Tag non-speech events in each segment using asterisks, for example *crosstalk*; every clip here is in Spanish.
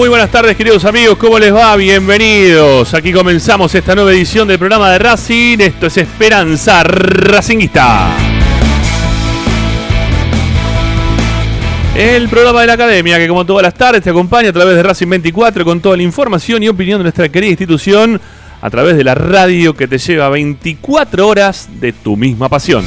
muy buenas tardes, queridos amigos. ¿Cómo les va? Bienvenidos. Aquí comenzamos esta nueva edición del programa de Racing. Esto es Esperanza Racinguista. El programa de la academia que como todas las tardes te acompaña a través de Racing 24 con toda la información y opinión de nuestra querida institución a través de la radio que te lleva 24 horas de tu misma pasión.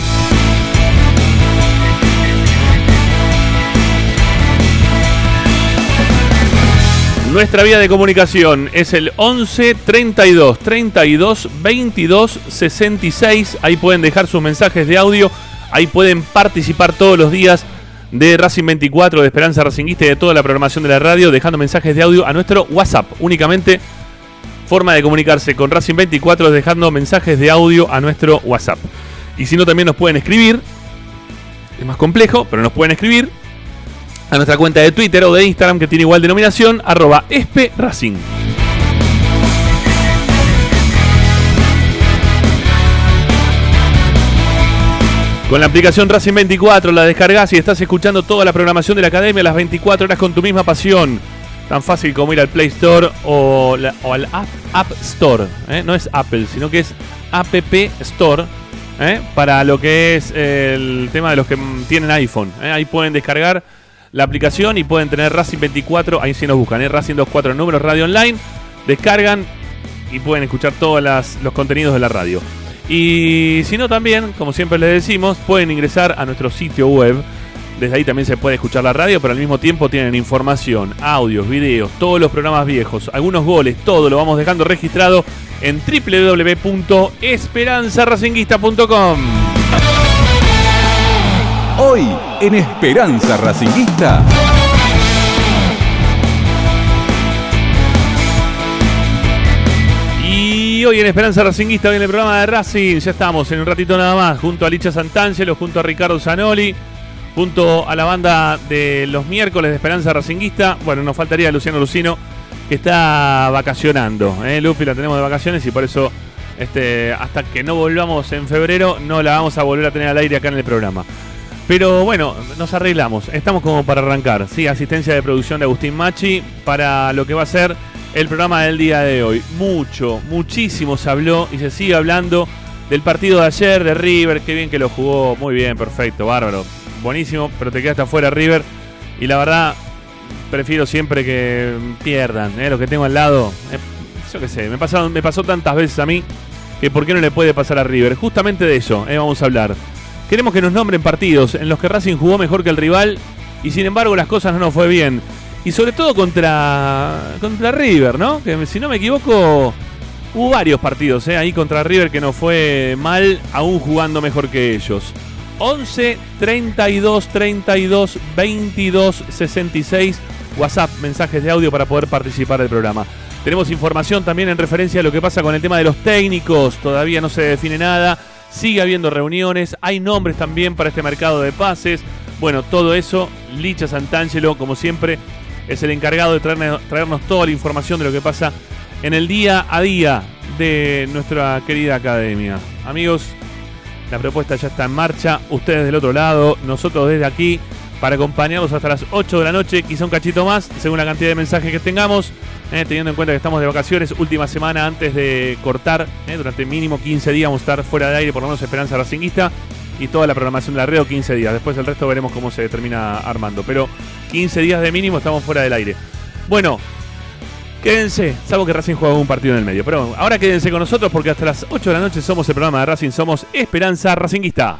Nuestra vía de comunicación es el 11 32 32 22 66. Ahí pueden dejar sus mensajes de audio. Ahí pueden participar todos los días de Racing 24, de Esperanza Racinguista y de toda la programación de la radio, dejando mensajes de audio a nuestro WhatsApp. Únicamente forma de comunicarse con Racing 24 es dejando mensajes de audio a nuestro WhatsApp. Y si no, también nos pueden escribir. Es más complejo, pero nos pueden escribir a nuestra cuenta de Twitter o de Instagram que tiene igual denominación, arroba espracing. Con la aplicación Racing 24 la descargas y estás escuchando toda la programación de la academia las 24 horas con tu misma pasión. Tan fácil como ir al Play Store o, al App, Store. ¿eh? No es Apple, sino que es App Store. ¿eh? Para lo que es el tema de los que tienen iPhone. ¿eh? Ahí pueden descargar la aplicación y pueden tener Racing 24, ahí sí nos buscan, ¿eh? Racing 24 números, radio online, descargan y pueden escuchar todos los contenidos de la radio. Y si no también, como siempre les decimos, pueden ingresar a nuestro sitio web. Desde ahí también se puede escuchar la radio, pero al mismo tiempo tienen información, audios, videos, todos los programas viejos, algunos goles, todo lo vamos dejando registrado en www.esperanzaracinguista.com. Hoy en Esperanza Racinguista. Y hoy en Esperanza Racinguista, en el programa de Racing, ya estamos en un ratito nada más, junto a Licha Santangelo, junto a Ricardo Zanoli, junto a la banda de los miércoles de Esperanza Racinguista. Bueno, nos faltaría Luciano Lucino, que está vacacionando. ¿eh? Lupi la tenemos de vacaciones y por eso este, hasta que no volvamos en febrero no la vamos a volver a tener al aire acá en el programa. Pero bueno, nos arreglamos. Estamos como para arrancar. Sí, asistencia de producción de Agustín Machi para lo que va a ser el programa del día de hoy. Mucho, muchísimo se habló y se sigue hablando del partido de ayer de River. Qué bien que lo jugó. Muy bien, perfecto, bárbaro. Buenísimo, pero te quedaste afuera River. Y la verdad, prefiero siempre que pierdan. ¿eh? Lo que tengo al lado. Eh, yo qué sé, me, me pasó tantas veces a mí que por qué no le puede pasar a River. Justamente de eso eh, vamos a hablar. Queremos que nos nombren partidos en los que Racing jugó mejor que el rival y sin embargo las cosas no nos fue bien. Y sobre todo contra, contra River, ¿no? Que si no me equivoco, hubo varios partidos ¿eh? ahí contra River que no fue mal, aún jugando mejor que ellos. 11 32 32 22 66 WhatsApp, mensajes de audio para poder participar del programa. Tenemos información también en referencia a lo que pasa con el tema de los técnicos. Todavía no se define nada. Sigue habiendo reuniones, hay nombres también para este mercado de pases. Bueno, todo eso, Licha Santangelo, como siempre, es el encargado de traernos, toda la información de lo que pasa en el día a día de nuestra querida academia. Amigos, la propuesta ya está en marcha, ustedes del otro lado, nosotros desde aquí, para acompañarlos hasta las 8 de la noche, quizá un cachito más, según la cantidad de mensajes que tengamos. Eh, teniendo en cuenta que estamos de vacaciones, última semana antes de cortar, eh, durante mínimo 15 días vamos a estar fuera de aire, por lo menos Esperanza Racinguista, y toda la programación de la red 15 días. Después el resto veremos cómo se termina armando, pero 15 días de mínimo estamos fuera del aire. Bueno, quédense, salvo que Racing juega un partido en el medio, pero ahora quédense con nosotros porque hasta las 8 de la noche somos el programa de Racing, somos Esperanza Racinguista.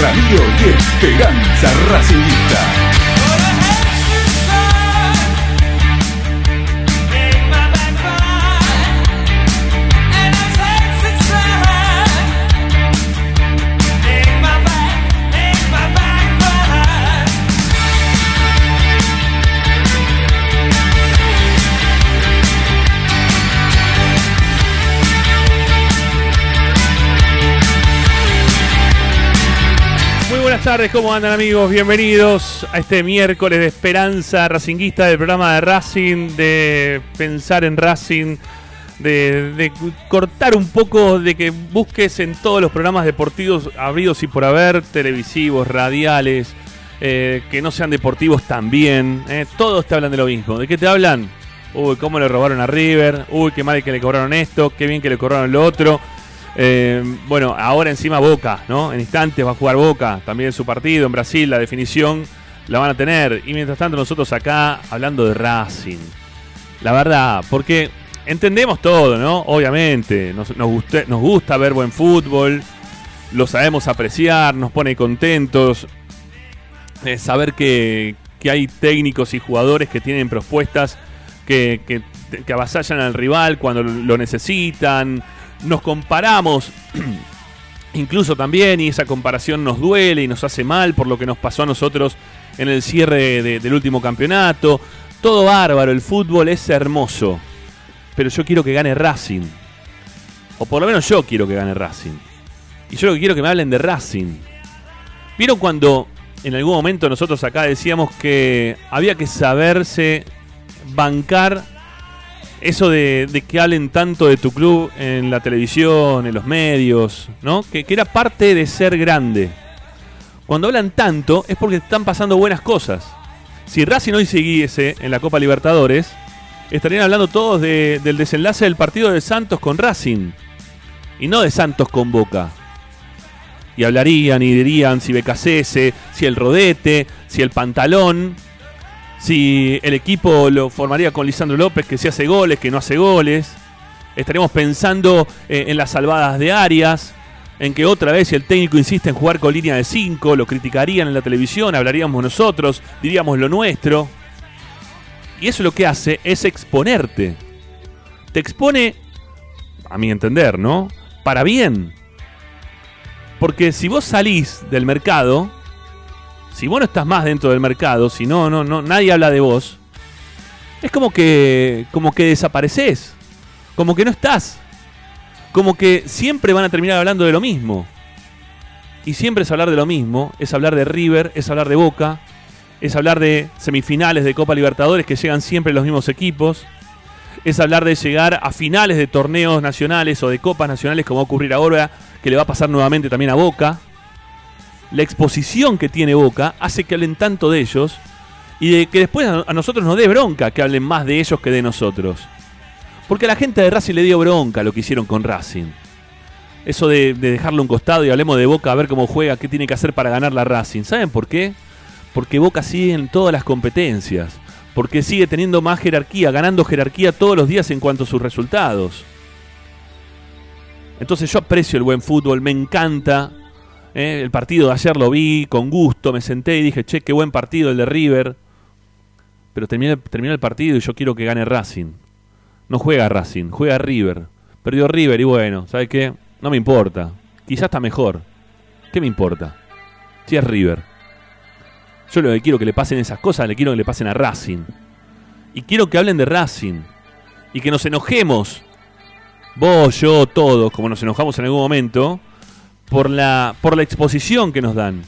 Radio y Esperanza Racingista. Tardes, ¿cómo andan amigos? Bienvenidos a este miércoles de Esperanza Racinguista del programa de Racing, de pensar en Racing, de, cortar un poco, de que busques en todos los programas deportivos abridos y por haber, televisivos, radiales, eh, que no sean deportivos también. Eh, todos te hablan de lo mismo. ¿De qué te hablan? Uy, cómo le robaron a River, uy, qué mal que le cobraron esto, qué bien que le cobraron lo otro. Eh, bueno, ahora encima Boca, ¿no? En instantes va a jugar Boca, también su partido en Brasil, la definición la van a tener. Y mientras tanto nosotros acá hablando de Racing. La verdad, porque entendemos todo, ¿no? Obviamente, nos, nos, gusta ver buen fútbol, lo sabemos apreciar, nos pone contentos. Eh, saber que, que, hay técnicos y jugadores que tienen propuestas que, que, que avasallan al rival cuando lo necesitan nos comparamos *clears throat* incluso también y esa comparación nos duele y nos hace mal por lo que nos pasó a nosotros en el cierre del último campeonato. Todo bárbaro, el fútbol es hermoso, pero yo quiero que gane Racing. O por lo menos yo quiero que gane Racing. Y yo lo que quiero que me hablen de Racing. ¿Vieron cuando en algún momento nosotros acá decíamos que había que saberse bancar eso de, que hablen tanto de tu club en la televisión, en los medios, ¿no? Que, era parte de ser grande. Cuando hablan tanto es porque están pasando buenas cosas. Si Racing hoy siguiese en la Copa Libertadores, estarían hablando todos del desenlace del partido de Santos con Racing. Y no de Santos con Boca. Y hablarían y dirían si Becasese, si el Rodete, si el Pantalón, si el equipo lo formaría con Lisandro López, que se hace goles, que no hace goles. Estaremos pensando eh, en las salvadas de Arias, en que otra vez si el técnico insiste en jugar con línea de 5, lo criticarían en la televisión, hablaríamos nosotros, diríamos lo nuestro. Y eso lo que hace es exponerte. Te expone, a mi entender, ¿no? Para bien. Porque si vos salís del mercado, si vos no estás más dentro del mercado, si no, no, no, nadie habla de vos, es como que, como que desapareces, como que no estás, como que siempre van a terminar hablando de lo mismo. Y siempre es hablar de lo mismo, es hablar de River, es hablar de Boca, es hablar de semifinales de Copa Libertadores que llegan siempre los mismos equipos, es hablar de llegar a finales de torneos nacionales o de copas nacionales como va a ocurrir ahora, que le va a pasar nuevamente también a Boca la exposición que tiene Boca hace que hablen tanto de ellos y de que después a nosotros nos dé bronca que hablen más de ellos que de nosotros. Porque a la gente de Racing le dio bronca lo que hicieron con Racing. Eso de, dejarlo un costado y hablemos de Boca a ver cómo juega, qué tiene que hacer para ganar la Racing. ¿Saben por qué? Porque Boca sigue en todas las competencias. Porque sigue teniendo más jerarquía, ganando jerarquía todos los días en cuanto a sus resultados. Entonces yo aprecio el buen fútbol, me encanta ¿eh? el partido de ayer lo vi con gusto, me senté y dije, che, qué buen partido el de River. Pero terminó el partido y yo quiero que gane Racing. No juega Racing, juega River. Perdió River y bueno, ¿sabe qué? No me importa. Quizás está mejor. ¿Qué me importa? Si es River. Yo lo que quiero que le pasen esas cosas, le quiero que le pasen a Racing. Y quiero que hablen de Racing. Y que nos enojemos. Vos, yo, todos, como nos enojamos en algún momento por la, por la exposición que nos dan,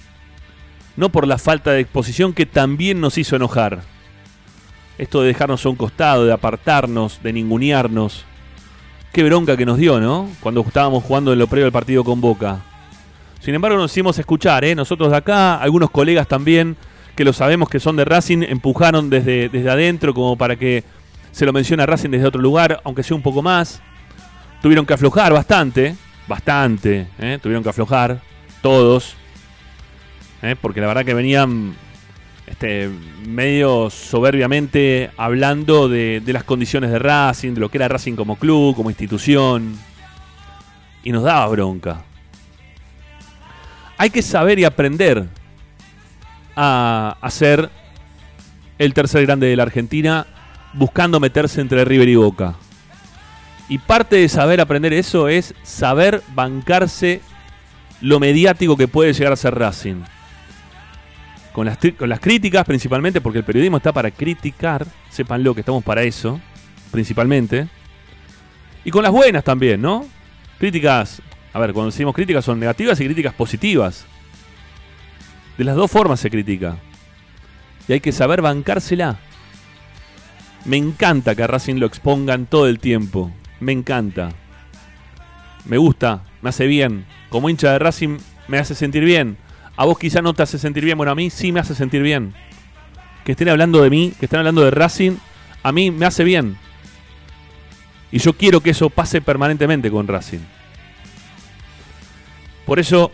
no por la falta de exposición que también nos hizo enojar. Esto de dejarnos a un costado, de apartarnos, de ningunearnos. Qué bronca que nos dio, ¿no? Cuando estábamos jugando en lo previo al partido con Boca. Sin embargo, nos hicimos escuchar, ¿eh? Nosotros de acá, algunos colegas también, que lo sabemos que son de Racing, empujaron desde, desde adentro como para que se lo mencione a Racing desde otro lugar, aunque sea un poco más. Tuvieron que aflojar bastante, bastante, ¿eh? tuvieron que aflojar todos, ¿eh? porque la verdad que venían este, medio soberbiamente hablando de, las condiciones de Racing, de lo que era Racing como club, como institución, y nos daba bronca. hay que saber y aprender a hacer el tercer grande de la Argentina buscando meterse entre River y Boca. Y parte de saber aprender eso es saber bancarse lo mediático que puede llegar a ser Racing. Con las, con las críticas principalmente, porque el periodismo está para criticar, sépanlo que estamos para eso, principalmente. Y con las buenas también, ¿no? Críticas, a ver, cuando decimos críticas son negativas y críticas positivas. De las dos formas se critica. Y hay que saber bancársela. Me encanta que a Racing lo expongan todo el tiempo. Me encanta. Me gusta, me hace bien. Como hincha de Racing me hace sentir bien. A vos quizá no te hace sentir bien, bueno, a mí sí me hace sentir bien. Que estén hablando de mí, que estén hablando de Racing, a mí me hace bien. Y yo quiero que eso pase permanentemente con Racing. Por eso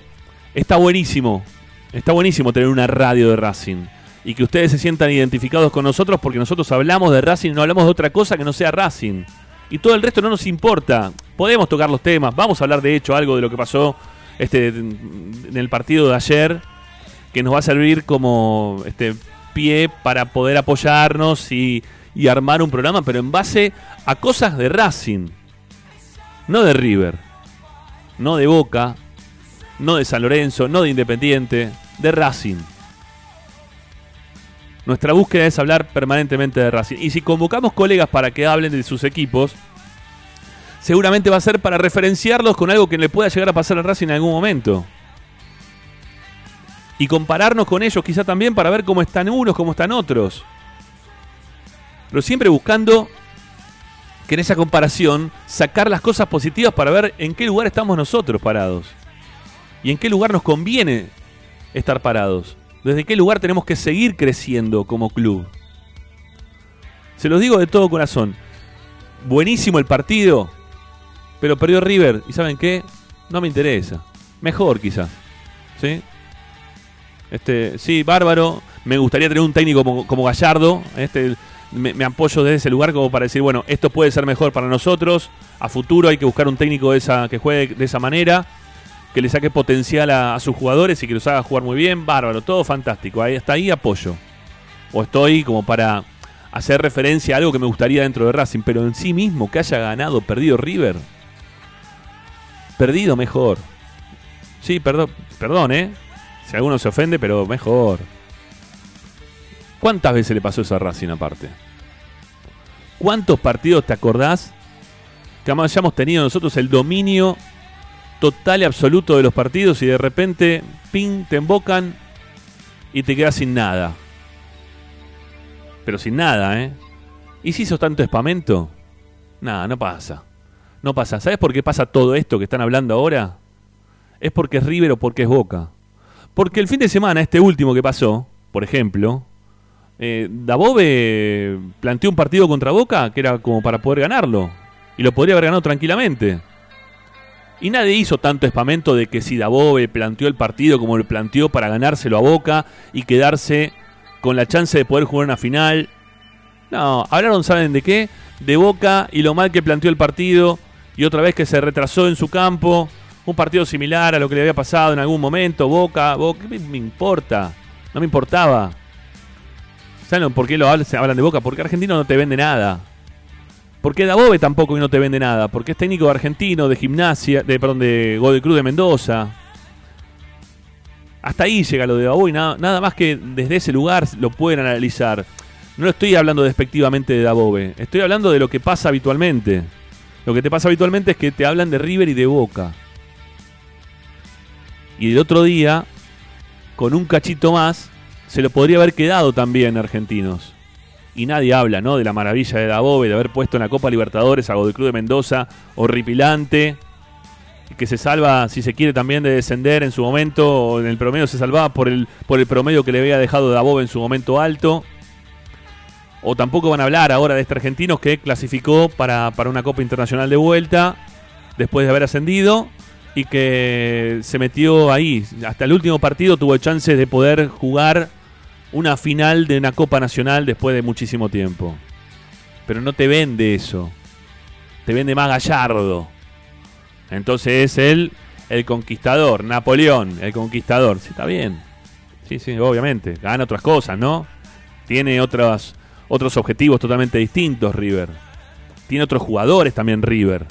está buenísimo, está buenísimo tener una radio de Racing. Y que ustedes se sientan identificados con nosotros porque nosotros hablamos de Racing, no hablamos de otra cosa que no sea Racing. Y todo el resto no nos importa. Podemos tocar los temas, vamos a hablar de hecho algo de lo que pasó este, en el partido de ayer, que nos va a servir como este, pie para poder apoyarnos y, y armar un programa, pero en base a cosas de Racing, no de River, no de Boca, no de San Lorenzo, no de Independiente, de Racing. Nuestra búsqueda es hablar permanentemente de Racing. Y si convocamos colegas para que hablen de sus equipos, seguramente va a ser para referenciarlos con algo que le pueda llegar a pasar a Racing en algún momento. Y compararnos con ellos quizá también para ver cómo están unos, cómo están otros. Pero siempre buscando que en esa comparación sacar las cosas positivas para ver en qué lugar estamos nosotros parados. Y en qué lugar nos conviene estar parados. Desde qué lugar tenemos que seguir creciendo como club. Se los digo de todo corazón. Buenísimo el partido, pero perdió River. ¿Y saben qué? No me interesa. Mejor quizás. ¿Sí? Este, sí, bárbaro. Me gustaría tener un técnico como, Gallardo. Este, me, apoyo desde ese lugar como para decir, bueno, esto puede ser mejor para nosotros. A futuro hay que buscar un técnico de esa, que juegue de esa manera, que le saque potencial a, sus jugadores y que los haga jugar muy bien. Bárbaro, todo fantástico. Ahí, hasta ahí apoyo. O estoy como para hacer referencia a algo que me gustaría dentro de Racing, pero en sí mismo que haya ganado, perdido River. Perdido mejor. Sí, perdón, perdón, ¿eh? Si alguno se ofende, pero mejor. ¿Cuántas veces le pasó eso a Racing aparte? ¿Cuántos partidos te acordás que hayamos tenido nosotros el dominio total y absoluto de los partidos y de repente, ping, te embocan y te quedas sin nada? Pero sin nada, ¿eh? ¿Y si hizo tanto espamento? Nada, no pasa. No pasa. ¿Sabes por qué pasa todo esto que están hablando ahora? Es porque es River o porque es Boca. Porque el fin de semana, este último que pasó, por ejemplo, eh, planteó un partido contra Boca que era como para poder ganarlo. Y lo podría haber ganado tranquilamente. Y nadie hizo tanto espamento de que si Dabove planteó el partido como lo planteó para ganárselo a Boca y quedarse con la chance de poder jugar una final. No, hablaron, ¿saben de qué? De Boca y lo mal que planteó el partido y otra vez que se retrasó en su campo. Un partido similar a lo que le había pasado en algún momento. Boca, Boca, ¿qué me importa? No me importaba. ¿Saben por qué lo se hablan de Boca? Porque Argentino no te vende nada. Porque Dabove tampoco no te vende nada. Porque es técnico argentino de gimnasia, de, perdón, de Godoy Cruz de Mendoza. Hasta ahí llega lo de Dabove. Nada, nada más que desde ese lugar lo pueden analizar. No estoy hablando despectivamente de Dabove. Estoy hablando de lo que pasa habitualmente. Lo que te pasa habitualmente es que te hablan de River y de Boca. Y el otro día, con un cachito más, se lo podría haber quedado también argentinos. Y nadie habla, ¿no? De la maravilla de Dabove, de haber puesto en la Copa Libertadores a Godoy Cruz de Mendoza, horripilante, que se salva, si se quiere, también de descender en su momento, en el promedio se salvaba por el, por el promedio que le había dejado Dabove en su momento alto. O tampoco van a hablar ahora de este argentino que clasificó para, para una Copa Internacional de vuelta, después de haber ascendido, y que se metió ahí. Hasta el último partido tuvo chance de poder jugar una final de una Copa Nacional después de muchísimo tiempo. Pero no te vende eso. Te vende más Gallardo. Entonces es el, el conquistador, Napoleón, el conquistador. Sí, está bien. Sí, sí, obviamente. Gana otras cosas, ¿no? Tiene otros, otros objetivos totalmente distintos River. Tiene otros jugadores también River.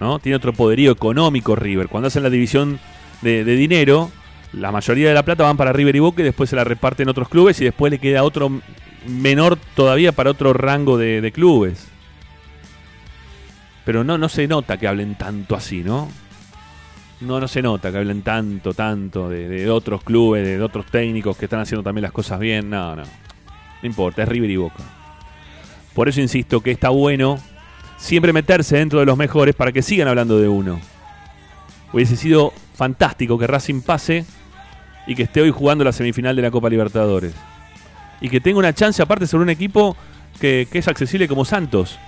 ¿No? Tiene otro poderío económico River. Cuando hacen la división de, dinero, la mayoría de la plata van para River y Boca y después se la reparten otros clubes y después le queda otro menor todavía para otro rango de, clubes. Pero no, no se nota que hablen tanto así, ¿no? No, no se nota que hablen tanto, tanto de, otros clubes, de, otros técnicos que están haciendo también las cosas bien. No, no. No importa, es River y Boca. Por eso insisto que está bueno siempre meterse dentro de los mejores para que sigan hablando de uno. Hubiese sido fantástico que Racing pase y que esté hoy jugando la semifinal de la Copa Libertadores. Y que tenga una chance aparte sobre un equipo que, es accesible como Santos.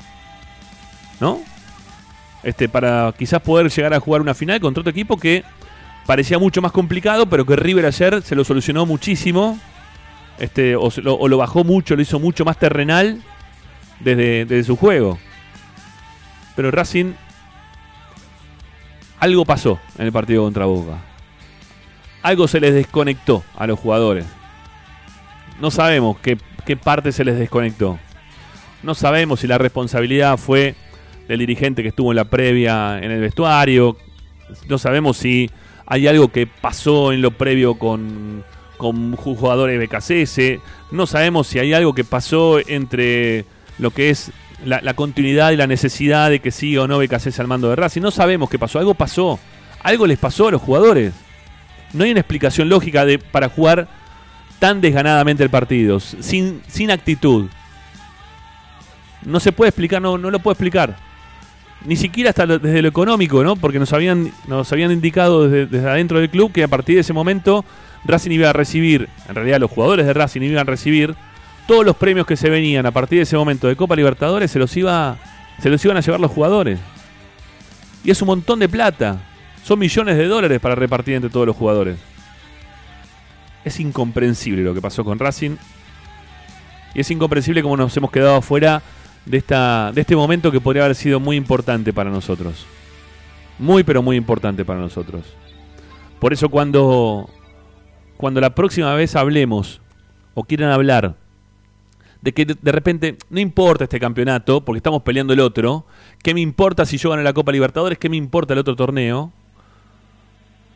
¿No? Este, para quizás poder llegar a jugar una final contra otro equipo que parecía mucho más complicado, pero que River ayer se lo solucionó muchísimo. Este, o, lo, bajó mucho, lo hizo mucho más terrenal desde, desde su juego. Pero Racing algo pasó en el partido contra Boca. Algo se les desconectó a los jugadores. No sabemos qué, qué parte se les desconectó. No sabemos si la responsabilidad fue del dirigente que estuvo en la previa en el vestuario. No sabemos si hay algo que pasó en lo previo con, con jugadores de BKCS. No sabemos si hay algo que pasó entre lo que es la, continuidad y la necesidad de que siga o no BKCS al mando de Racing. No sabemos qué pasó. Algo pasó. Algo les pasó a los jugadores. No hay una explicación lógica de, para jugar tan desganadamente el partido, sin, sin actitud. No se puede explicar, no, no lo puedo explicar ni siquiera hasta desde lo económico, ¿no? Porque nos habían, nos habían indicado desde, adentro del club que a partir de ese momento Racing iba a recibir, en realidad los jugadores de Racing iban a recibir todos los premios que se venían a partir de ese momento de Copa Libertadores se los iba se los iban a llevar los jugadores. Y es un montón de plata. Son millones de dólares para repartir entre todos los jugadores. Es incomprensible lo que pasó con Racing. Y es incomprensible cómo nos hemos quedado afuera de, esta, de este momento que podría haber sido muy importante para nosotros. Muy, pero muy importante para nosotros. Por eso cuando, cuando la próxima vez hablemos o quieran hablar de que de repente no importa este campeonato porque estamos peleando el otro, ¿qué me importa si yo gano la Copa Libertadores? ¿Qué me importa el otro torneo?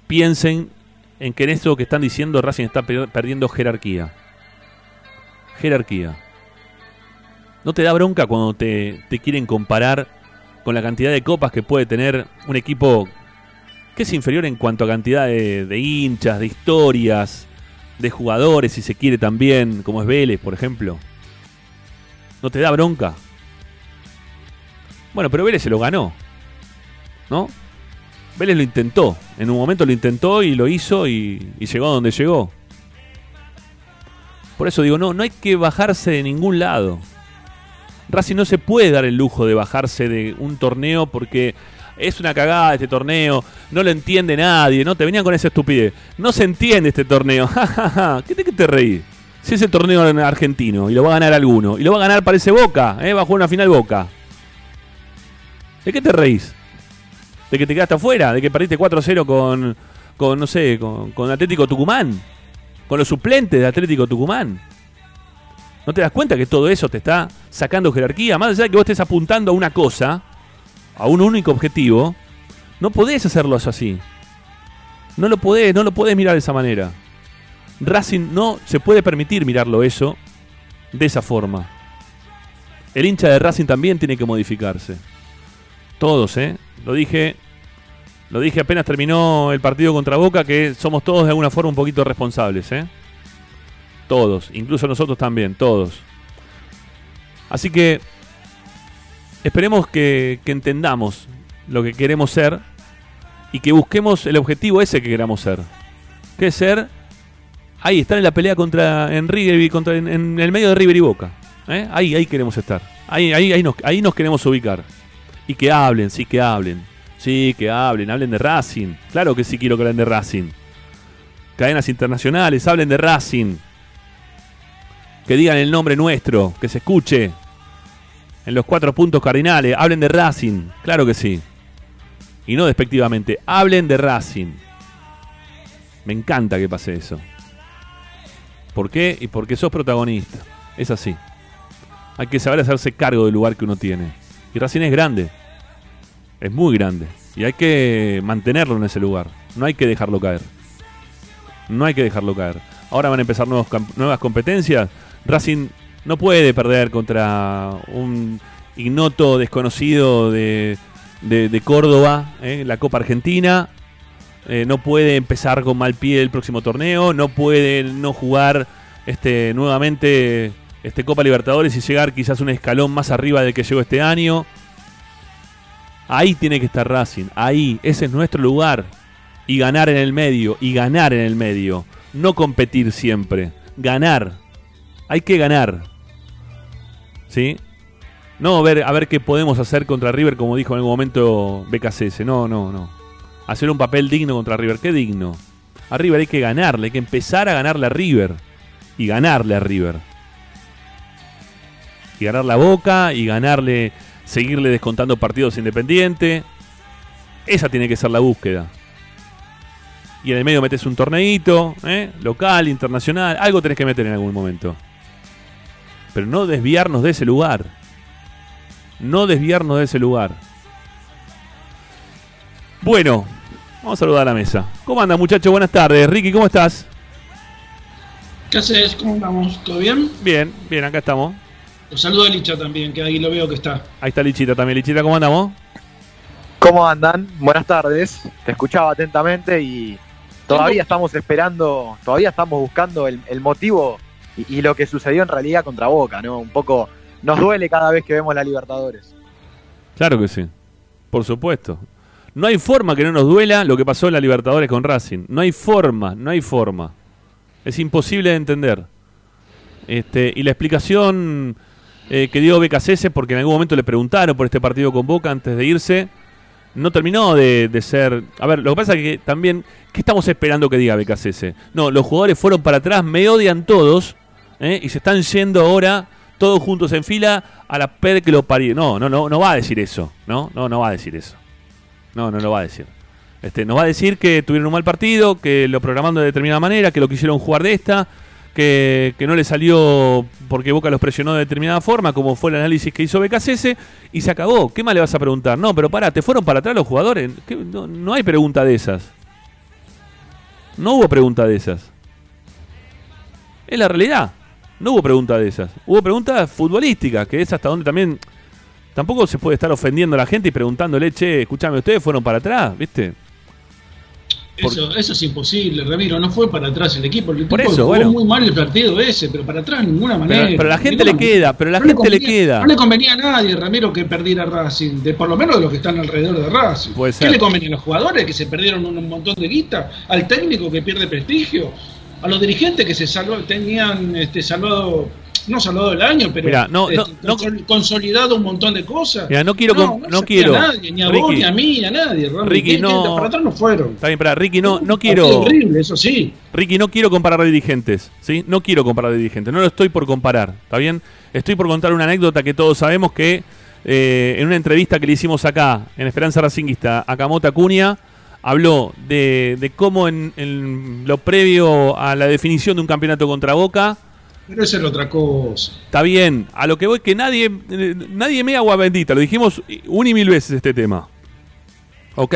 Piensen en que en esto que están diciendo Racing está perdiendo jerarquía. Jerarquía. ¿No te da bronca cuando te, quieren comparar con la cantidad de copas que puede tener un equipo que es inferior en cuanto a cantidad de, hinchas, de historias, de jugadores, si se quiere también, como es Vélez, por ejemplo? ¿No te da bronca? Bueno, pero Vélez se lo ganó. ¿No? Vélez lo intentó. En un momento lo intentó y lo hizo y, llegó a donde llegó. Por eso digo, no, no hay que bajarse de ningún lado. Racing no se puede dar el lujo de bajarse de un torneo porque es una cagada este torneo, no lo entiende nadie, ¿no? Te venían con esa estupidez. No se entiende este torneo. *laughs* ¿Qué te, qué te reí? Si es el torneo argentino y lo va a ganar alguno, y lo va a ganar parece Boca, ¿eh? va a jugar una final Boca. ¿De qué te reís? ¿De que te quedaste afuera? ¿De que perdiste 4-0 con, con, no sé, con, con Atlético Tucumán? ¿Con los suplentes de Atlético Tucumán? ¿No te das cuenta que todo eso te está sacando jerarquía? Más allá de que vos estés apuntando a una cosa, a un único objetivo, no podés hacerlo así. No lo podés, no lo podés mirar de esa manera. Racing no se puede permitir mirarlo eso de esa forma. El hincha de Racing también tiene que modificarse. Todos, ¿eh? Lo dije, lo dije apenas terminó el partido contra Boca que somos todos de alguna forma un poquito responsables, ¿eh? Todos, incluso nosotros también, todos. Así que esperemos que, entendamos lo que queremos ser y que busquemos el objetivo ese que queramos ser. Que es ser ahí, estar en la pelea contra en contra, en, el medio de River y Boca. ¿eh? Ahí, ahí queremos estar. Ahí, ahí, ahí nos queremos ubicar. Y que hablen, sí, que hablen. Sí, que hablen, hablen de Racing. Claro que sí quiero que hablen de Racing. Cadenas internacionales, hablen de Racing que digan el nombre nuestro, que se escuche en los cuatro puntos cardinales, hablen de Racing, claro que sí. y no despectivamente, hablen de Racing. Me encanta que pase eso. ¿Por qué? Y porque sos protagonista. Es así. Hay que saber hacerse cargo del lugar que uno tiene. Y Racing es grande. Es muy grande. Y hay que mantenerlo en ese lugar. No hay que dejarlo caer. No hay que dejarlo caer. Ahora van a empezar nuevas competencias. Racing no puede perder contra un ignoto desconocido de, Córdoba, en ¿eh? la Copa Argentina. Eh, no puede empezar con mal pie el próximo torneo. No puede no jugar este, nuevamente este Copa Libertadores y llegar quizás un escalón más arriba del que llegó este año. Ahí tiene que estar Racing, ahí, ese es nuestro lugar. Y ganar en el medio, y ganar en el medio. No competir siempre, ganar. Hay que ganar. ¿Sí? No ver, a ver qué podemos hacer contra River, como dijo en algún momento BKCS. No, no, no. Hacer un papel digno contra River. ¿Qué digno? A River hay que ganarle, hay que empezar a ganarle a River. Y ganarle a River. Y ganar la boca y ganarle seguirle descontando partidos independientes. Esa tiene que ser la búsqueda. Y en el medio metes un torneito, ¿eh? local, internacional, algo tenés que meter en algún momento. Pero no desviarnos de ese lugar. No desviarnos de ese lugar. Bueno, vamos a saludar a la mesa. ¿Cómo anda muchachos? Buenas tardes. Ricky, ¿cómo estás? ¿Qué haces? ¿Cómo andamos? ¿Todo bien? Bien, bien, acá estamos. Un saludo a Licha también, que ahí lo veo que está. Ahí está Lichita también. Lichita, ¿cómo andamos? ¿Cómo andan? Buenas tardes. Te escuchaba atentamente y todavía estamos esperando, todavía estamos buscando el, motivo y, lo que sucedió en realidad contra Boca, ¿no? Un poco nos duele cada vez que vemos la Libertadores. Claro que sí, por supuesto. No hay forma que no nos duela lo que pasó en la Libertadores con Racing. No hay forma, no hay forma. Es imposible de entender. Este, y la explicación eh, que dio BKCS, porque en algún momento le preguntaron por este partido con Boca antes de irse, no terminó de, ser... A ver, lo que pasa es que también, ¿qué estamos esperando que diga BKCS? No, los jugadores fueron para atrás, me odian todos, ¿eh? y se están yendo ahora todos juntos en fila a la per que lo parió. No, no, no, no va a decir eso, ¿no? No, no va a decir eso. No, no lo va a decir. Este, nos va a decir que tuvieron un mal partido, que lo programaron de determinada manera, que lo quisieron jugar de esta, que, no le salió porque Boca los presionó de determinada forma, como fue el análisis que hizo BKCS, y se acabó. ¿Qué más le vas a preguntar? No, pero pará, ¿te fueron para atrás los jugadores? No, no, hay pregunta de esas. No hubo pregunta de esas. Es la realidad. No hubo pregunta de esas. Hubo preguntas futbolísticas, que es hasta donde también... Tampoco se puede estar ofendiendo a la gente y preguntándole, che, escúchame, ¿ustedes fueron para atrás? ¿Viste? Eso, eso es imposible, Ramiro. No fue para atrás el equipo. El equipo Por eso, jugó muy mal el partido ese, pero para atrás de ninguna manera. Pero, la gente le queda, pero la gente le, queda. No le convenía a nadie, Ramiro, que perdiera Racing. De, por lo menos de los que están alrededor de Racing. ¿Qué le convenía a los jugadores que se perdieron un, montón de guita? ¿Al técnico que pierde prestigio? ¿A los dirigentes que se salvó, tenían este, salvado no salvado del año, pero no, consolidado un montón de cosas. Mira, no quiero, no, no quiero. A nadie, ni a vos, ni a mí, ni a nadie. Ricky, no. Para atrás no fueron. Está bien, para Ricky, no, no quiero. horrible, eso sí. Ricky, no quiero comparar dirigentes, ¿sí? No quiero comparar dirigentes, no lo estoy por comparar, ¿está bien? Estoy por contar una anécdota que todos sabemos que eh, en una entrevista que le hicimos acá, en Esperanza Racinguista, a Camota Cunha, habló de, de cómo en, en lo previo a la definición de un campeonato contra Boca pero esa es otra cosa. Está bien, a lo que voy que nadie, nadie me agua bendita, lo dijimos un y mil veces este tema. ¿Ok?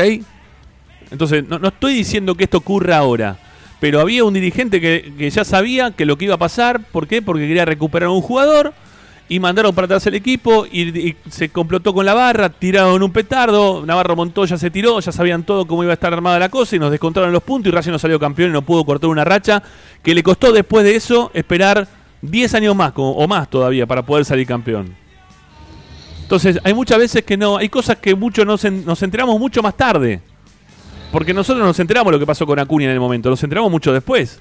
Entonces, no, estoy diciendo que esto ocurra ahora, pero había un dirigente que, ya sabía que lo que iba a pasar, ¿por qué? Porque quería recuperar a un jugador y mandaron para atrás el equipo y, se complotó con la barra, tiraron un petardo, Navarro Montoya se tiró, ya sabían todo cómo iba a estar armada la cosa y nos descontaron los puntos y Racing no salió campeón y no pudo cortar una racha que le costó después de eso esperar 10 años más o más todavía para poder salir campeón. Entonces, hay muchas veces que no, hay cosas que mucho nos, nos enteramos mucho más tarde. Porque nosotros nos enteramos lo que pasó con Acuña en el momento, nos enteramos mucho después.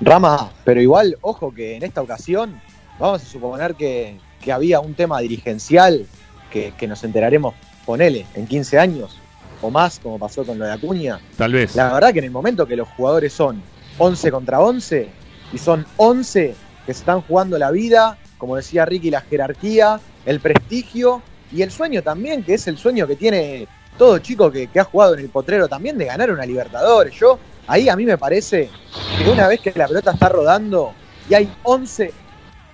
Rama, pero igual, ojo que en esta ocasión vamos a suponer que, había un tema dirigencial que, que, nos enteraremos, ponele, en 15 años o más, como pasó con lo de Acuña. Tal vez. La verdad que en el momento que los jugadores son 11 contra 11, y son 11 que se están jugando la vida, como decía Ricky, la jerarquía, el prestigio y el sueño también, que es el sueño que tiene todo chico que, ha jugado en el potrero también de ganar una Libertadores. Yo, ahí a mí me parece que una vez que la pelota está rodando y hay 11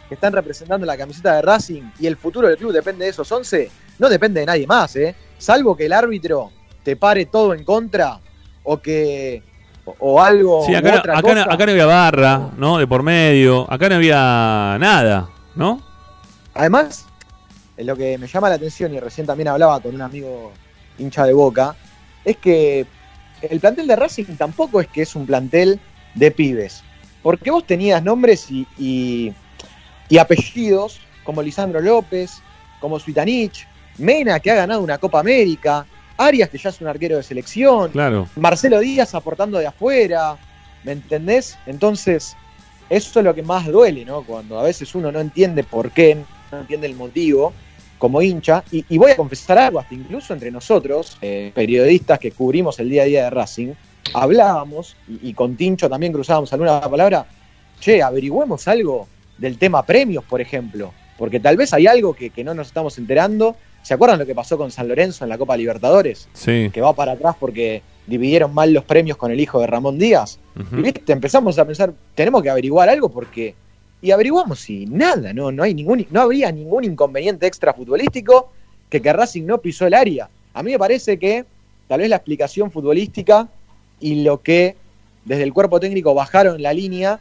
que están representando la camiseta de Racing y el futuro del club depende de esos 11, no depende de nadie más, ¿eh? Salvo que el árbitro te pare todo en contra o que o, algo sí, acá, acá, No, acá, no había barra, ¿no? De por medio, acá no había nada, ¿no? Además, lo que me llama la atención y recién también hablaba con un amigo hincha de Boca, es que el plantel de Racing tampoco es que es un plantel de pibes. Porque vos tenías nombres y, y, apellidos como Lisandro López, como Suitanich, Mena que ha ganado una Copa América, Arias que ya es un arquero de selección, claro. Marcelo Díaz aportando de afuera, ¿me entendés? Entonces, eso es lo que más duele, ¿no? Cuando a veces uno no entiende por qué, no entiende el motivo, como hincha, y, voy a confesar algo, hasta incluso entre nosotros, eh, periodistas que cubrimos el día a día de Racing, hablábamos, y, con Tincho también cruzábamos alguna palabra, che, averigüemos algo del tema premios, por ejemplo, porque tal vez hay algo que, no nos estamos enterando. ¿Se acuerdan lo que pasó con San Lorenzo en la Copa Libertadores? Sí. Que va para atrás porque dividieron mal los premios con el hijo de Ramón Díaz. Y viste, empezamos a pensar, tenemos que averiguar algo porque y averiguamos y nada, no, no, hay ningún, no habría ningún inconveniente extra futbolístico que, que Racing no pisó el área. A mí me parece que tal vez la explicación futbolística y lo que desde el cuerpo técnico bajaron la línea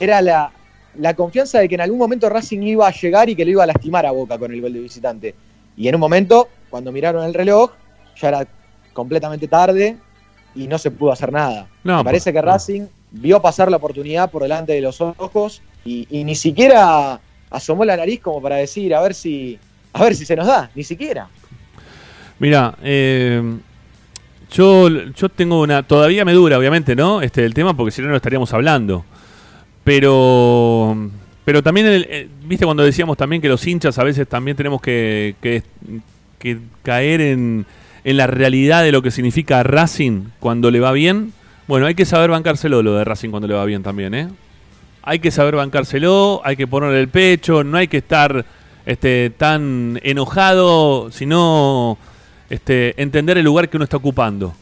era la, la confianza de que en algún momento Racing iba a llegar y que lo iba a lastimar a Boca con el gol de visitante. Y en un momento, cuando miraron el reloj, ya era completamente tarde y no se pudo hacer nada. Me parece que Racing vio pasar la oportunidad por delante de los ojos y, ni siquiera asomó la nariz como para decir a ver si a ver si se nos da, ni siquiera. Mira, eh, yo, yo tengo una. Todavía me dura, obviamente, ¿no? Este el tema, porque si no, no estaríamos hablando. Pero. Pero también, eh, viste, cuando decíamos también que los hinchas a veces también tenemos que, que, que caer en, en la realidad de lo que significa Racing cuando le va bien. Bueno, hay que saber bancárselo lo de Racing cuando le va bien también, ¿eh? hay que saber bancárselo, hay que ponerle el pecho, no hay que estar este, tan enojado, sino este, entender el lugar que uno está ocupando,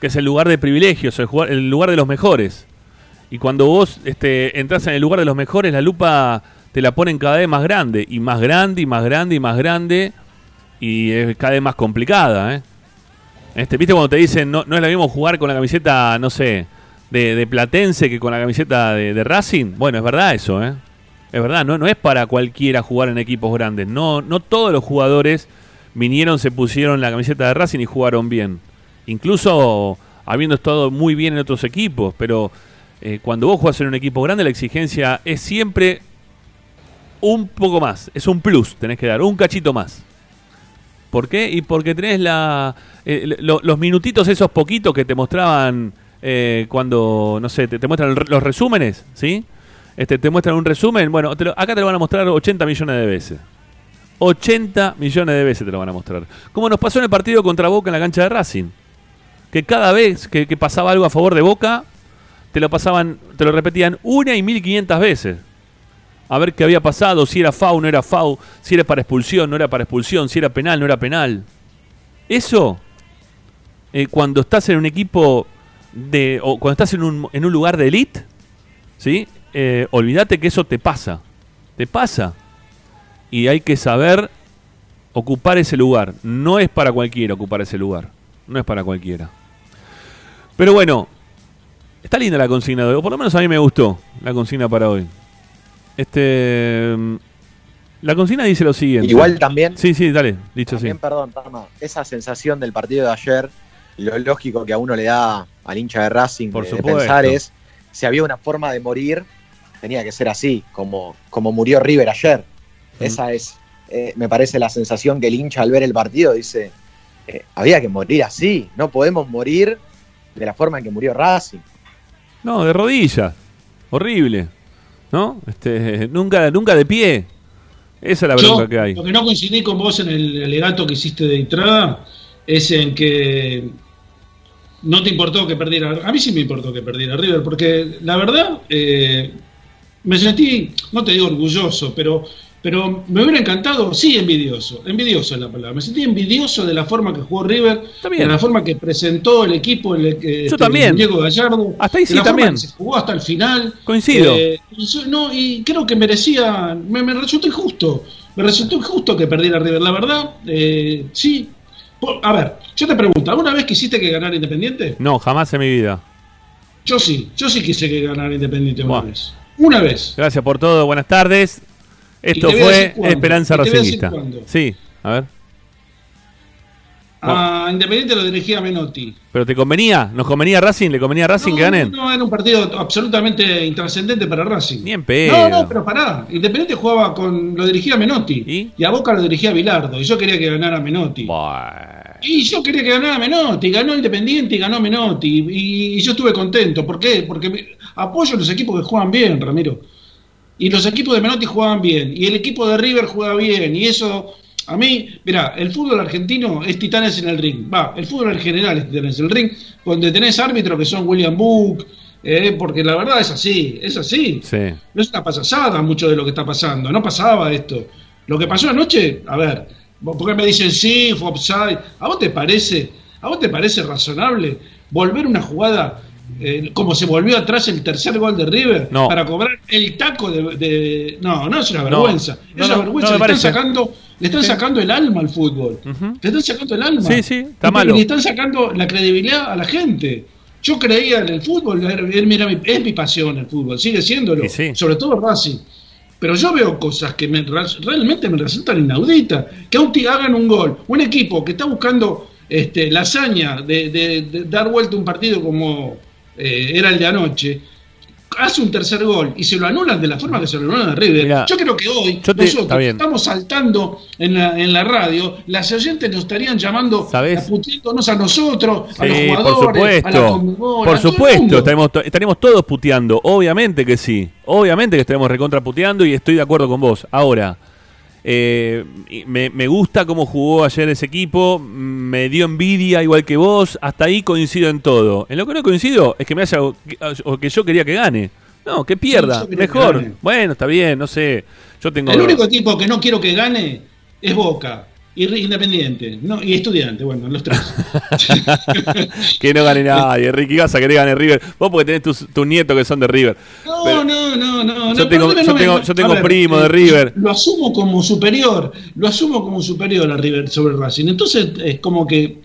que es el lugar de privilegios, el, lugar de los mejores. Y cuando vos este, entras en el lugar de los mejores, la lupa te la ponen cada vez más grande, y más grande, y más grande, y más grande, y es cada vez más complicada. ¿eh? Este, ¿Viste cuando te dicen, no, no es lo mismo jugar con la camiseta, no sé, de, Platense que con la camiseta de, Racing. Bueno, es verdad eso, ¿eh? Es verdad, no, no es para cualquiera jugar en equipos grandes. No, no todos los jugadores vinieron, se pusieron la camiseta de Racing y jugaron bien. Incluso habiendo estado muy bien en otros equipos. Pero eh, cuando vos jugás en un equipo grande, la exigencia es siempre un poco más. Es un plus, tenés que dar, un cachito más. ¿Por qué? Y porque tenés la, eh, los minutitos esos poquitos que te mostraban eh, cuando, no sé, te, muestran los resúmenes, ¿sí? Este, te muestran un resumen, bueno, acá te lo van a mostrar 80 millones de veces. 80 millones de veces te lo van a mostrar. Como nos pasó en el partido contra Boca en la cancha de Racing. Que cada vez que, pasaba algo a favor de Boca, te lo pasaban, te lo repetían una y mil quinientas veces. A ver qué había pasado, si era FAU, no era FAU, si era para expulsión, no era para expulsión, si era penal, no era penal. Eso, eh, cuando estás en un equipo de, o cuando estás en un, en un lugar de elite, ¿sí? Eh, olvídate que eso te pasa. Te pasa. Y hay que saber ocupar ese lugar. No es para cualquiera ocupar ese lugar. No es para cualquiera. Pero bueno, está linda la consigna de hoy. por lo menos a mí me gustó la consigna para hoy. Este. La consigna dice lo siguiente. Igual también. Sí, sí, dale, dicho también, perdón, esa sensación del partido de ayer, lo lógico que a uno le da al hincha de Racing Por de, pensar es, si había una forma de morir, tenía que ser así, como, como murió River ayer. Esa es, eh, me parece, la sensación que el hincha al ver el partido dice, eh, había que morir así, no podemos morir de la forma en que murió Racing. No, de rodillas, horrible, ¿no? Este, *laughs* nunca, nunca de pie. Esa es la bronca que hay. Lo que no coincidí con vos en el alegato que hiciste de entrada es en que no te importó que perdiera. A mí sí me importó que perdiera River, porque la verdad eh, me sentí, no te digo orgulloso, pero Pero me hubiera encantado, sí, envidioso, envidioso es la palabra. Me sentí envidioso de la forma que jugó River, de la forma que presentó el equipo, el, que, Yo este, también. Diego Gallardo, hasta ahí sí también. se jugó hasta el final. Coincido. Eh, y, no, y creo que merecía, me, resultó injusto, me resultó injusto que perdiera River, la verdad, eh, sí. a ver, yo te pregunto, ¿alguna vez quisiste que ganara Independiente? No, jamás en mi vida. Yo sí, yo sí quise que ganara Independiente una vez. Una vez. Gracias por todo, buenas tardes. Esto fue Esperanza Racingista. Sí, a ver. A Independiente lo dirigía Menotti. ¿Pero te convenía? ¿Nos convenía Racing? ¿Le convenía a Racing que ganen? No, era un partido absolutamente intrascendente para Racing. Ni en pedo. No, no, pero pará. Independiente jugaba con. Lo dirigía Menotti. ¿Y? a Boca lo dirigía Bilardo. Y yo quería que ganara Menotti. Y yo quería que ganara Menotti. Ganó Independiente y ganó Menotti. Y, yo estuve contento. ¿Por qué? Porque apoyo a los equipos que juegan bien, Ramiro y los equipos de Menotti jugaban bien, y el equipo de River juega bien, y eso, a mí, mira, el fútbol argentino es titanes en el ring, va, el fútbol en general es titanes en el ring, donde tenés árbitros que son William Book, eh, porque la verdad es así, es así. No es una pasasada mucho de lo que está pasando, no pasaba esto. Lo que pasó anoche, a ver, porque me dicen sí, fue offside, ¿a vos te parece, a vos te parece razonable volver una jugada eh, como se volvió atrás el tercer gol de River para cobrar el taco de, no no es una vergüenza es una vergüenza le están sacando le están sacando el alma al fútbol le están sacando el alma. Sí sí está malo. le están sacando la credibilidad a la gente. Yo creía en el fútbol es mi pasión el fútbol sigue siéndolo sobre todo Racing. Pero yo veo cosas que realmente me resultan inauditas. Que aún hagan un gol un equipo que está buscando este, la hazaña de dar vuelta un partido como eh, era el de anoche, hace un tercer gol y se lo anulan de la forma que se lo anulan a River. yo creo que hoy nosotros estamos saltando en la, en la radio, las oyentes nos estarían llamando puteándonos a nosotros, a los jugadores, por supuesto, Por supuesto, estaremos, estaremos, todos puteando, obviamente que sí, obviamente que estaremos recontraputeando y estoy de acuerdo con vos. Ahora, eh, me, me, gusta cómo jugó ayer ese equipo, me dio envidia igual que vos, hasta ahí coincido en todo. En lo que no coincido es que me haya o que yo quería que gane. No, que pierda, mejor. bueno, está bien, no sé. Yo tengo El único equipo que no quiero que gane es Boca. Independiente, no, y estudiante, bueno, los tres. *laughs* que no gane nadie, Ricky Gaza que gane River. Vos porque tenés tus, nietos que son de River. No, no, no, no. Yo tengo, yo tengo, yo tengo primo de River. Lo asumo como superior, lo asumo como superior a River sobre Racing. Entonces es como que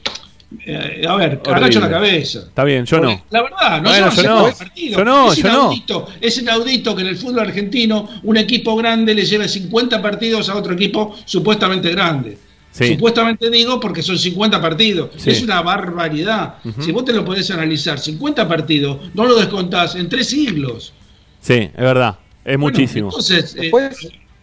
eh, a ver, agacho la cabeza. Está bien, yo no. La verdad, no bueno, yo, no. Yo no. Es yo inaudito, no. Es inaudito que en el fútbol argentino un equipo grande le lleve 50 partidos a otro equipo supuestamente grande. Supuestamente digo porque son 50 partidos. Es una barbaridad. Si vos te lo podés analizar, 50 partidos, no lo descontás en tres siglos. Sí, es verdad. Es muchísimo. Entonces, eh,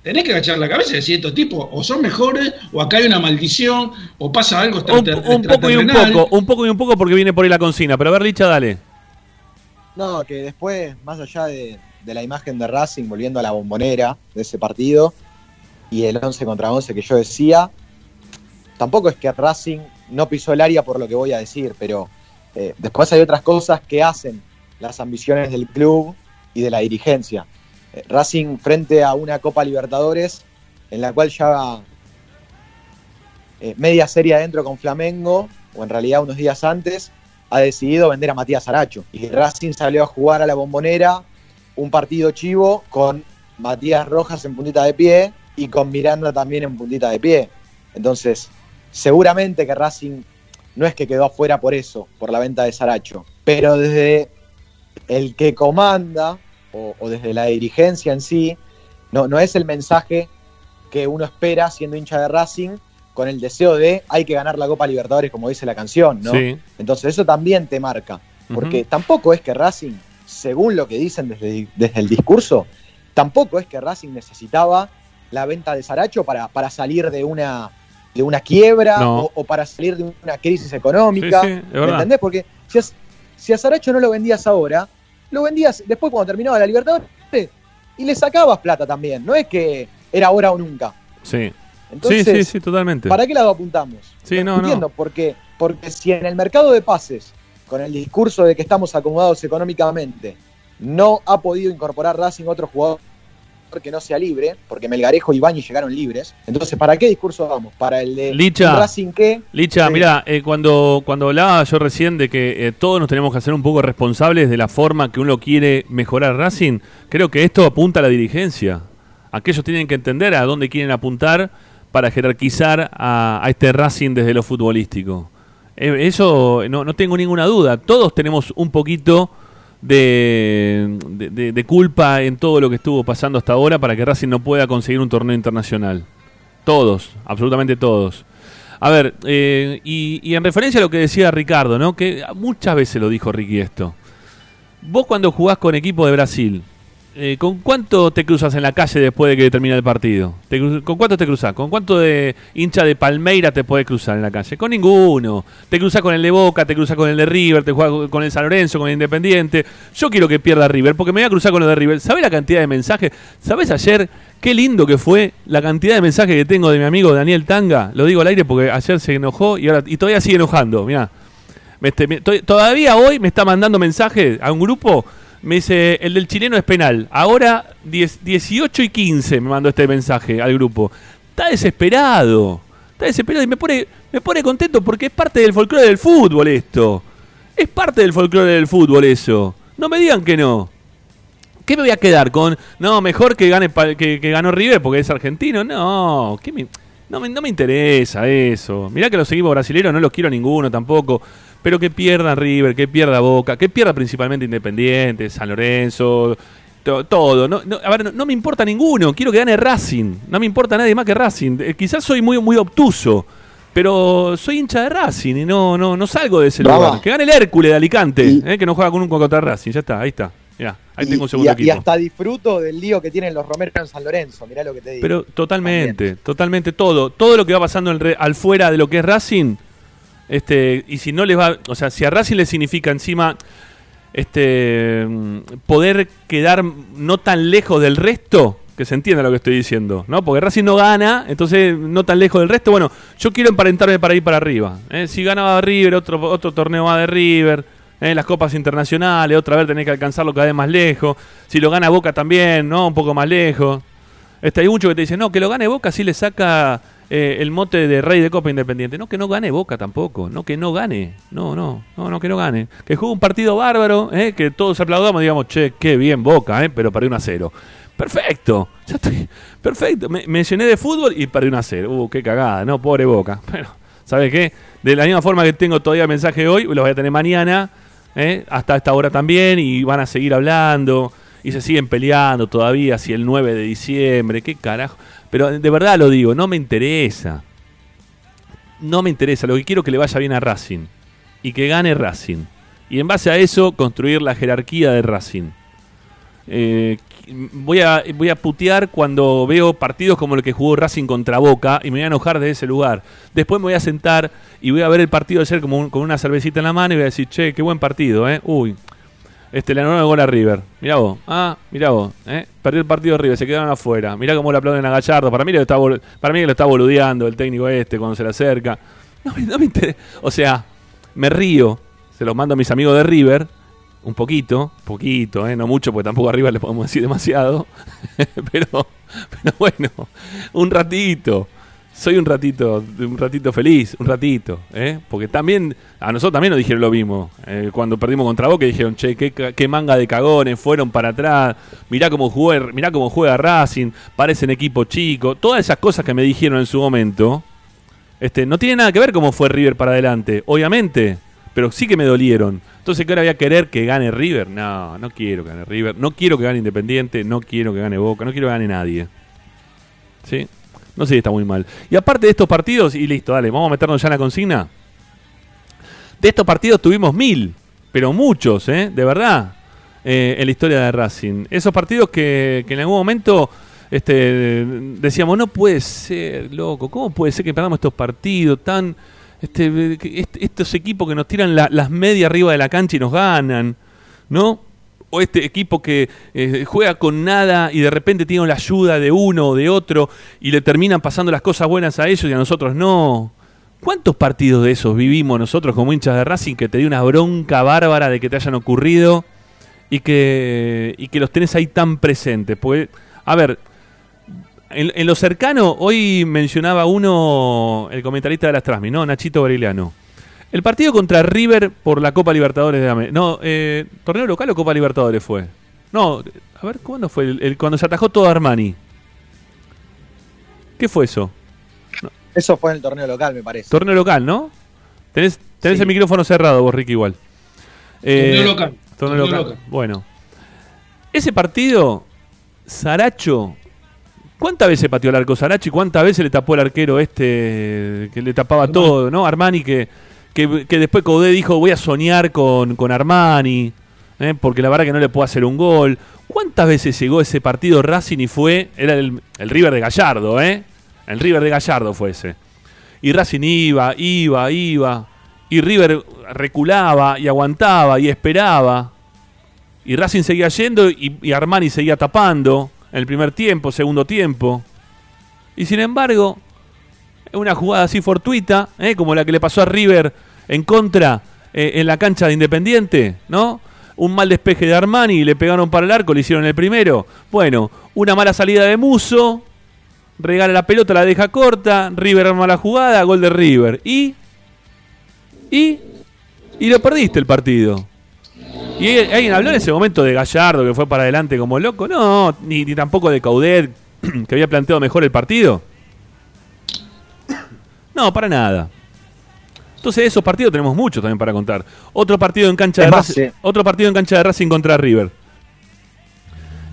tenés que agachar la cabeza y decir, estos tipos o son mejores, o acá hay una maldición, o pasa algo un, un poco y un poco, un poco y un poco porque viene por ahí la consigna. Pero a ver, Licha, dale. No, que después, más allá de, de la imagen de Racing, volviendo a la bombonera de ese partido, y el 11 contra 11 que yo decía, tampoco es que Racing no pisó el área por lo que voy a decir, pero eh, después hay otras cosas que hacen las ambiciones del club y de la dirigencia. Eh, Racing frente a una Copa Libertadores en la cual ya eh, media serie adentro con Flamengo, o en realidad unos días antes, ha decidido vender a Matías Aracho. Y Racing salió a jugar a la bombonera un partido chivo con Matías Rojas en puntita de pie y con Miranda también en puntita de pie. Entonces, Seguramente que Racing no es que quedó afuera por eso, por la venta de Saracho, pero desde el que comanda o, desde la dirigencia en sí, no, no es el mensaje que uno espera siendo hincha de Racing con el deseo de hay que ganar la Copa Libertadores, como dice la canción, ¿no? Entonces eso también te marca, porque tampoco es que Racing, según lo que dicen desde, desde, el discurso, tampoco es que Racing necesitaba la venta de Saracho para, para salir de una de una quiebra o, para salir de una crisis económica. ¿Me entendés? Porque si a, si a Saracho no lo vendías ahora, lo vendías después cuando terminaba la Libertadores y le sacabas plata también. No es que era ahora o nunca. Sí. Entonces, sí, sí, totalmente. ¿Para qué lado apuntamos? Sí, no, entiendo, porque, porque si en el mercado de pases, con el discurso de que estamos acomodados económicamente, no ha podido incorporar Racing otro jugador que no sea libre, porque Melgarejo y Bañi llegaron libres. Entonces, ¿para qué discurso vamos? ¿Para el de Licha, Racing qué? Licha, mira, eh, cuando, cuando hablaba yo recién de que eh, todos nos tenemos que hacer un poco responsables de la forma que uno quiere mejorar Racing, creo que esto apunta a la dirigencia. Aquellos tienen que entender a dónde quieren apuntar para jerarquizar a, este Racing desde lo futbolístico. Eh, eso no, no tengo ninguna duda. Todos tenemos un poquito de, de, culpa en todo lo que estuvo pasando hasta ahora para que Racing no pueda conseguir un torneo internacional. Todos, absolutamente todos. A ver, eh, y, y, en referencia a lo que decía Ricardo, ¿no? que muchas veces lo dijo Ricky esto. Vos cuando jugás con equipo de Brasil, eh, ¿Con cuánto te cruzas en la calle después de que termina el partido? ¿Con cuánto te cruzas? ¿Con cuánto de hincha de Palmeira te puedes cruzar en la calle? Con ninguno. Te cruzas con el de Boca, te cruzas con el de River, te juegas con el San Lorenzo, con el Independiente. Yo quiero que pierda River porque me voy a cruzar con el de River. ¿Sabes la cantidad de mensajes? ¿Sabes ayer qué lindo que fue la cantidad de mensajes que tengo de mi amigo Daniel Tanga? Lo digo al aire porque ayer se enojó y, ahora, y todavía sigue enojando. Mirá. Este, todavía hoy me está mandando mensajes a un grupo me dice, el del chileno es penal. Ahora 18 y 15 me mandó este mensaje al grupo. Está desesperado. Está desesperado y me pone, me pone contento porque es parte del folclore del fútbol esto. Es parte del folclore del fútbol eso. No me digan que no. ¿Qué me voy a quedar con? No, mejor que gane que, que ganó River porque es argentino. No, no, me, no me interesa eso. Mirá que los equipos brasileños no los quiero ninguno tampoco. Pero que pierda River, que pierda Boca, que pierda principalmente Independiente, San Lorenzo, todo. No, a ver, no, me importa ninguno. Quiero que gane Racing. No me importa nadie más que Racing. Eh, quizás soy muy, muy obtuso. Pero soy hincha de Racing y no, no, no salgo de ese lugar. Que gane el Hércules de Alicante, eh, que no juega con un contra Racing. Ya está, ahí está. Mirá, ahí tengo un segundo y, equipo. Y hasta disfruto del lío que tienen los Romero en San Lorenzo. Mirá lo que te digo. Pero totalmente, totalmente todo. Todo lo que va pasando al fuera de lo que es Racing este, y si no les va, o sea, si a Racing le significa encima este poder quedar no tan lejos del resto, que se entienda lo que estoy diciendo, ¿no? Porque Racing no gana, entonces no tan lejos del resto. Bueno, yo quiero emparentarme para ir para arriba. ¿eh? Si ganaba River, otro, otro torneo va de River. ¿eh? Las copas internacionales, otra vez tenés que alcanzarlo cada vez más lejos. Si lo gana Boca también, ¿no? Un poco más lejos. Este, hay mucho que te dicen, no, que lo gane Boca sí le saca eh, el mote de rey de Copa Independiente. No, que no gane Boca tampoco. No, que no gane. No, no, no, no, que no gane. Que juegue un partido bárbaro, eh, que todos aplaudamos digamos, che, qué bien Boca, eh, pero perdió 1 a 0. Perfecto, *laughs* ya estoy, perfecto. Me, mencioné de fútbol y perdí 1 a 0. Uh, qué cagada, no, pobre Boca. *laughs* Bueno, ¿sabes qué? De la misma forma que tengo todavía mensaje hoy, los voy a tener mañana, eh, hasta esta hora también, y van a seguir hablando, y se siguen peleando todavía, si el 9 de diciembre, qué carajo. Pero de verdad lo digo, no me interesa. No me interesa. Lo que quiero es que le vaya bien a Racing. Y que gane Racing. Y en base a eso, construir la jerarquía de Racing. Eh, voy, a, voy a putear cuando veo partidos como el que jugó Racing contra Boca y me voy a enojar de ese lugar. Después me voy a sentar y voy a ver el partido de ser como con una cervecita en la mano y voy a decir, che, qué buen partido, ¿eh? Uy, este, le anularon el gol a River. Mirá vos. Ah, mirá vos. ¿eh? Perdió el partido de River, se quedaron afuera. Mirá cómo le aplauden a Gallardo. Para mí, lo está, para mí que lo está boludeando el técnico este cuando se le acerca. No, no me interesa. O sea, me río. Se los mando a mis amigos de River. Un poquito, poquito, ¿eh? no mucho, porque tampoco a River le podemos decir demasiado. *laughs* pero, pero bueno, un ratito soy un ratito, un ratito feliz, un ratito, ¿eh? Porque también, a nosotros también nos dijeron lo mismo. Eh, cuando perdimos contra Boca dijeron, che, qué, manga de cagones, fueron para atrás, mirá cómo, juega, mirá cómo juega Racing, parecen equipo chico. Todas esas cosas que me dijeron en su momento, este, no tiene nada que ver cómo fue River para adelante, obviamente, pero sí que me dolieron. Entonces, ¿qué ahora voy a querer que gane River? No, no quiero que gane River, no quiero que gane Independiente, no quiero que gane Boca, no quiero que gane nadie. ¿Sí? No sé si está muy mal. Y aparte de estos partidos, y listo, dale, vamos a meternos ya en la consigna. De estos partidos tuvimos mil, pero muchos, ¿eh? De verdad, eh, en la historia de Racing. Esos partidos que, en algún momento este, decíamos, no puede ser, loco, ¿cómo puede ser que perdamos estos partidos tan... Este, estos equipos que nos tiran las medias arriba de la cancha y nos ganan, ¿no? O este equipo que eh, juega con nada y de repente tiene la ayuda de uno o de otro y le terminan pasando las cosas buenas a ellos y a nosotros no. ¿Cuántos partidos de esos vivimos nosotros como hinchas de Racing que te dio una bronca bárbara de que te hayan ocurrido y que, y que los tenés ahí tan presentes? Porque A ver, en, lo cercano, hoy mencionaba uno, el comentarista de las Trasmi, ¿no? Nachito Briliano. El partido contra River por la Copa Libertadores de América. No, eh, ¿torneo local o Copa Libertadores fue? No, a ver, ¿cuándo fue? El, cuando se atajó todo Armani. ¿Qué fue eso? Eso fue en el torneo local, me parece. Torneo local, ¿no? Tenés, tenés el micrófono cerrado, vos, Ricky, igual. torneo eh, local. Torneo, local. Bueno. Ese partido, Saracho ¿Cuántas veces pateó el arco Saracho y cuántas veces le tapó el arquero este que le tapaba todo, ¿no? Armani que, que, después Codé dijo voy a soñar con, con Armani, ¿eh? porque la verdad que no le puedo hacer un gol. ¿Cuántas veces llegó ese partido Racing y fue, era el, el River de Gallardo, ¿eh? El River de Gallardo fue ese. Y Racing iba, iba, iba. Y River reculaba y aguantaba y esperaba. Y Racing seguía yendo y, y Armani seguía tapando en el primer tiempo, segundo tiempo. Y sin embargo, una jugada así fortuita, ¿eh? como la que le pasó a River en contra eh, en la cancha de Independiente, ¿no? Un mal despeje de Armani, le pegaron para el arco, le hicieron el primero. Bueno, una mala salida de Muso, regala la pelota, la deja corta, River arma la jugada, gol de River. Y. Y. Y lo perdiste el partido. ¿Y alguien habló en ese momento de Gallardo que fue para adelante como loco? No, ni, tampoco de Caudet *clears throat* que había planteado mejor el partido. No, para nada. Entonces esos partidos tenemos muchos también para contar. Otro partido en cancha de Racing, otro partido en cancha de Racing contra River.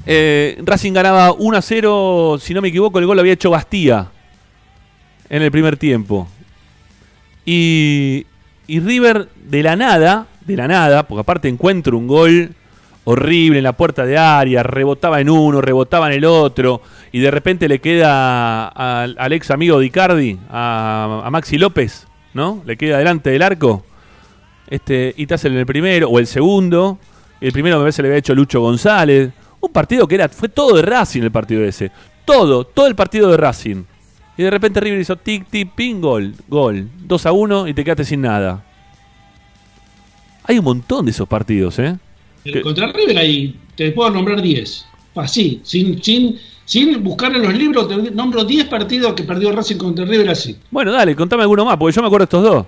Eh, Racing ganaba 1 a 0, si no me equivoco, el gol lo había hecho Bastía en el primer tiempo. Y, y River de la nada de la nada, porque aparte encuentro un gol horrible en la puerta de área, rebotaba en uno, rebotaba en el otro, y de repente le queda al, ex amigo de Icardi, a, Maxi López, ¿no? Le queda delante del arco, este, y te el primero, o el segundo, el primero me parece le había hecho Lucho González, un partido que era, fue todo de Racing el partido ese, todo, todo el partido de Racing. Y de repente River hizo tic, tic, ping, gol, gol, 2 a 1 y te quedaste sin nada. Hay un montón de esos partidos, ¿eh? Contra River ahí te puedo nombrar 10. Así, sin, sin, sin buscar en los libros, te nombro 10 partidos que perdió Racing contra River así. Bueno, dale, contame alguno más, porque yo me acuerdo de estos dos.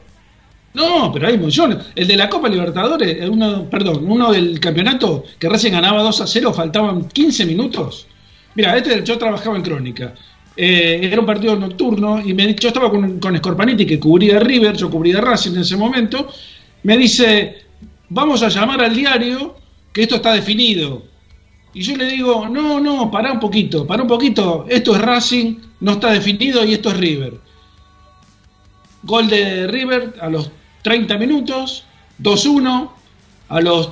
No, pero hay millones. El de la Copa Libertadores, uno, perdón, uno del campeonato que Racing ganaba 2 a 0, faltaban 15 minutos. Mira, este yo trabajaba en Crónica. Eh, era un partido nocturno y me, yo estaba con, con Scorpanetti que cubría River, yo cubría Racing en ese momento. Me dice, vamos a llamar al diario que esto está definido. Y yo le digo, no, no, para un poquito, para un poquito, esto es Racing, no está definido y esto es River. Gol de River a los 30 minutos, 2-1, a los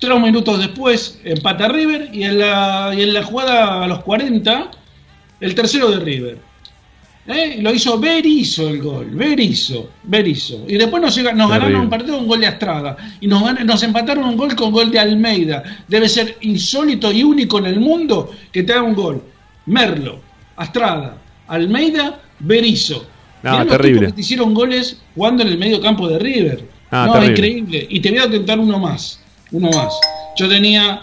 3 minutos después empata River y en, la, y en la jugada a los 40, el tercero de River. ¿Eh? Lo hizo Berizzo el gol, Berizzo, Berizzo. Y después nos, nos ganaron un partido con gol de Astrada. Y nos, nos empataron un gol con gol de Almeida. Debe ser insólito y único en el mundo que te haga un gol. Merlo, Astrada, Almeida, Berizzo. No, terrible. que te hicieron goles jugando en el medio campo de River. no, increíble. Y te voy a tentar uno más. Uno más. Yo tenía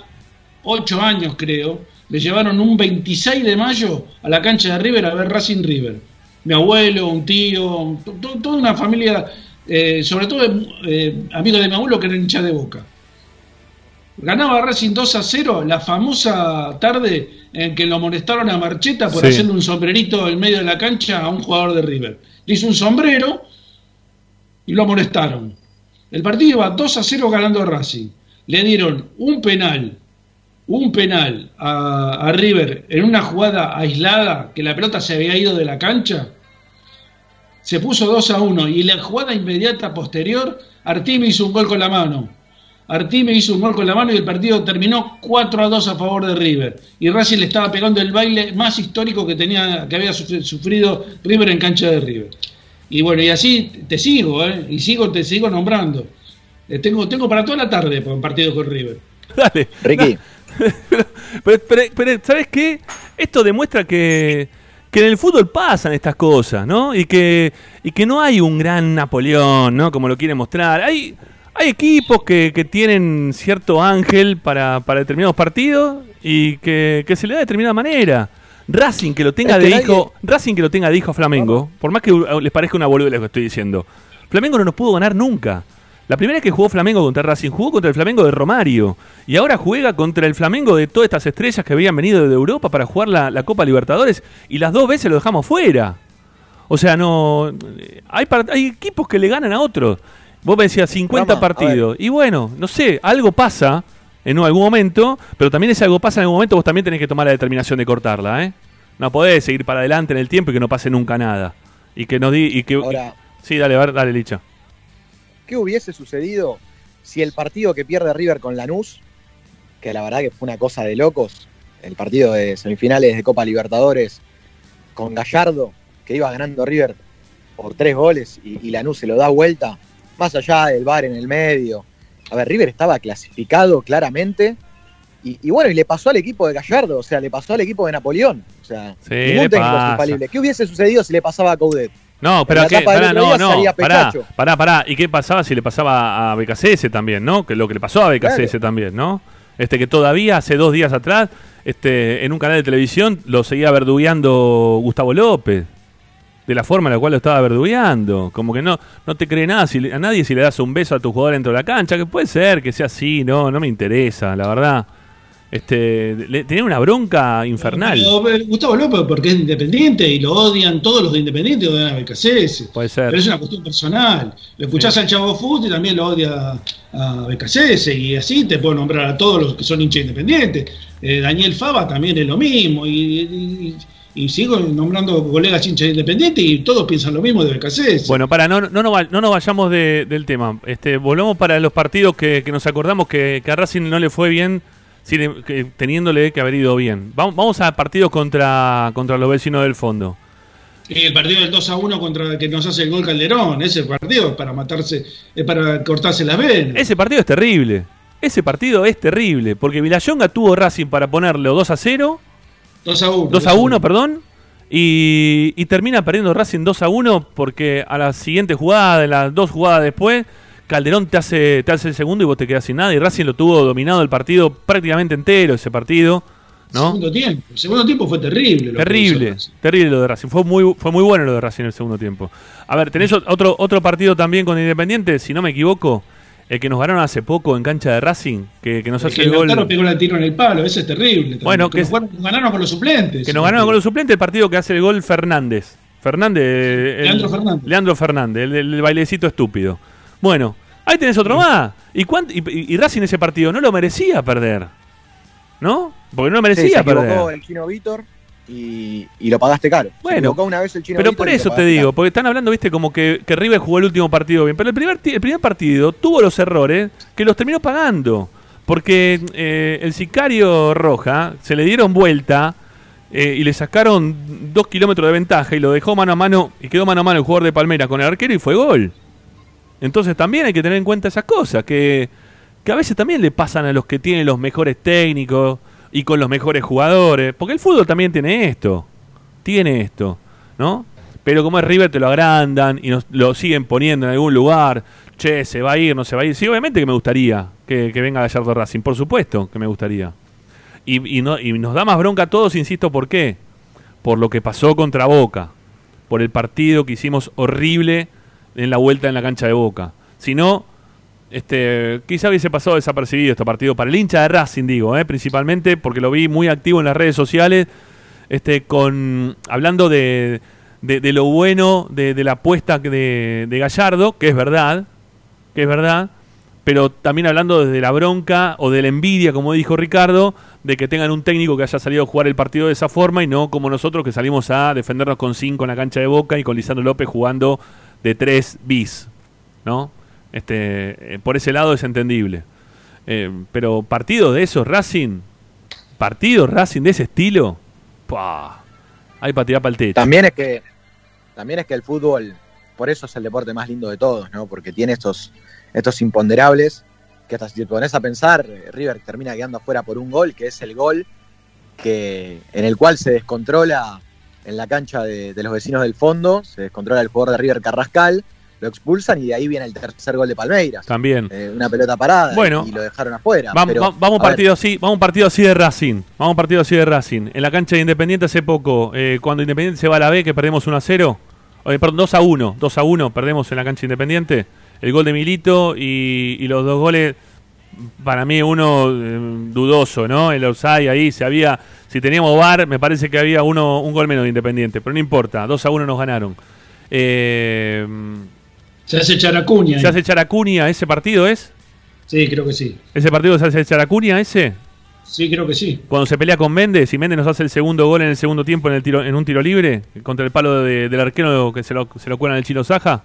8 años, creo. Le llevaron un 26 de mayo a la cancha de River a ver Racing River mi abuelo, un tío, toda una familia, eh, sobre todo eh, amigos de mi abuelo que eran hincha de boca. Ganaba Racing 2 a 0 la famosa tarde en que lo molestaron a Marcheta por hacerle un sombrerito en medio de la cancha a un jugador de River. Le hizo un sombrero y lo molestaron. El partido iba 2 a 0 ganando Racing. Le dieron un penal un penal a, River en una jugada aislada, que la pelota se había ido de la cancha, se puso 2 a 1 y la jugada inmediata posterior, Artime hizo un gol con la mano. Artime hizo un gol con la mano y el partido terminó 4 a 2 a favor de River. Y Racing le estaba pegando el baile más histórico que, tenía, que había sufrido River en cancha de River. Y bueno, y así te sigo, ¿eh? y sigo, te sigo nombrando. Eh, tengo, tengo para toda la tarde por un partido con River. *laughs* Dale. Ricky. *laughs* pero, ¿sabes qué? Esto demuestra que, que en el fútbol pasan estas cosas, ¿no? Y que, y que no hay un gran Napoleón, ¿no? Como lo quiere mostrar. Hay, hay equipos que, que tienen cierto ángel para, para determinados partidos y que, que se le da de determinada manera. Racing que lo tenga de hijo, Racing que lo tenga de hijo a Flamengo, por más que les parezca una boludez lo que estoy diciendo. Flamengo no nos pudo ganar nunca. La primera vez que jugó Flamengo contra Racing, jugó contra el Flamengo de Romario. Y ahora juega contra el Flamengo de todas estas estrellas que habían venido de Europa para jugar la, Copa Libertadores. Y las dos veces lo dejamos fuera. O sea, no. Hay, hay equipos que le ganan a otros. Vos me decías 50 partidos. Y bueno, no sé, algo pasa en algún momento, pero también ese algo pasa en algún momento, vos también tenés que tomar la determinación de cortarla, ¿eh? No podés seguir para adelante en el tiempo y que no pase nunca nada. Y que nos di, y que Sí, dale, dale, Licha. ¿Qué hubiese sucedido si el partido que pierde River con Lanús, que la verdad que fue una cosa de locos, el partido de semifinales de Copa Libertadores con Gallardo, que iba ganando River por tres goles y, y Lanús se lo da vuelta, más allá del bar en el medio, a ver, River estaba clasificado claramente. Y, bueno, y le pasó al equipo de Gallardo, o sea, le pasó al equipo de Napoleón. O sea, sí, ningún técnico ¿Qué hubiese sucedido si le pasaba a Coudet? No, pero ¿qué? Pará, no, no, pará, pará, pará. ¿Y qué pasaba si le pasaba a BKCS también, no? Que lo que le pasó a BKCS también, ¿no? Este que todavía hace dos días atrás, este, en un canal de televisión lo seguía verdugueando Gustavo López de la forma en la cual lo estaba verdugueando. Como que no, no te cree nada si, a nadie si le das un beso a tu jugador dentro de la cancha, que puede ser que sea así, no, no me interesa, la verdad. Este, tenía una bronca infernal. Gustavo López porque es independiente y lo odian todos los de Independiente, odian a BKCS. Puede ser. Pero es una cuestión personal. Lo escuchás al Chavo Fútbol y también lo odia a BKCS y así te puedo nombrar a todos los que son hinchas independientes. Eh, Daniel Fava también es lo mismo y y sigo nombrando colegas hinchas independientes y todos piensan lo mismo de BKC. Bueno, para, no, no, no, no nos vayamos del tema. Este, volvemos para los partidos que, nos acordamos que, a Racing no le fue bien, teniéndole que haber ido bien. Vamos, vamos a partidos contra, contra los vecinos del fondo. El partido del 2 a 1 contra el que nos hace el gol Calderón, ese partido es para matarse, es para cortarse las venas. Ese partido es terrible. Ese partido es terrible, porque Vilayonga tuvo Racing para ponerle 2 a 0 2 a 1. 2 a 1, perdón. Y, termina perdiendo Racing 2 a 1 porque a la siguiente jugada, de las dos jugadas después, Calderón te hace, te hace el segundo y vos te quedas sin nada. Y Racing lo tuvo dominado el partido prácticamente entero, ese partido. ¿no? Segundo tiempo. El segundo tiempo fue terrible. terrible, terrible lo de Racing. Fue muy, fue muy bueno lo de Racing en el segundo tiempo. A ver, tenés otro, otro partido también con Independiente, si no me equivoco. El que nos ganaron hace poco en cancha de Racing, que, nos hace el, gol. pegó el tiro en el palo, ese es terrible. Bueno, que, nos, ganaron con los suplentes. Que nos ganaron con los suplentes el partido que hace el gol Fernández. Fernández. Leandro Fernández. Leandro Fernández, el, bailecito estúpido. Bueno, ahí tenés otro más. ¿Y, y, Racing ese partido no lo merecía perder. ¿No? Porque no lo merecía perder. el Chino Víctor y, lo pagaste caro. Bueno, una vez el pero por eso te digo, porque están hablando, viste, como que, que River jugó el último partido bien, pero el primer, el primer partido tuvo los errores que los terminó pagando. Porque eh, el sicario Roja se le dieron vuelta eh, y le sacaron dos kilómetros de ventaja y lo dejó mano a mano y quedó mano a mano el jugador de Palmera con el arquero y fue gol. Entonces también hay que tener en cuenta esas cosas, que, que a veces también le pasan a los que tienen los mejores técnicos, y con los mejores jugadores. Porque el fútbol también tiene esto. Tiene esto, ¿no? Pero como es River, te lo agrandan y nos, lo siguen poniendo en algún lugar. Che, se va a ir, no se va a ir. Sí, obviamente que me gustaría que, venga Gallardo Racing. Por supuesto que me gustaría. Y, no, y nos da más bronca a todos, insisto, ¿por qué? Por lo que pasó contra Boca. Por el partido que hicimos horrible en la vuelta en la cancha de Boca. Si no, este, quizá hubiese pasado desapercibido este partido para el hincha de Racing, digo, eh, principalmente porque lo vi muy activo en las redes sociales, este, con hablando de, de, lo bueno de, la apuesta de, Gallardo, que es verdad, que es verdad, pero también hablando desde la bronca o de la envidia, como dijo Ricardo, de que tengan un técnico que haya salido a jugar el partido de esa forma y no como nosotros que salimos a defendernos con 5 en la cancha de Boca y con Lisandro López jugando de 3 bis, ¿no? Este, eh, por ese lado es entendible. Eh, pero partido de esos, Racing, partido Racing de ese estilo, hay para tirar para el techo. También es que, también es que el fútbol, por eso es el deporte más lindo de todos, ¿no? Porque tiene estos, estos imponderables que hasta si te pones a pensar, eh, River termina quedando afuera por un gol, que es el gol que, en el cual se descontrola en la cancha de, de los vecinos del fondo, se descontrola el jugador de River Carrascal, lo expulsan y de ahí viene el tercer gol de Palmeiras. También. Eh, una pelota parada bueno, y lo dejaron afuera. Vamos, vamos partido así, vamos un partido así de Racing. Vamos un partido así de Racing. En la cancha de Independiente hace poco, eh, cuando Independiente se va a la B, que perdemos 1 a 0. Eh, perdón, 2 a 1. 2 a 1, perdemos en la cancha Independiente. El gol de Milito y, los dos goles, para mí uno dudoso, ¿no? El offside ahí, se había, si teníamos VAR, me parece que había uno un gol menos de Independiente, pero no importa, 2 a 1 nos ganaron. Eh, se hace Characuña. ¿Se hace Characuña ese partido es? Sí, creo que sí. ¿Ese partido se hace Characuña ese? Sí, creo que sí. Cuando se pelea con Méndez y Méndez nos hace el segundo gol en el segundo tiempo en el tiro, en un tiro libre contra el palo del arquero que se lo, se lo cuelan el Chino Saja.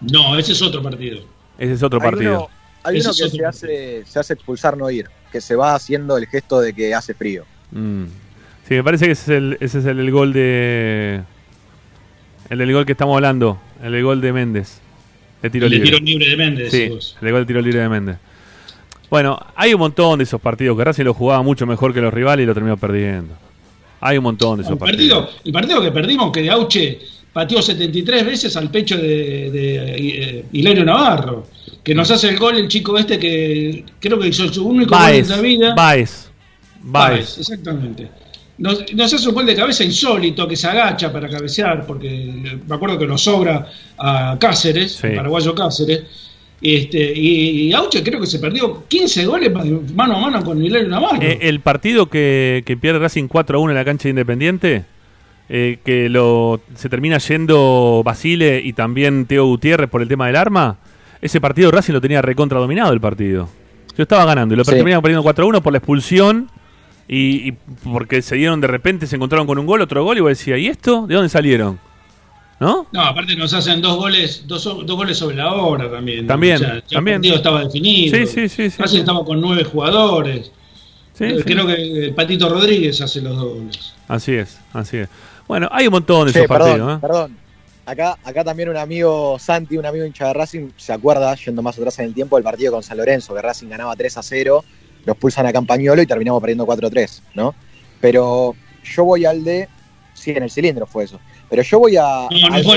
No, ese es otro partido. Ese es otro partido. hay uno que se hace, se hace expulsar no ir, que se va haciendo el gesto de que hace frío. Mm. Sí, me parece que ese es el, ese es el gol de el del gol que estamos hablando, el del gol de Méndez. De tiro el libre. tiro libre de Méndez. Sí, el gol de tiro libre de Méndez. Bueno, hay un montón de esos partidos que Racing lo jugaba mucho mejor que los rivales y lo terminó perdiendo. Hay un montón de esos partidos. Partido, el partido que perdimos, que de Auche pateó 73 veces al pecho de, de, eh, Hilario Navarro, que nos hace el gol el chico este que creo que hizo su único gol en la vida. Baez. Baez. Exactamente. Nos, hace un gol de cabeza insólito que se agacha para cabecear, porque me acuerdo que lo sobra a Cáceres, paraguayo Cáceres. Este, y, Auche creo que se perdió 15 goles mano a mano con Hilario Navarro. Eh, el partido que, pierde Racing 4 a 1 en la cancha de Independiente, eh, que lo se termina yendo Basile y también Teo Gutiérrez por el tema del arma, ese partido Racing lo tenía recontra dominado el partido. Yo estaba ganando y lo terminaba perdiendo 4 a 1 por la expulsión y, porque se dieron de repente, se encontraron con un gol, otro gol, y vos decías, ¿y esto? ¿De dónde salieron? ¿No? No, aparte nos hacen dos goles, dos, dos goles sobre la hora también. También, también. El partido estaba definido. Sí, sí, sí. sí, estamos con nueve jugadores. Eh, creo que el Patito Rodríguez hace los dos goles. Así es, así es. Bueno, hay un montón de esos partidos. ¿eh? Perdón, acá, acá también un amigo Santi, un amigo hincha de Racing, se acuerda, yendo más atrás en el tiempo, del partido con San Lorenzo, que Racing ganaba 3 a 0 los pulsan a Campañolo y terminamos perdiendo 4-3, ¿no? Pero yo voy al de. Sí, en el cilindro fue eso. Pero yo voy a.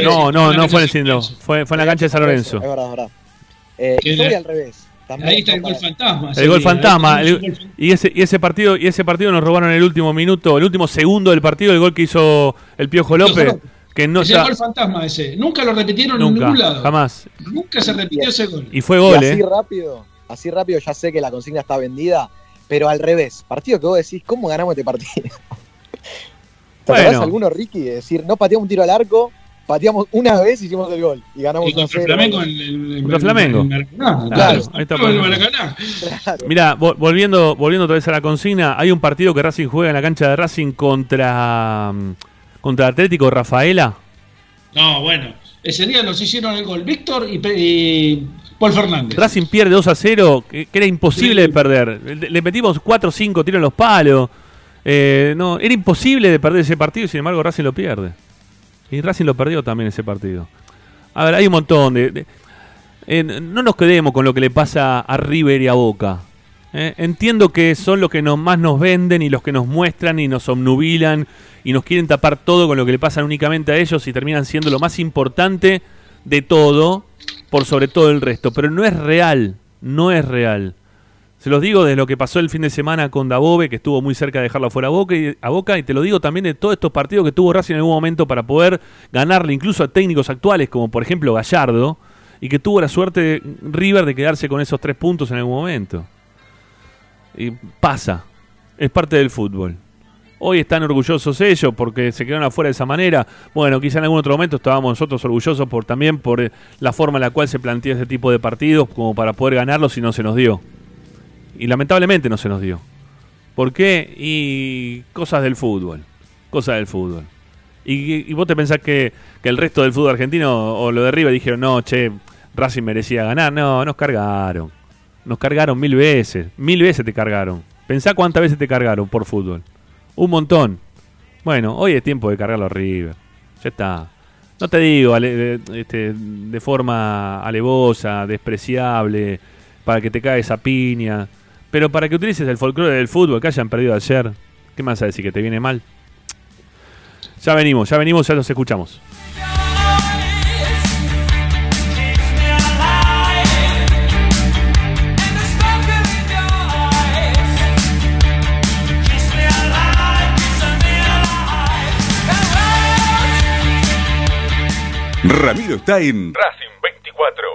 No, no, no, fue en el cilindro. Fue, fue en la cancha de San Lorenzo. Es verdad, es verdad. Eh, yo voy al revés. Ahí está el gol fantasma. El gol fantasma. y, ese, y, ese partido, y ese partido nos robaron el último minuto, el último segundo del partido, el gol que hizo el Piojo López. Que no ese gol fantasma ese. Nunca lo repitieron en ningún lado. Jamás. Nunca se repitió ese gol. Y fue gol, y así ¿eh? rápido así rápido ya sé que la consigna está vendida, pero al revés, partido que vos decís, ¿cómo ganamos este partido? *laughs* ¿Te bueno. alguno, Ricky, de decir, no pateamos un tiro al arco, pateamos una vez y hicimos el gol y ganamos y contra el Flamengo en, el, Flamengo. claro, ahí está Mira, volviendo, volviendo otra vez a la consigna, hay un partido que Racing juega en la cancha de Racing contra mm, contra Atlético Rafaela. No, bueno, ese día nos hicieron el gol Víctor y Paul Fernández. Racing pierde 2 a 0, que, era imposible de perder. Le, metimos 4 o 5 tiros en los palos. Eh, no, era imposible de perder ese partido y sin embargo Racing lo pierde. Y Racing lo perdió también ese partido. A ver, hay un montón de... No nos quedemos con lo que le pasa a River y a Boca. Eh, entiendo que son los que nos, más nos venden y los que nos muestran y nos obnubilan y nos quieren tapar todo con lo que le pasa únicamente a ellos y terminan siendo lo más importante de todo por sobre todo el resto. Pero no es real, no es real. Se los digo de lo que pasó el fin de semana con Dabove, que estuvo muy cerca de dejarlo fuera a Boca, y, a Boca, y te lo digo también de todos estos partidos que tuvo Racing en algún momento para poder ganarle incluso a técnicos actuales, como por ejemplo Gallardo, y que tuvo la suerte de River de quedarse con esos tres puntos en algún momento. Y pasa, es parte del fútbol. Hoy están orgullosos ellos porque se quedaron afuera de esa manera. Bueno, quizá en algún otro momento estábamos nosotros orgullosos por también por eh, la forma en la cual se plantea ese tipo de partidos como para poder ganarlos y no se nos dio. Y lamentablemente no se nos dio. ¿Por qué? Y cosas del fútbol. Cosas del fútbol. Y, vos te pensás que, que, el resto del fútbol argentino o lo de arriba dijeron, no, che, Racing merecía ganar. No, nos cargaron. Nos cargaron mil veces. Mil veces te cargaron. Pensá cuántas veces te cargaron por fútbol. Un montón. Bueno, hoy es tiempo de cargarlo a River. Ya está. No te digo este, de forma alevosa, despreciable, para que te caiga esa piña, pero para que utilices el folclore del fútbol que hayan perdido ayer, ¿qué más a decir que te viene mal? Ya venimos, ya venimos, ya los escuchamos. Ramiro está en Racing 24.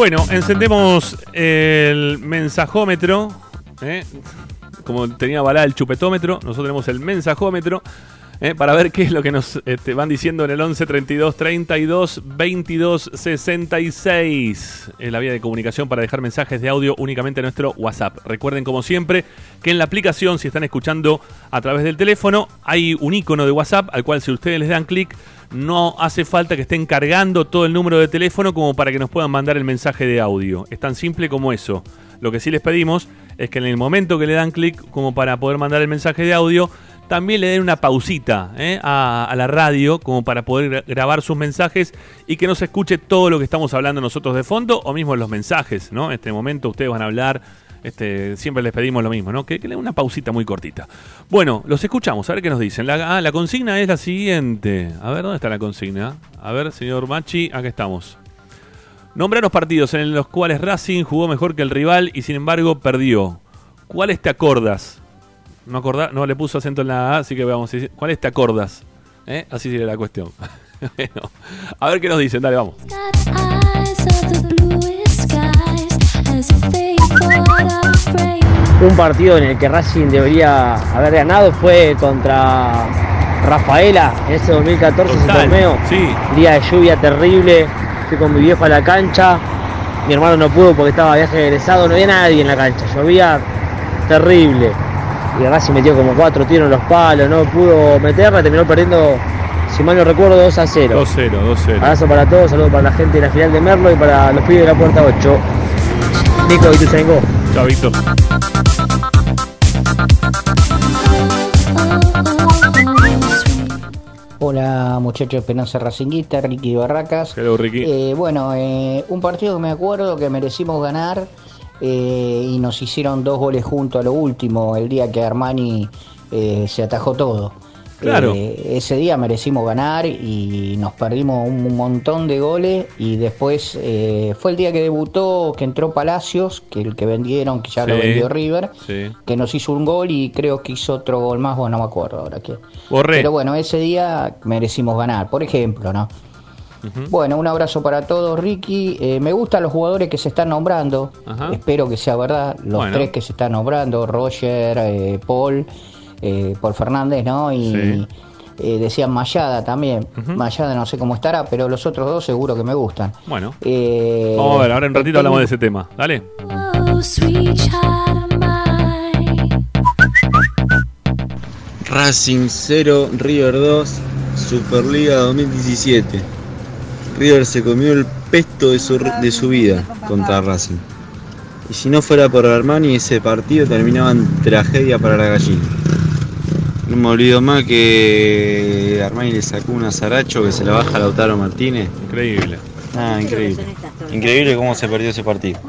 Bueno, encendemos el mensajómetro. ¿eh? Como tenía balada el chupetómetro, nosotros tenemos el mensajómetro. ¿Eh? para ver qué es lo que nos este, van diciendo en el 11 32 32 22 66. Es la vía de comunicación para dejar mensajes de audio únicamente en nuestro WhatsApp. Recuerden, como siempre, que en la aplicación, si están escuchando a través del teléfono, hay un icono de WhatsApp al cual, si ustedes les dan clic, no hace falta que estén cargando todo el número de teléfono como para que nos puedan mandar el mensaje de audio. Es tan simple como eso. Lo que sí les pedimos es que en el momento que le dan clic como para poder mandar el mensaje de audio, también le den una pausita ¿eh? a, la radio como para poder grabar sus mensajes y que no se escuche todo lo que estamos hablando nosotros de fondo o mismo los mensajes, ¿no? En este momento ustedes van a hablar, este, siempre les pedimos lo mismo, ¿no? Que, le den una pausita muy cortita. Bueno, los escuchamos, a ver qué nos dicen. La, ah, consigna es la siguiente. A ver, ¿dónde está la consigna? A ver, señor Machi, acá estamos. Nombrar los partidos en los cuales Racing jugó mejor que el rival y sin embargo perdió. ¿Cuáles te acordas? No, acordar, no le puso acento en la A, así que vamos ¿cuáles te acordas? ¿Eh? Así sería la cuestión. *laughs* bueno, a ver qué nos dicen, dale, vamos. Un partido en el que Racing debería haber ganado fue contra Rafaela en ese 2014, ese torneo. Sí. Día de lluvia terrible, fui con mi viejo a la cancha, mi hermano no pudo porque estaba viaje egresado, no había nadie en la cancha, llovía terrible y Racing metió como cuatro tiros en los palos, no pudo meterla, terminó perdiendo, si mal no recuerdo, 2 a 0. 2-0, 2-0. Abrazo para todos, saludos para la gente de la final de Merlo y para los pibes de la puerta 8. Nico y tu Chao, Víctor. Hola muchachos Esperanza Racinguista, Ricky Barracas. Hello, Ricky. Eh, bueno, eh, un partido que me acuerdo que merecimos ganar eh, y nos hicieron dos goles junto a lo último, el día que Armani eh, se atajó todo. Claro. Eh, ese día merecimos ganar y nos perdimos un montón de goles y después eh, fue el día que debutó, que entró Palacios, que el que vendieron, que ya lo vendió River, Sí. que nos hizo un gol y creo que hizo otro gol más, bueno, no me acuerdo ahora qué. Pero bueno, ese día merecimos ganar, por ejemplo, ¿no? Bueno, un abrazo para todos, Ricky. Eh, me gustan los jugadores que se están nombrando. Ajá. Espero que sea verdad. Los Bueno. tres que se están nombrando, Roger, eh, Paul, eh, Paul Fernández, ¿no? Y Sí. eh, decían Mayada también. Ujú. Mayada no sé cómo estará, pero los otros dos seguro que me gustan. Bueno. Eh, Vamos a ver, ahora en un ratito hablamos de ese tema. Dale. Racing 0, River 2, Superliga 2017. River se comió el pesto de su, de su vida contra Racing. Y si no fuera por Armani, ese partido terminaba en tragedia para la gallina. No me olvido más que Armani le sacó un azaracho que se la baja a Lautaro Martínez. Increíble. Ah, increíble. Increíble cómo se perdió ese partido.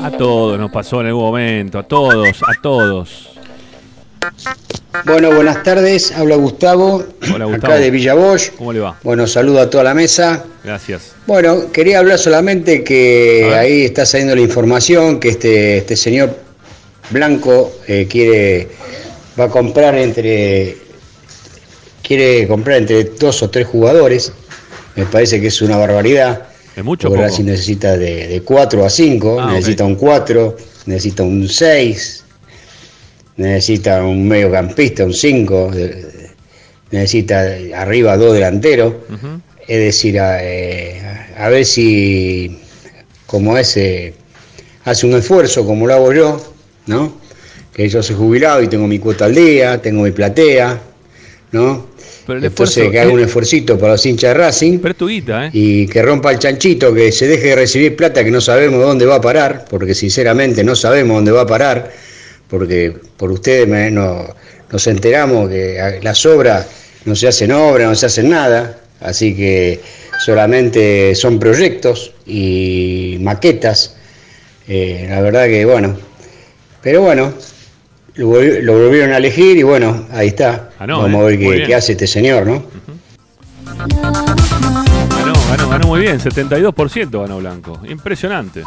A todos nos pasó en algún momento. A todos, a todos. Bueno, buenas tardes. Habla Gustavo, Hola, Gustavo. acá de Villa Bosch. ¿Cómo le va? Bueno, saludo a toda la mesa. Gracias. Bueno, quería hablar solamente que ahí está saliendo la información que este, este señor Blanco eh, quiere va a comprar entre quiere comprar entre dos o tres jugadores. Me parece que es una barbaridad. Es mucho Porque. Racing necesita de, de 4 a 5, Ah, necesita un 4, necesita un 6, necesita un mediocampista, un 5, necesita arriba dos delanteros. Es decir, a, eh, a ver si, como ese, hace un esfuerzo como lo hago yo, ¿no? Que yo soy jubilado y tengo mi cuota al día, tengo mi platea, ¿no? Pero el Entonces esfuerzo. que haga un es- esfuercito para los hinchas de Racing guita, ¿eh? y que rompa el chanchito, que se deje de recibir plata que no sabemos dónde va a parar, porque sinceramente no sabemos dónde va a parar, porque por ustedes me- no- nos enteramos que las obras no se hacen obras, no se hacen nada, así que solamente son proyectos y maquetas. Eh, la verdad que bueno, pero bueno, lo, volvi- lo volvieron a elegir y bueno, ahí está. Ganó, Vamos eh. a ver qué, bien. qué hace este señor, ¿no? Ganó, ganó, ganó muy bien. 72% ganó Blanco. Impresionante.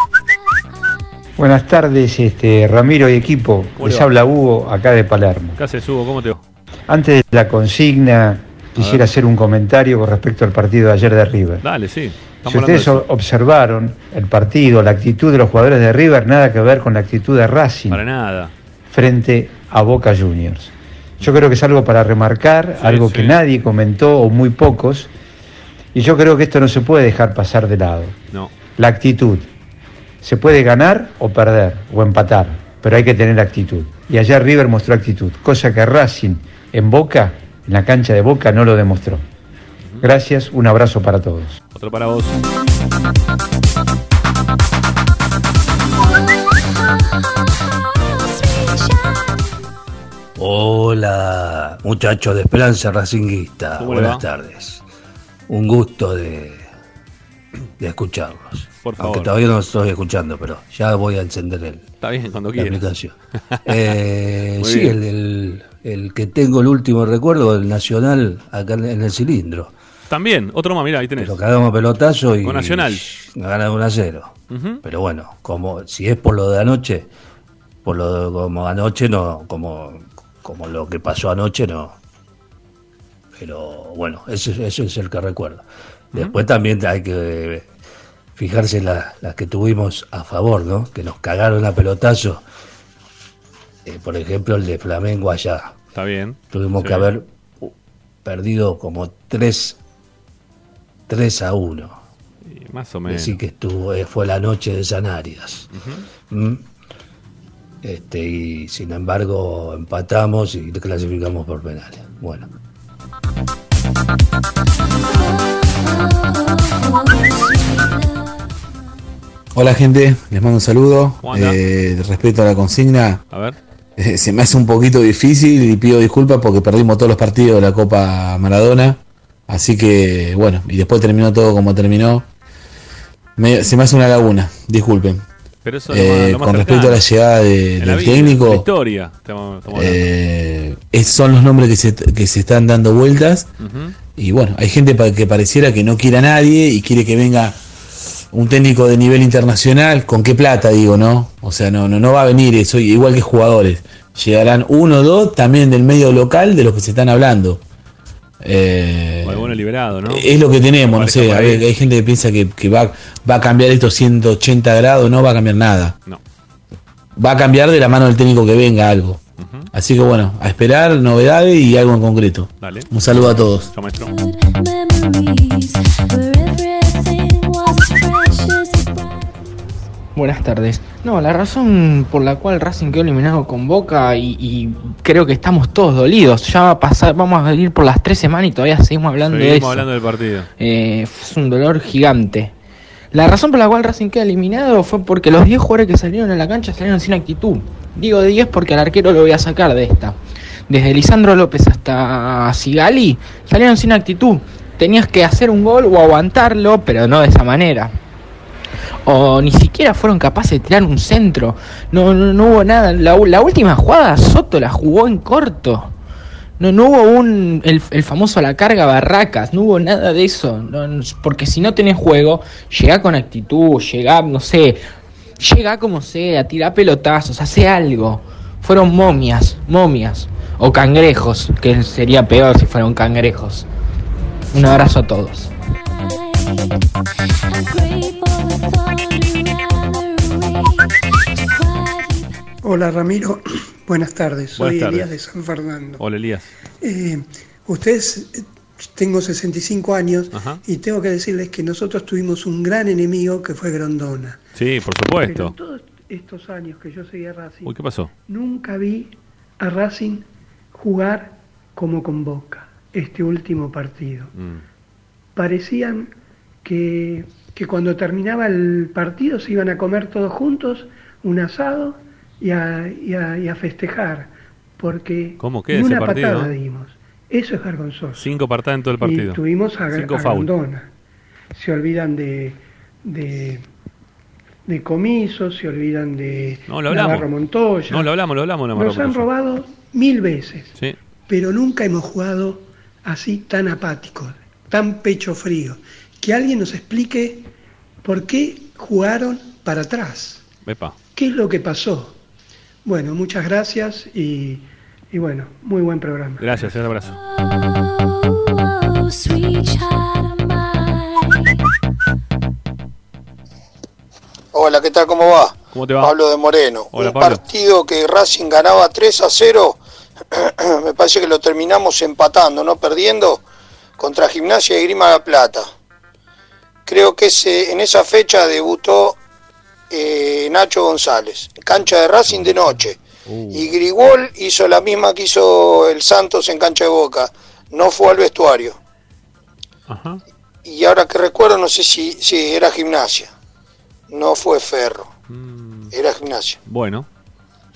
Buenas tardes, este, Ramiro y equipo. ¿Cómo le Les va? habla Hugo, acá de Palermo. ¿Qué haces, Hugo? ¿Cómo te va? Antes de la consigna, quisiera hacer un comentario con respecto al partido de ayer de River. Dale, sí. Si ustedes observaron el partido, la actitud de los jugadores de River, nada que ver con la actitud de Racing Para nada. frente a Boca Juniors. Yo creo que es algo para remarcar, Sí, algo sí. que nadie comentó o muy pocos, y yo creo que esto no se puede dejar pasar de lado. No. La actitud. Se puede ganar o perder o empatar, pero hay que tener actitud. Y ayer River mostró actitud, cosa que Racing en Boca, en la cancha de Boca, no lo demostró. Gracias, un abrazo para todos. Otro para vos. Hola, muchachos de Esperanza Racinguista. ¿Cómo le Buenas va? tardes. Un gusto de, de escucharlos. Por favor. Aunque todavía no los estoy escuchando, pero ya voy a encender el, Está bien, cuando la quieras. aplicación. *laughs* Eh, sí, el, el- el que tengo el último recuerdo, el Nacional, acá en el cilindro. También, otro más, mirá, ahí tenés. Lo cagamos pelotazo y Con Nacional. ganan 1 a 0. Ujú. Pero bueno, como si es por lo de anoche, por lo de- como anoche no, como, como lo que pasó anoche no. Pero bueno, eso, eso es el que recuerdo. Después también hay que fijarse en la- las que tuvimos a favor, ¿no? Que nos cagaron a pelotazo. Eh, por ejemplo, el de Flamengo allá. Está bien. Tuvimos Sí. que haber uh, perdido como 3, 3 a 1. Y más o menos. Decir que estuvo, eh, fue la noche de Sanarias. Ujú. ¿Mm? Este, y sin embargo empatamos y clasificamos por penales. Bueno. Hola gente, les mando un saludo. Eh, respecto a la consigna, A ver. eh, se me hace un poquito difícil y pido disculpas porque perdimos todos los partidos de la Copa Maradona. Así que bueno, y después terminó todo como terminó. Me- se me hace una laguna, disculpen. Pero eso lo Eh, más- lo más con respecto a la llegada de- En la del vida, técnico, en la historia. estamos- estamos hablando. eh, es- son los nombres que se, que se están dando vueltas. Y bueno, hay gente que pareciera que no quiere a nadie y quiere que venga un técnico de nivel internacional. ¿Con qué plata, digo, no? O sea, no, no, no va a venir eso, igual que jugadores. Llegarán uno o dos también del medio local de los que se están hablando. Eh, O alguno liberado, ¿no? es lo que tenemos, no sé. A ver, hay gente que piensa que, que va, va a cambiar estos 180 grados, no va a cambiar nada. No. Va a cambiar de la mano del técnico que venga algo. Así que bueno, a esperar novedades y algo en concreto. Dale. Un saludo a todos. Chao, maestro. Buenas tardes. No, la razón por la cual Racing quedó eliminado con Boca y, y creo que estamos todos dolidos. Ya va a pasar, vamos a ir por las tres semanas y todavía seguimos hablando de Seguimos eso. hablando del partido. Eh, es un dolor gigante. La razón por la cual Racing queda eliminado fue porque los 10 jugadores que salieron a la cancha salieron sin actitud. Digo de 10 porque al arquero lo voy a sacar de esta. Desde Lisandro López hasta Sigali salieron sin actitud. Tenías que hacer un gol o aguantarlo, pero no de esa manera. O ni siquiera fueron capaces de tirar un centro. No, no, no hubo nada. La, la última jugada Soto la jugó en corto. No, no hubo un el, el famoso la carga Barracas, no hubo nada de eso, no, porque si no tenés juego, llega con actitud, llega, no sé, llega como sea, tira pelotazos, hace algo. Fueron momias, momias, o cangrejos, que sería peor si fueran cangrejos. Un abrazo a todos. Hola Ramiro, *clears throat* buenas tardes. Soy Buenas tardes. Elías de San Fernando. Hola, Elías. Eh, ustedes, eh, tengo 65 años Ajá. y tengo que decirles que nosotros tuvimos un gran enemigo que fue Grondona. Sí, por Pero en supuesto. todos estos años que yo seguía Racing, Uy, ¿qué pasó? nunca vi a Racing jugar como con Boca este último partido. Mm. Parecían que, que cuando terminaba el partido se iban a comer todos juntos un asado y a, y a- y a festejar, porque ¿Cómo queda ni ese una partido? patada dimos. Eso es vergonzoso. Cinco partadas en todo el partido. Y tuvimos a, Cinco a. Se olvidan de, de, de Comiso, se olvidan de No, lo hablamos. Navarro Montoya. No, lo hablamos, lo hablamos, Navarro Nos han robado mil veces, Sí. pero nunca hemos jugado así tan apáticos, tan pecho frío. Que alguien nos explique por qué jugaron para atrás. Epa. ¿Qué es lo que pasó? Bueno, muchas gracias y, y bueno, muy buen programa. Gracias, un abrazo. Hola, ¿qué tal? ¿Cómo va? ¿Cómo te va? Pablo de Moreno. Hola, Un Pablo. partido que Racing ganaba 3 a 0, *clears throat* me parece que lo terminamos empatando, no perdiendo, contra Gimnasia y Grima La Plata. Creo que ese, en esa fecha debutó eh, Nacho González, cancha de Racing de noche. Uh. Y Grigol hizo la misma que hizo el Santos en cancha de Boca, no fue al vestuario. Ajá. Y ahora que recuerdo, no sé si, si era Gimnasia, no fue Ferro, Mm. era Gimnasia. Bueno,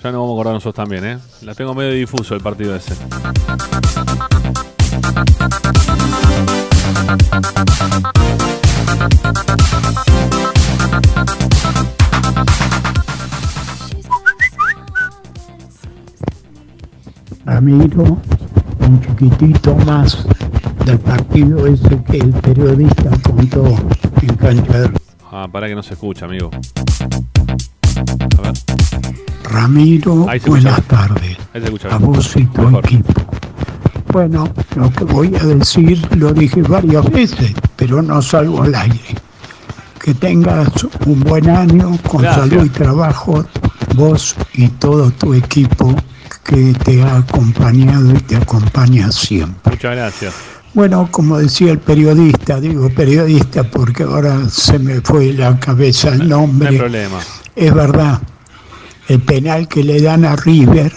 ya nos vamos a acordar nosotros también, ¿eh? La tengo medio difuso el partido ese. Ramiro, un chiquitito más del partido ese que el periodista contó en cancha. Ah, para que no se escucha, amigo. Ramiro, Ahí se buenas tardes. Ahí se escucha A vos y tu Mejor. equipo. Bueno, lo que voy a decir lo dije varias veces, pero no salgo al aire. Que tengas un buen año con Gracias. salud y trabajo, vos y todo tu equipo que te ha acompañado y te acompaña siempre. Muchas gracias. Bueno, como decía el periodista, digo periodista porque ahora se me fue la cabeza el No hay nombre. problema. Es verdad, el penal que le dan a River,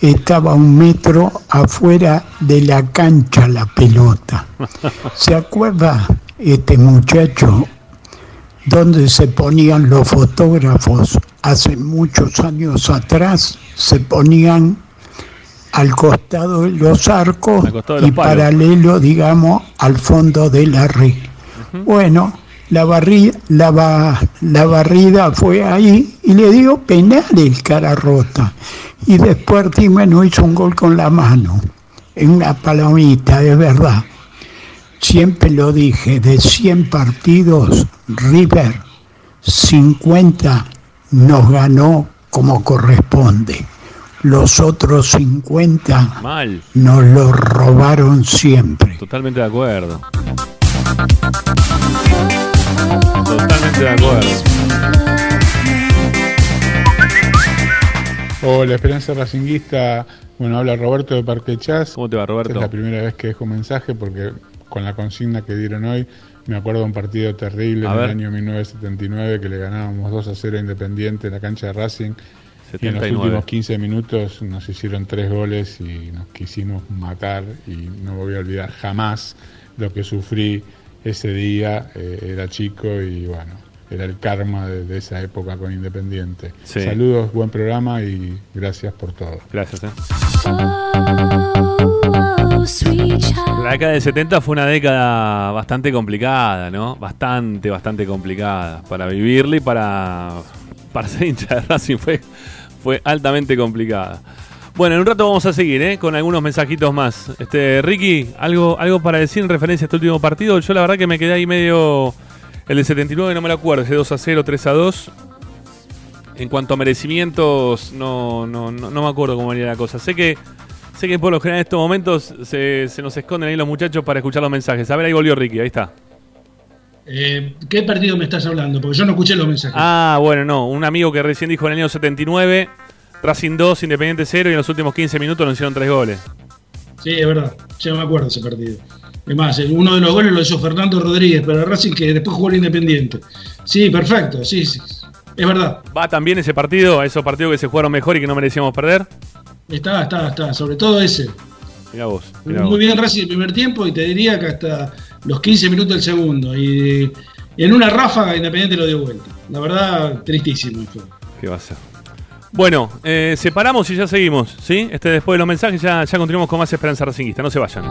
estaba un metro afuera de la cancha la pelota. *laughs* ¿Se acuerda este muchacho donde se ponían los fotógrafos hace muchos años atrás? Se ponían al costado de los arcos y paralelo, digamos, al fondo de la red. Bueno, la, barrida, la, la barrida fue ahí y le dio penal el cara rota. Y después no hizo un gol con la mano, en una palomita, de verdad. Siempre lo dije, de 100 partidos, River 50 nos ganó como corresponde. Los otros 50 Mal. nos lo robaron siempre. Totalmente de acuerdo. Totalmente de acuerdo. Hola, Esperanza Racinguista. Bueno, habla Roberto de Parque Chas. ¿Cómo te va, Roberto? es la primera vez que dejo mensaje porque con la consigna que dieron hoy me acuerdo de un partido terrible en el año 1979 que le ganábamos 2 a 0 a Independiente en la cancha de Racing. Y en los últimos 15 minutos nos hicieron tres goles y nos quisimos matar y no voy a olvidar jamás lo que sufrí ese día. Eh, era chico y bueno, era el karma de, esa época con Independiente. Saludos, buen programa y gracias por todo. Gracias. ¿eh? La década del 70 fue una década bastante complicada, ¿no? Bastante, bastante complicada. Para vivirla y para, para ser hincha de Racing fue, fue altamente complicada. Bueno, en un rato vamos a seguir, ¿eh? Con algunos mensajitos más. Este, Ricky, ¿algo, ¿algo para decir en referencia a este último partido? Yo la verdad que me quedé ahí medio... El de 79 no me lo acuerdo, ese 2 a 0, 3 a 2. En cuanto a merecimientos, no, no, no, no me acuerdo cómo venía la cosa. Sé que Sé que por lo general en estos momentos se, nos esconden ahí los muchachos para escuchar los mensajes. A ver, ahí volvió Ricky, ahí está. Eh, ¿Qué partido me estás hablando? Porque yo no escuché los mensajes. Ah, bueno, no. Un amigo que recién dijo en el año 79, Racing 2, Independiente 0 y en los últimos 15 minutos nos hicieron 3 goles. Sí, es verdad. Ya me acuerdo ese partido. Es más, uno de los goles lo hizo Fernando Rodríguez para Racing que después jugó el Independiente. Sí, perfecto, sí, sí. Es verdad. ¿Va también ese partido, a esos partidos que se jugaron mejor y que no merecíamos perder? Está, está, está, sobre todo ese. Mira vos. Muy bien Racing el primer tiempo y te diría que hasta los 15 minutos del segundo. Y en una ráfaga Independiente lo dio vuelta. La verdad, tristísimo. ¿Qué va a ser? Bueno, eh, separamos y ya seguimos, ¿sí? Este, después de los mensajes ya, ya continuamos con más Esperanza Racingista. No se vayan.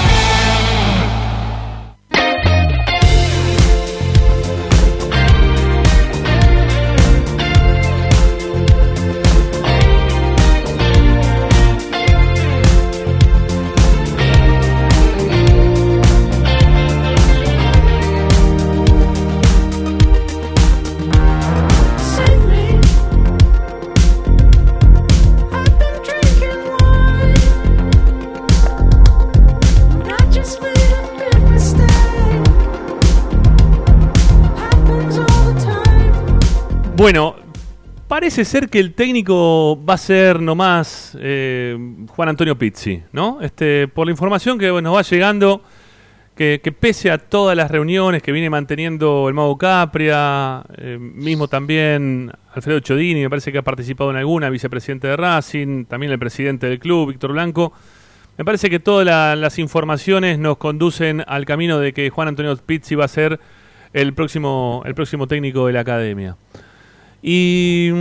Bueno, parece ser que el técnico va a ser nomás eh, Juan Antonio Pizzi, ¿no? Este, por la información que nos va llegando, que, pese a todas las reuniones que viene manteniendo el Mago Capria, eh, mismo también Alfredo Chodini, me parece que ha participado en alguna, vicepresidente de Racing, también el presidente del club, Víctor Blanco. Me parece que todas las informaciones nos conducen al camino de que Juan Antonio Pizzi va a ser el próximo, el próximo técnico de la academia. Y,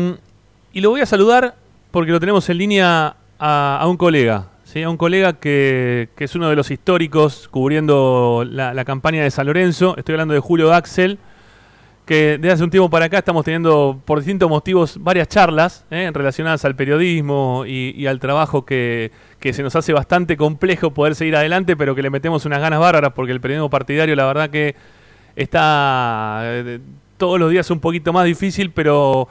lo voy a saludar porque lo tenemos en línea a, un colega, ¿sí? a un colega que, es uno de los históricos cubriendo la, campaña de San Lorenzo. Estoy hablando de Julio Axel, que desde hace un tiempo para acá estamos teniendo por distintos motivos varias charlas ¿eh? relacionadas al periodismo y, al trabajo que, que, se nos hace bastante complejo poder seguir adelante, pero que le metemos unas ganas bárbaras porque el periodismo partidario la verdad que está eh, todos los días un poquito más difícil, pero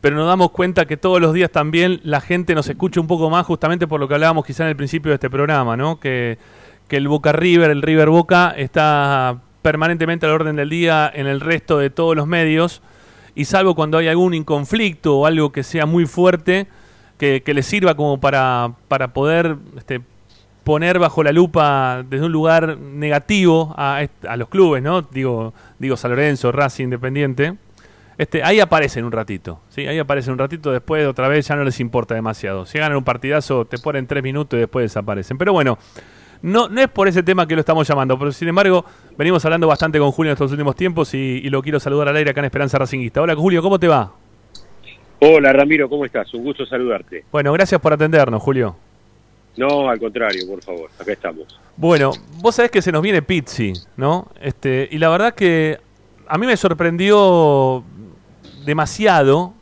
pero nos damos cuenta que todos los días también la gente nos escucha un poco más justamente por lo que hablábamos quizá en el principio de este programa, ¿no? Que, que el Boca River, el River Boca, está permanentemente al orden del día en el resto de todos los medios y salvo cuando hay algún conflicto o algo que sea muy fuerte que, que le sirva como para, para poder este, poner bajo la lupa desde un lugar negativo a, a los clubes, ¿no? Digo, digo San Lorenzo, Racing, Independiente este, ahí aparecen un ratito, ¿sí? Ahí aparecen un ratito, después otra vez ya no les importa demasiado. Si ganan un partidazo, te ponen tres minutos y después desaparecen. Pero bueno, no, no es por ese tema que lo estamos llamando, pero sin embargo, venimos hablando bastante con Julio en estos últimos tiempos y, lo quiero saludar al aire acá en Esperanza Racinguista. Hola Julio, ¿cómo te va? Hola Ramiro, ¿cómo estás? Un gusto saludarte. Bueno, gracias por atendernos, Julio. No, al contrario, por favor, acá estamos. Bueno, vos sabés que se nos viene Pizzi, ¿no? Este, y la verdad que a mí me sorprendió demasiado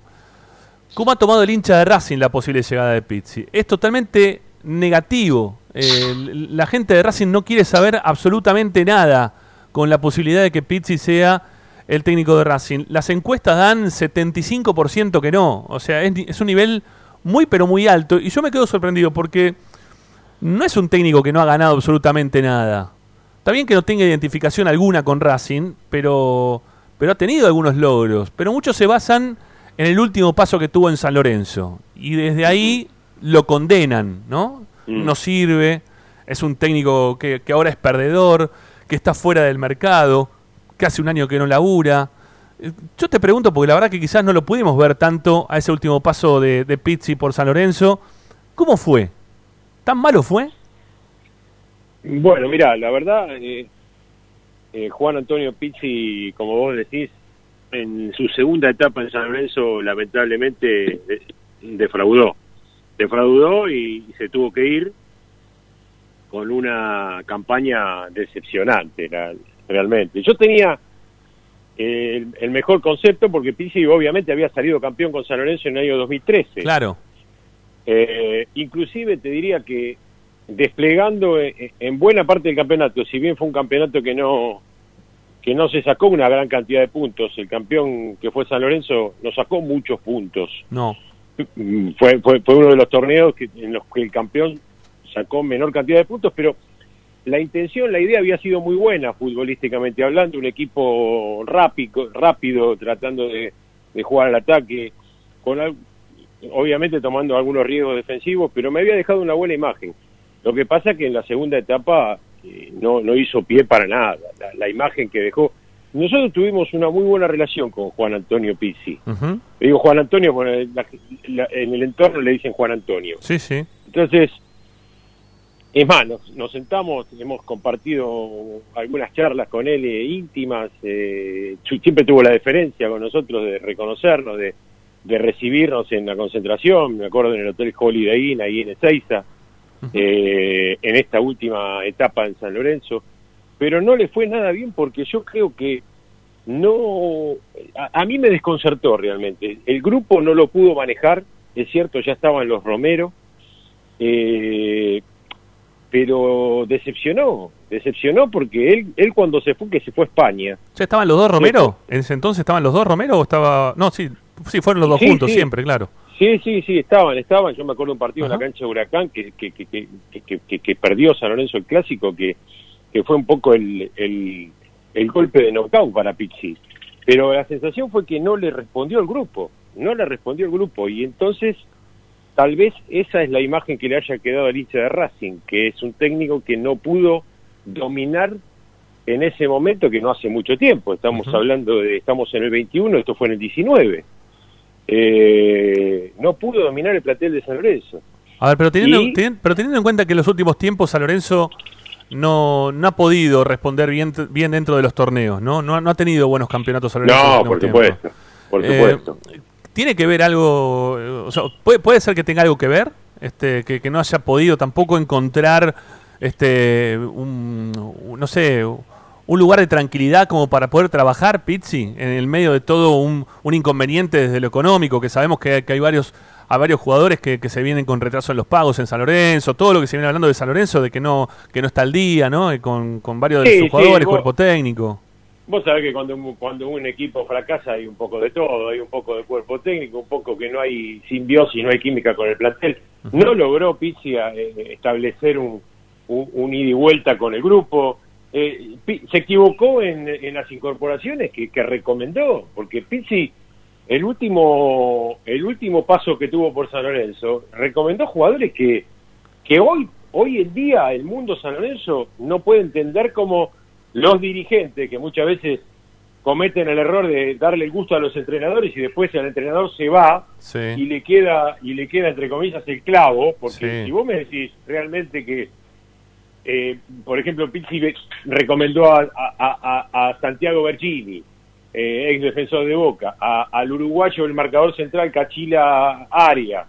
cómo ha tomado el hincha de Racing la posible llegada de Pizzi. Es totalmente negativo. Eh, la gente de Racing no quiere saber absolutamente nada con la posibilidad de que Pizzi sea el técnico de Racing. Las encuestas dan 75% que no. O sea, es, es, un nivel muy pero muy alto. Y yo me quedo sorprendido porque no es un técnico que no ha ganado absolutamente nada. Está bien que no tenga identificación alguna con Racing, pero pero ha tenido algunos logros. Pero muchos se basan en el último paso que tuvo en San Lorenzo. Y desde ahí lo condenan, ¿no? Mm. No sirve, es un técnico que, ahora es perdedor, que está fuera del mercado, que hace un año que no labura. Eh, yo te pregunto, porque la verdad que quizás no lo pudimos ver tanto a ese último paso de, de Pizzi por San Lorenzo. ¿Cómo fue? ¿Tan malo fue? Bueno, mira, la verdad, eh, eh, Juan Antonio Pizzi, como vos decís, en su segunda etapa en San Lorenzo, lamentablemente defraudó. Defraudó y, se tuvo que ir con una campaña decepcionante, realmente. Yo tenía el, mejor concepto porque Pizzi obviamente había salido campeón con San Lorenzo en el año 2013. Claro. Eh, inclusive te diría que desplegando en buena parte del campeonato, si bien fue un campeonato que no que no se sacó una gran cantidad de puntos. El campeón que fue San Lorenzo no sacó muchos puntos. No. Mm, fue, fue, uno de los torneos que, en los que el campeón sacó menor cantidad de puntos, pero la intención, la idea había sido muy buena futbolísticamente hablando, un equipo rápido, rápido tratando de, jugar al ataque, con obviamente tomando algunos riesgos defensivos, pero me había dejado una buena imagen. Lo que pasa que en la segunda etapa no, no hizo pie para nada. La, imagen que dejó. Nosotros tuvimos una muy buena relación con Juan Antonio Pizzi. Digo Juan Antonio, en el entorno le dicen Juan Antonio. Sí, sí. Entonces, es más, nos, sentamos, hemos compartido algunas charlas con él eh, íntimas, eh, siempre tuvo la deferencia con nosotros de reconocernos, de, de recibirnos en la concentración, me acuerdo en el Hotel Holiday Inn, ahí en Ezeiza, eh, en esta última etapa en San Lorenzo, pero no le fue nada bien porque yo creo que no, a, mí me desconcertó realmente. El grupo no lo pudo manejar, es cierto, ya estaban los Romero, eh, pero decepcionó, decepcionó porque él, él cuando se fue, que se fue a España. ¿Ya estaban los dos Romero? ¿En ese entonces estaban los dos Romero o estaba.? No, sí, sí, fueron los dos juntos siempre, claro. Sí, sí, sí, estaban, estaban. Yo me acuerdo un partido en la cancha de Huracán que, que, que, que, que perdió San Lorenzo el clásico, que, que fue un poco el, el, el golpe de knockout para Pizzi. Pero la sensación fue que no le respondió el grupo, no le respondió el grupo. Y entonces, tal vez esa es la imagen que le haya quedado al hincha de Racing, que es un técnico que no pudo dominar en ese momento, que no hace mucho tiempo. Estamos hablando de, estamos en el 21, esto fue en el 19 eh, no pudo dominar el plantel de San Lorenzo. A ver, pero teniendo, pero teniendo en cuenta que en los últimos tiempos San Lorenzo no, no ha podido responder bien, bien dentro de los torneos, ¿no? No, no ha tenido buenos campeonatos San Lorenzo. No, por supuesto, por eh. ¿Tiene que ver algo, o sea, puede, puede ser que tenga algo que ver, este, que, que no haya podido tampoco encontrar, este, un, no sé, un lugar de tranquilidad como para poder trabajar, Pizzi, en el medio de todo un, inconveniente desde lo económico, que sabemos que, hay varios a varios jugadores que, se vienen con retraso en los pagos en San Lorenzo, todo lo que se viene hablando de San Lorenzo, de que no que no está al día, ¿no? con, con varios de sus jugadores, cuerpo técnico. Vos sabés que cuando, cuando un equipo fracasa hay un poco de todo, hay un poco de cuerpo técnico, un poco que no hay simbiosis, no hay química con el plantel. No logró Pizzi eh, establecer un, un, ida y vuelta con el grupo. Eh, se equivocó en, en las incorporaciones que, que, recomendó, porque Pizzi, el último, el último paso que tuvo por San Lorenzo, recomendó jugadores que, que hoy, hoy en día el mundo San Lorenzo no puede entender como los dirigentes que muchas veces cometen el error de darle el gusto a los entrenadores y después el entrenador se va y le queda y le queda entre comillas el clavo porque si vos me decís realmente que eh, por ejemplo Pizzi recomendó a, Santiago Bergini eh, ex defensor de Boca al uruguayo el marcador central Cachila Arias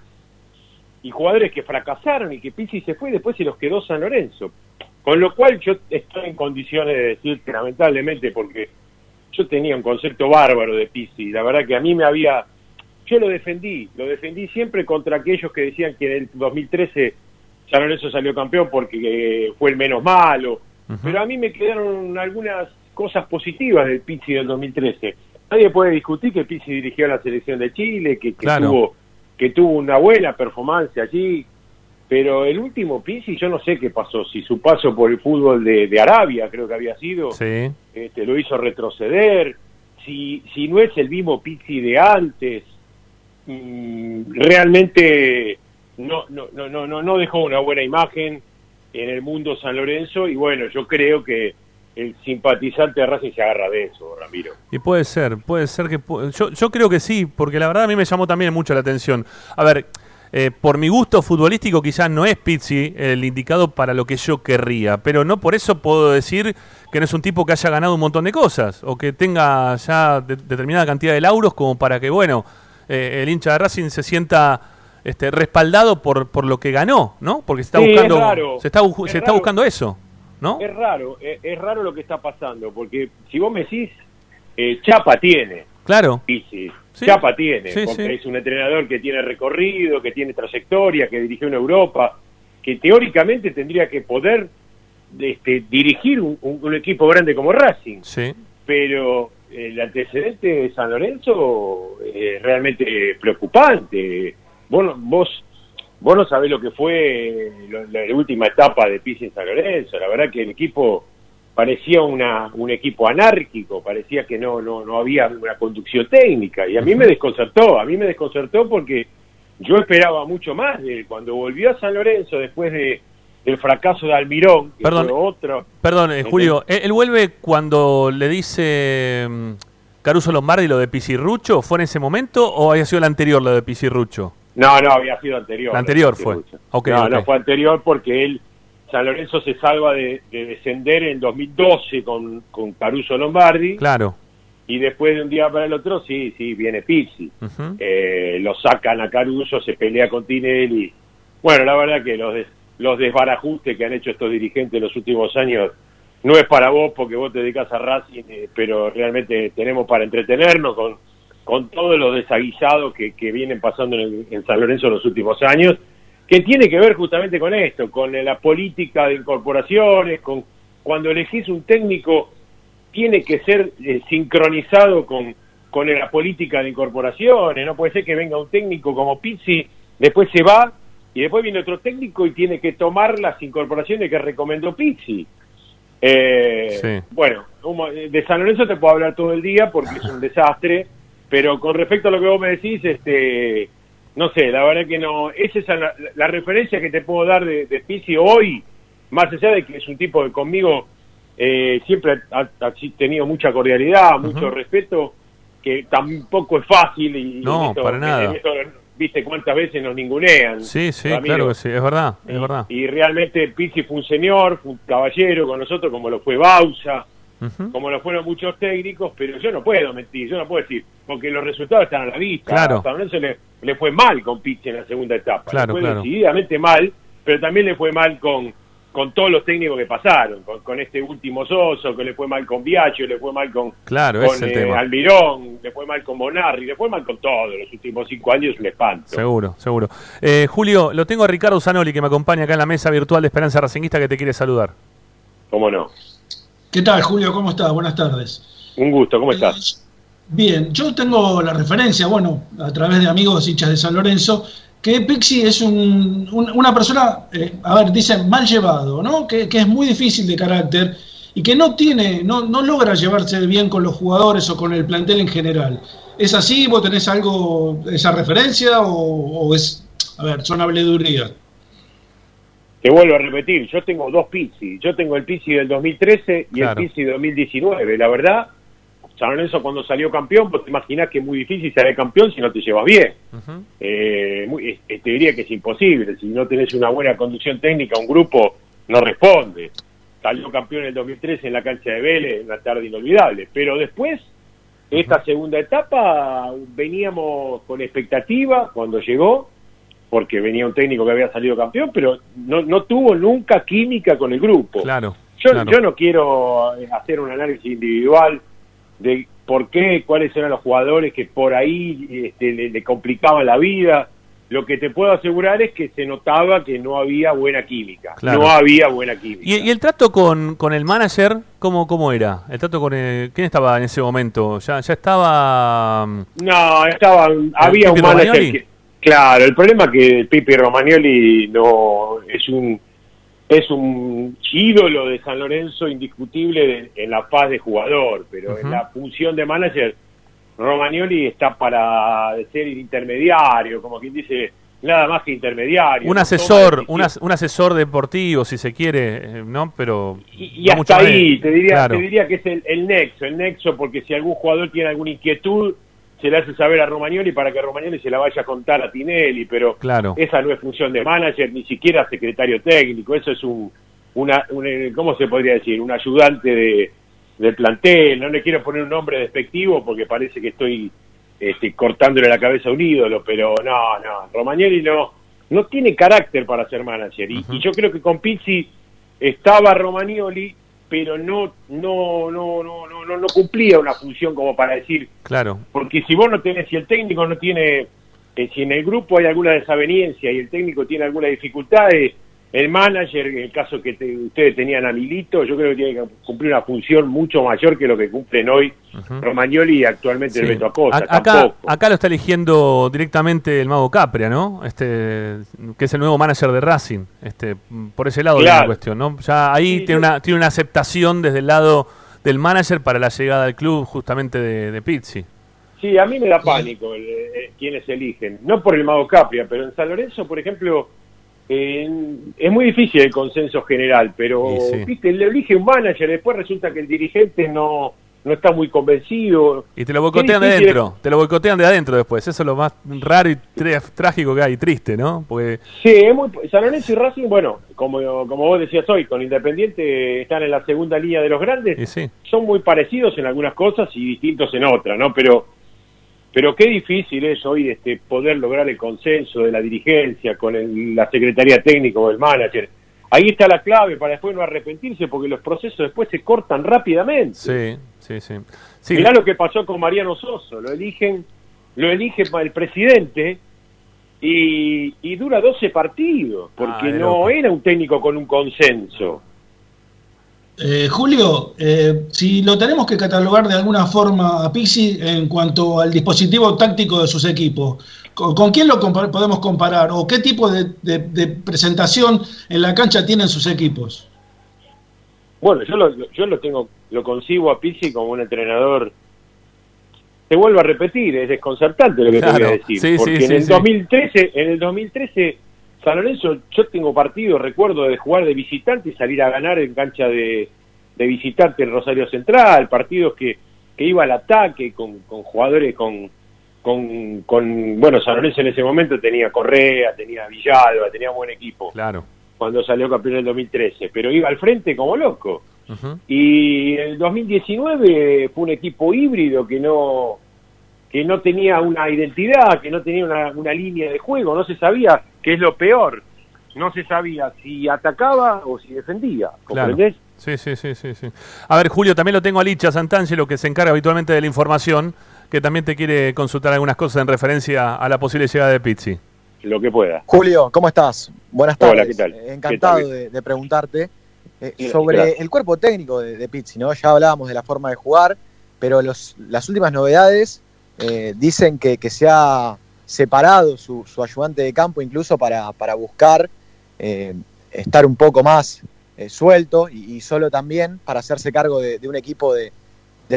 y jugadores que fracasaron y que Pizzi se fue después se los quedó San Lorenzo. Con lo cual yo estoy en condiciones de decir que lamentablemente, porque yo tenía un concepto bárbaro de Pizzi, la verdad que a mí me había... Yo lo defendí, lo defendí siempre contra aquellos que decían que en el 2013 San Lorenzo salió campeón porque fue el menos malo, pero a mí me quedaron algunas cosas positivas del Pizzi del 2013. Nadie puede discutir que Pizzi dirigió la selección de Chile, que, tuvo que tuvo una buena performance allí, pero el último Pizzi, yo no sé qué pasó, si su paso por el fútbol de, Arabia, creo que había sido, este, lo hizo retroceder, si, si no es el mismo Pizzi de antes, mm, realmente no, no, no, no, no dejó una buena imagen en el mundo San Lorenzo y bueno, yo creo que el simpatizante de Racing se agarra de eso, Ramiro. Y puede ser, puede ser que... Yo, yo creo que sí, porque la verdad a mí me llamó también mucho la atención. A ver, eh, por mi gusto futbolístico quizás no es Pizzi el indicado para lo que yo querría, pero no por eso puedo decir que no es un tipo que haya ganado un montón de cosas o que tenga ya determinada cantidad de lauros como para que, bueno, eh, el hincha de Racing se sienta este, respaldado por, por lo que ganó, ¿no? Porque se está buscando, se está, se está buscando eso, ¿no? Es raro, es, raro lo que está pasando, porque si vos me decís, eh, Chapa tiene. Claro. Pizzi Chapa tiene, porque es un entrenador que tiene recorrido, que tiene trayectoria, que dirigió en Europa, que teóricamente tendría que poder este, dirigir un, equipo grande como Racing. Sí. Pero el antecedente de San Lorenzo es realmente preocupante. Vos, vos, vos no sabés lo que fue la, última etapa de Pizzi en San Lorenzo. La verdad que el equipo parecía una, un equipo anárquico, parecía que no, no, no había una conducción técnica y a mí me desconcertó, a mí me desconcertó porque yo esperaba mucho más de cuando volvió a San Lorenzo después de el fracaso de Almirón, que perdón, otro. Perdón, eh, Julio, ¿él, vuelve cuando le dice mm, Caruso Lombardi lo de Pisirrucho? ¿Fue en ese momento o había sido el anterior lo de Pisirrucho? No, no, había sido anterior. La anterior fue. no, no fue anterior porque él San Lorenzo se salva de, descender en 2012 con, con, Caruso Lombardi. Claro. Y después de un día para el otro, sí, sí, viene Pizzi. Eh, lo sacan a Caruso, se pelea con Tinelli. Bueno, la verdad que los, los desbarajustes que han hecho estos dirigentes en los últimos años no es para vos porque vos te dedicas a Racing, eh, pero realmente tenemos para entretenernos con, con todos los desaguisados que, que vienen pasando en, en San Lorenzo en los últimos años que tiene que ver justamente con esto, con la política de incorporaciones, con cuando elegís un técnico tiene que ser eh, sincronizado con, con la política de incorporaciones, no puede ser que venga un técnico como Pizzi, después se va y después viene otro técnico y tiene que tomar las incorporaciones que recomendó Pizzi. Eh, Bueno, de San Lorenzo te puedo hablar todo el día porque es un desastre, pero con respecto a lo que vos me decís, este no sé, la verdad que no. Esa es la, referencia que te puedo dar de, de Pizzi hoy, más allá de que es un tipo que conmigo eh, siempre ha, tenido mucha cordialidad, mucho respeto, que tampoco es fácil. Y, no, para nada. Viste cuántas veces nos ningunean. Sí, sí, claro que sí, es verdad, es verdad. Y realmente Pizzi fue un señor, fue un caballero con nosotros, como lo fue Bausa como lo fueron muchos técnicos, pero yo no puedo mentir, yo no puedo decir, porque los resultados están a la vista. Claro. A le, le fue mal con Pizzi en la segunda etapa. Claro, le fue decididamente mal, pero también le fue mal con, con todos los técnicos que pasaron, con, este último Soso, que le fue mal con Biacho, le fue mal con, claro, eh, Almirón, le fue mal con Monarri, le fue mal con todos los últimos cinco años, un espanto. Seguro, seguro. Eh, Julio, lo tengo a Ricardo Zanoli, que me acompaña acá en la mesa virtual de Esperanza Racinguista, que te quiere saludar. ¿Cómo no? ¿Qué tal, Julio? ¿Cómo estás? Buenas tardes. Un gusto, ¿cómo estás? Bien, yo tengo la referencia, bueno, a través de amigos hinchas de San Lorenzo, que Pixi es un, una persona, eh, a ver, dicen mal llevado, ¿no? Que, es muy difícil de carácter y que no tiene, no, no logra llevarse bien con los jugadores o con el plantel en general. ¿Es así? ¿Vos tenés algo, esa referencia o, es, a ver, son habledurías? Te vuelvo a repetir, yo tengo dos Pixi, yo tengo el Pixi del 2013 y el Pixi del 2019, la verdad San Lorenzo cuando salió campeón, pues te imaginas que es muy difícil salir campeón si no te llevas bien. Eh, eh, te diría que es imposible, si no tenés una buena conducción técnica, un grupo no responde. Salió campeón en el 2013 en la cancha de Vélez, una tarde inolvidable. Pero después, esta segunda etapa, veníamos con expectativa cuando llegó, porque venía un técnico que había salido campeón, pero no, no tuvo nunca química con el grupo. Claro. Yo, yo no quiero hacer un análisis individual de por qué, cuáles eran los jugadores que por ahí este, le, complicaban la vida. Lo que te puedo asegurar es que se notaba que no había buena química. No había buena química. ¿Y, el trato con, con, el manager, ¿cómo, cómo era? ¿El trato con el, ¿Quién estaba en ese momento? ¿Ya, ya estaba...? Mm, no, estaba, había un manager Claro, el problema es que Pipi Romagnoli no es un es un ídolo de San Lorenzo indiscutible en la paz de jugador, pero en la función de manager, Romagnoli está para ser intermediario, como quien dice, nada más que intermediario. Un asesor, un, asesor deportivo, si se quiere, eh, ¿no? Pero. Y, hasta ahí, te diría, te diría que es el, el nexo, el nexo, porque si algún jugador tiene alguna inquietud, se le hace saber a Romagnoli para que Romagnoli se la vaya a contar a Tinelli, pero claro. esa no es función de manager, ni siquiera secretario técnico, eso es un, una, ¿cómo se podría decir? Un ayudante de, del plantel, no le quiero poner un nombre despectivo porque parece que estoy este, cortándole la cabeza a un ídolo, pero no, no, Romagnoli no, no tiene carácter para ser manager, y, y yo creo que con Pizzi estaba Romagnoli pero no no no no no no cumplía una función como para decir claro. porque si vos no tenés si el técnico no tiene eh, si en el grupo hay alguna desaveniencia y el técnico tiene alguna dificultad eh, el manager, en el caso que ustedes tenían a Milito, yo creo que tiene que cumplir una función mucho mayor que lo que cumplen hoy Romagnoli y actualmente el Beto Acosta. acá, acá lo está eligiendo directamente el Mago Capria, ¿no? Este, que es el nuevo manager de Racing. Este, por ese lado de la cuestión, ¿no? Ya ahí tiene, una, tiene una aceptación desde el lado del manager para la llegada al club justamente de, de Pizzi. Sí, a mí me da pánico eh, quienes eligen. No por el Mago Capria, pero en San Lorenzo, por ejemplo es muy difícil el consenso general, pero ¿viste? le elige un manager, después resulta que el dirigente no, no está muy convencido. Y te lo boicotean de adentro, te lo boicotean de adentro después, eso es lo más raro y trágico que hay, triste, ¿no? Porque... Sí, es muy, San Lorenzo y Racing, bueno, como, como vos decías hoy, con Independiente están en la segunda línea de los grandes, son muy parecidos en algunas cosas y distintos en otras, ¿no? Pero pero qué difícil es hoy este, poder lograr el consenso de la dirigencia con la Secretaría Técnica o el manager. Ahí está la clave para después no arrepentirse, porque los procesos después se cortan rápidamente. Sí, sí, sí. sí. Mirá lo que pasó con Mariano Soso, lo eligen, lo elige el presidente y, y dura 12 partidos, porque ah, no era un técnico con un consenso. Eh, Julio, eh, si lo tenemos que catalogar de alguna forma a Pizzi en cuanto al dispositivo táctico de sus equipos, ¿con, quién lo podemos comparar o qué tipo de, presentación en la cancha tienen sus equipos? Bueno, yo lo, yo lo tengo, lo concibo a Pizzi como un entrenador. Te vuelvo a repetir, es desconcertante lo que te voy a decir, porque en el 2013, en el 2013 San Lorenzo, yo tengo partido, recuerdo de jugar de visitante y salir a ganar en cancha de, visitante en Rosario Central, partidos que, que iba al ataque con, con jugadores con, con, con, bueno, San Lorenzo en ese momento tenía Correa, tenía Villalba, tenía buen equipo. Claro. Cuando salió campeón en el 2013, pero iba al frente como loco. Y el 2019 fue un equipo híbrido que no que no tenía una identidad, que no tenía una, una línea de juego, no se sabía qué es lo peor. no se sabía si atacaba o si defendía, ¿comprendés? Sí, sí, sí, sí, sí. A ver, Julio, también lo tengo a Licha Santangelo, que se encarga habitualmente de la información, que también te quiere consultar algunas cosas en referencia a la posible llegada de Pizzi. Lo que pueda. Julio, ¿cómo estás? Buenas tardes. Hola, ¿qué tal? Eh, encantado De, preguntarte eh, sobre el cuerpo técnico de, Pizzi, ¿no? Ya hablábamos de la forma de jugar, pero los, las últimas novedades eh, dicen que, que, se ha separado su, ayudante de campo incluso para, para buscar estar un poco más eh, suelto y, solo también para hacerse cargo de, un equipo de,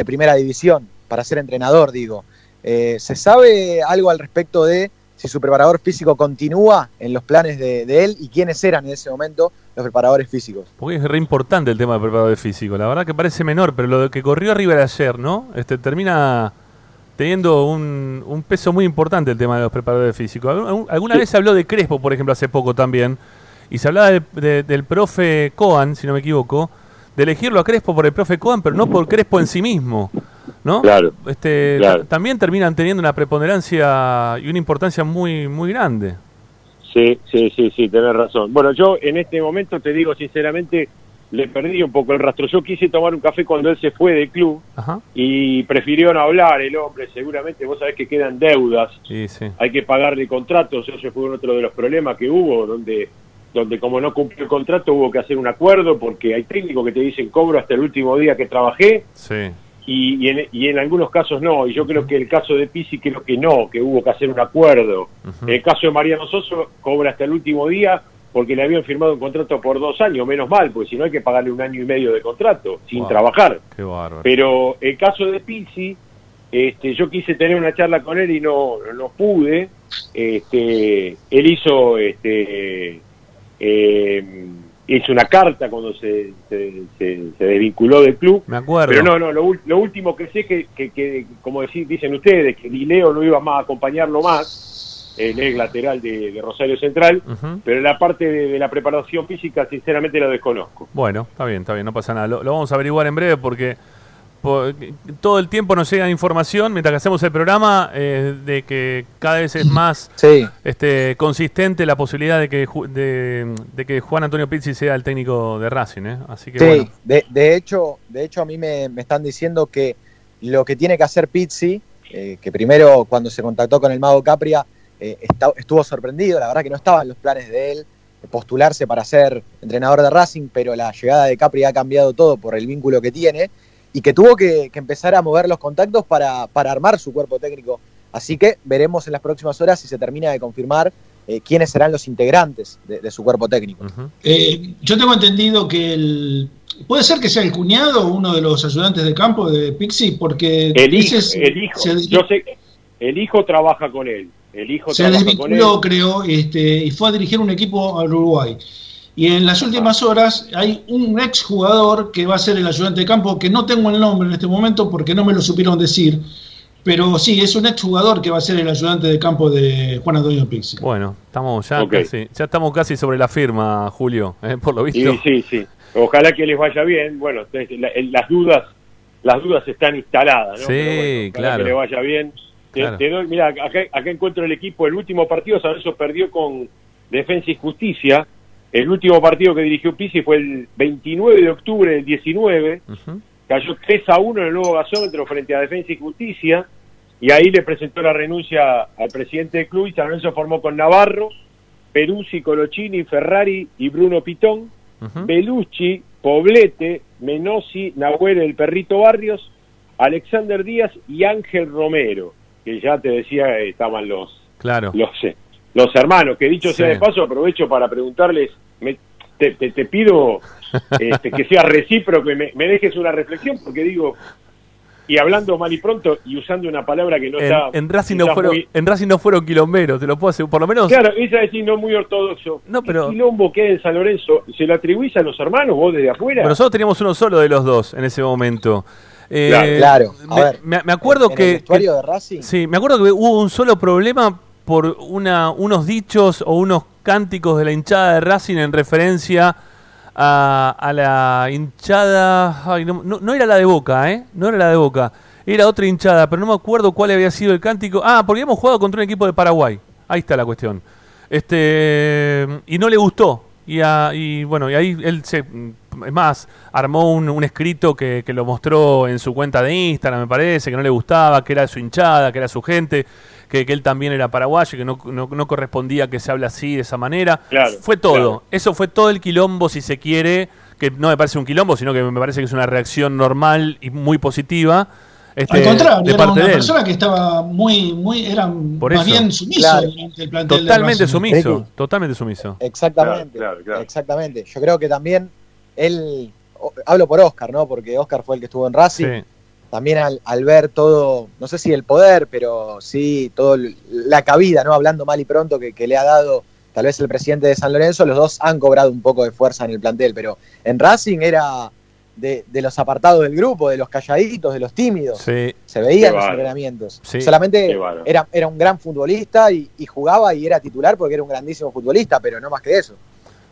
primera división, para ser entrenador, digo. Eh, ¿Se sabe algo al respecto de si su preparador físico continúa en los planes de, él y quiénes eran en ese momento los preparadores físicos? Porque es re importante el tema del preparador físico. La verdad que parece menor, pero lo que corrió River ayer, ¿no? Este termina teniendo un, peso muy importante el tema de los preparadores físicos. ¿Alguna vez se habló de Crespo, por ejemplo, hace poco también? Y se hablaba del profe Coan, si no me equivoco, de elegirlo a Crespo por el profe Coan, pero no por Crespo en sí mismo. ¿no? Claro. Este, También terminan teniendo una preponderancia y una importancia muy, muy grande. Sí, sí, sí, sí, tenés razón. Bueno, yo en este momento te digo sinceramente, le perdí un poco el rastro. Yo quise tomar un café cuando él se fue del club y prefirió no hablar el hombre. Seguramente vos sabés que quedan deudas. Sí, sí. Hay que pagarle contratos. Ese fue otro de los problemas que hubo, donde donde como no cumplió el contrato hubo que hacer un acuerdo porque hay técnicos que te dicen cobro hasta el último día que trabajé y, y, en, algunos casos no, y yo creo que el caso de Pisi creo que no, que hubo que hacer un acuerdo. El caso de Mariano Soso cobra hasta el último día porque le habían firmado un contrato por dos años, menos mal, porque si no hay que pagarle un año y medio de contrato sin trabajar. Pero el caso de Pisi, este, yo quise tener una charla con él y no, no pude. Este, él hizo este, eh, hizo una carta cuando se, se, desvinculó del club. Me acuerdo. Pero no, no, lo, último que sé que, que, como decir, dicen ustedes, que Lileo no iba más a acompañarlo más, el ex lateral de, Rosario Central, pero la parte de, la preparación física, sinceramente, la desconozco. Bueno, está bien, está bien, no pasa nada. lo vamos a averiguar en breve porque todo el tiempo nos llega información mientras que hacemos el programa eh, de que cada vez es más este, consistente la posibilidad de que de, que Juan Antonio Pizzi sea el técnico de Racing ¿eh? así que sí, de, hecho de hecho a mí me, están diciendo que lo que tiene que hacer Pizzi eh, que primero cuando se contactó con el mago Capria estuvo sorprendido la verdad que no estaba en los planes de él postularse para ser entrenador de Racing pero la llegada de Capria ha cambiado todo por el vínculo que tiene y que tuvo que, empezar a mover los contactos para, armar su cuerpo técnico. Así que veremos en las próximas horas si se termina de confirmar eh, quiénes serán los integrantes de, su cuerpo técnico. Eh, yo tengo entendido que el, puede ser que sea el cuñado uno de los ayudantes de campo de Pixie, porque el hijo, el hijo yo sé, el hijo trabaja con él. El hijo se desvinculó, creo, este, y fue a dirigir un equipo al Uruguay. Y en las últimas horas hay un ex jugador que va a ser el ayudante de campo, que no tengo el nombre en este momento porque no me lo supieron decir. Pero sí, es un ex jugador que va a ser el ayudante de campo de Juan Antonio Pixi. Bueno, estamos ya casi, ya estamos casi sobre la firma, Julio, ¿eh? por lo visto. Sí, sí, sí. Ojalá que les vaya bien. Bueno, las dudas, las dudas están instaladas, ¿no? Sí, claro. Que les vaya bien. Mira, acá, acá, encuentro el equipo. El último partido, San perdió con Defensa y Justicia el último partido que dirigió Pizzi fue el 29 de octubre del 19. Cayó 3 a 1 en el nuevo gasómetro frente a Defensa y Justicia. Y ahí le presentó la renuncia al presidente del club y San Lorenzo formó con Navarro, Peruzzi, Colochini, Ferrari y Bruno Pitón, Belucci, Poblete, Menosi, Nahuel, el Perrito Barrios, Alexander Díaz y Ángel Romero, que ya te decía estaban los, claro. los, los hermanos, que dicho sea de paso, aprovecho para preguntarles, te, pido *laughs* este, que sea recíproco y me, dejes una reflexión, porque digo, y hablando mal y pronto y usando una palabra que no está... En Racing no, fueron, en Racing no fueron quilomberos, te lo puedo hacer, por lo menos... Claro, esa es no muy ortodoxo. No, pero... ¿Qué quilombo que en San Lorenzo? ¿Se lo atribuís a los hermanos vos desde afuera? nosotros teníamos uno solo de los dos en ese momento. Eh, claro, me, me, acuerdo que... de Racing? Sí, me acuerdo que hubo un solo problema por una, unos dichos o unos cánticos de la hinchada de Racing en referencia a, la hinchada. no, era la de Boca, ¿eh? No era la de Boca. Era otra hinchada, pero no me acuerdo cuál había sido el cántico. Ah, porque habíamos jugado contra un equipo de Paraguay. Ahí está la cuestión. Este, y no le gustó. Y, y bueno, y ahí él se, es más, armó un, escrito que, lo mostró en su cuenta de Instagram, me parece, que no le gustaba, que era su hinchada, que era su gente, que, él también era paraguayo, que no, no, correspondía que se hable así, de esa manera. fue todo. Eso fue todo el quilombo, si se quiere, que no me parece un quilombo, sino que me parece que es una reacción normal y muy positiva este, Al contrario, era una persona que estaba muy, muy, era más bien sumiso el plantel Totalmente sumiso, totalmente sumiso. Exactamente, exactamente. Yo creo que también él, hablo por Oscar, ¿no? Porque Oscar fue el que estuvo en Racing. También al, ver todo, no sé si el poder, pero sí todo la cabida, ¿no? Hablando mal y pronto que, que le ha dado tal vez el presidente de San Lorenzo, los dos han cobrado un poco de fuerza en el plantel, pero en Racing era de, los apartados del grupo, de los calladitos, de los tímidos. Se veía en los entrenamientos. Solamente era, era un gran futbolista y, jugaba y era titular porque era un grandísimo futbolista, pero no más que eso.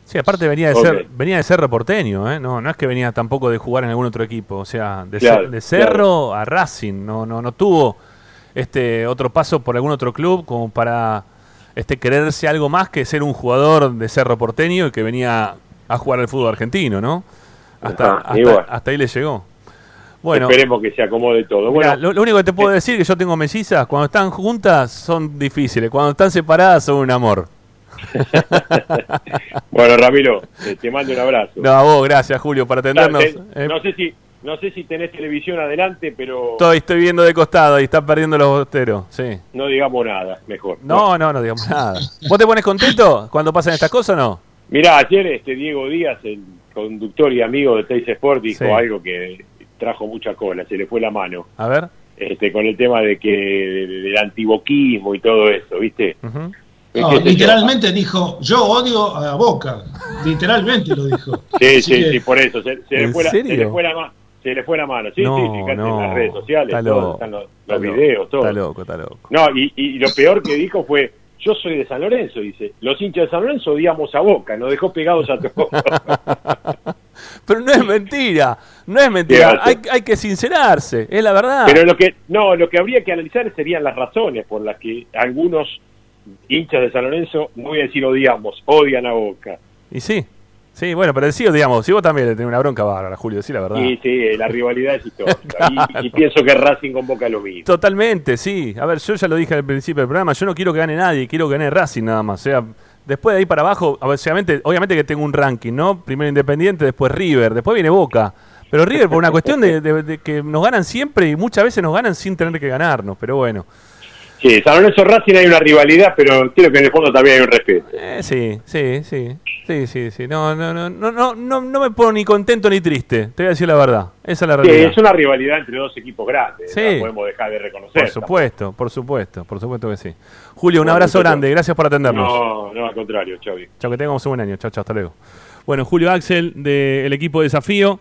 Sí, aparte venía de ser venía de ser reporteño, ¿eh? no, no es que venía tampoco de jugar en algún otro equipo, o sea, de, de Cerro a Racing, no, no, no tuvo este otro paso por algún otro club como para este quererse algo más que ser un jugador de Cerro Porteño y que venía a jugar al fútbol argentino, ¿no? Hasta, hasta, ahí le llegó. Bueno, Esperemos que se acomode todo. Bueno, lo, único que te puedo eh, decir es que yo tengo mesizas, cuando están juntas son difíciles, cuando están separadas son un amor. *laughs* bueno, Ramiro, te mando un abrazo. No, a vos, gracias Julio por atendernos. Eh, no sé si no sé si tenés televisión adelante, pero... Estoy, estoy viendo de costado y están perdiendo los bosteros, sí. No digamos nada, mejor. No, no, no, digamos nada. ¿Vos te pones contento cuando pasan estas cosas o no? Mirá, ayer este Diego Díaz, el conductor y amigo de Teis Sport dijo algo que trajo mucha cola, se le fue la mano. A ver. Este, con el tema de que del antiboquismo y todo eso, ¿viste? literalmente dijo, yo odio a Boca. Literalmente lo dijo. *laughs* Sí, sí, sí, por eso. Se, le fue la, se, le fue la, mano. Se le fue la mano. Sí, sí, fíjate en las redes sociales, están los, videos, todo. Está loco, está loco. No, y, y lo peor que dijo fue, yo soy de San Lorenzo, dice. Los hinchas de San Lorenzo odiamos a Boca, nos dejó pegados a todos. *laughs* Pero no es mentira, no es mentira. Hay, hay, que sincerarse, es la verdad. Pero lo que no, lo que habría que analizar serían las razones por las que algunos hinchas de San Lorenzo, no voy a decir odiamos, odian a Boca. Y sí, Sí, bueno, pero sí, digamos, si vos también le tenés una bronca bárbara, Julio, sí, la verdad. Sí, sí, la rivalidad es histórica. *laughs* y, pienso que Racing convoca lo mismo. Totalmente, sí. A ver, yo ya lo dije al principio del programa, yo no quiero que gane nadie, quiero que gane Racing nada más. O sea, después de ahí para abajo, obviamente, obviamente que tengo un ranking, ¿no? Primero Independiente, después River, después viene Boca. Pero River por una cuestión de que nos ganan siempre y muchas veces nos ganan sin tener que ganarnos, pero bueno. Sí, San Lorenzo Racing hay una rivalidad, pero creo que en el fondo también hay un respeto. Eh, sí, sí, sí. Sí, sí, sí. No, no, no, no, no, no, no me pongo ni contento ni triste. Te voy a decir la verdad. Esa es la realidad. Sí, es una rivalidad entre dos equipos grandes. Sí. No podemos dejar de reconocer. Por supuesto, por supuesto, por supuesto que sí. Julio, un abrazo grande. Gracias por atendernos. No, no, al contrario, Chavi. Chao, que tengamos un buen año. Chao, chao, hasta luego. Bueno, Julio Axel del equipo Desafío.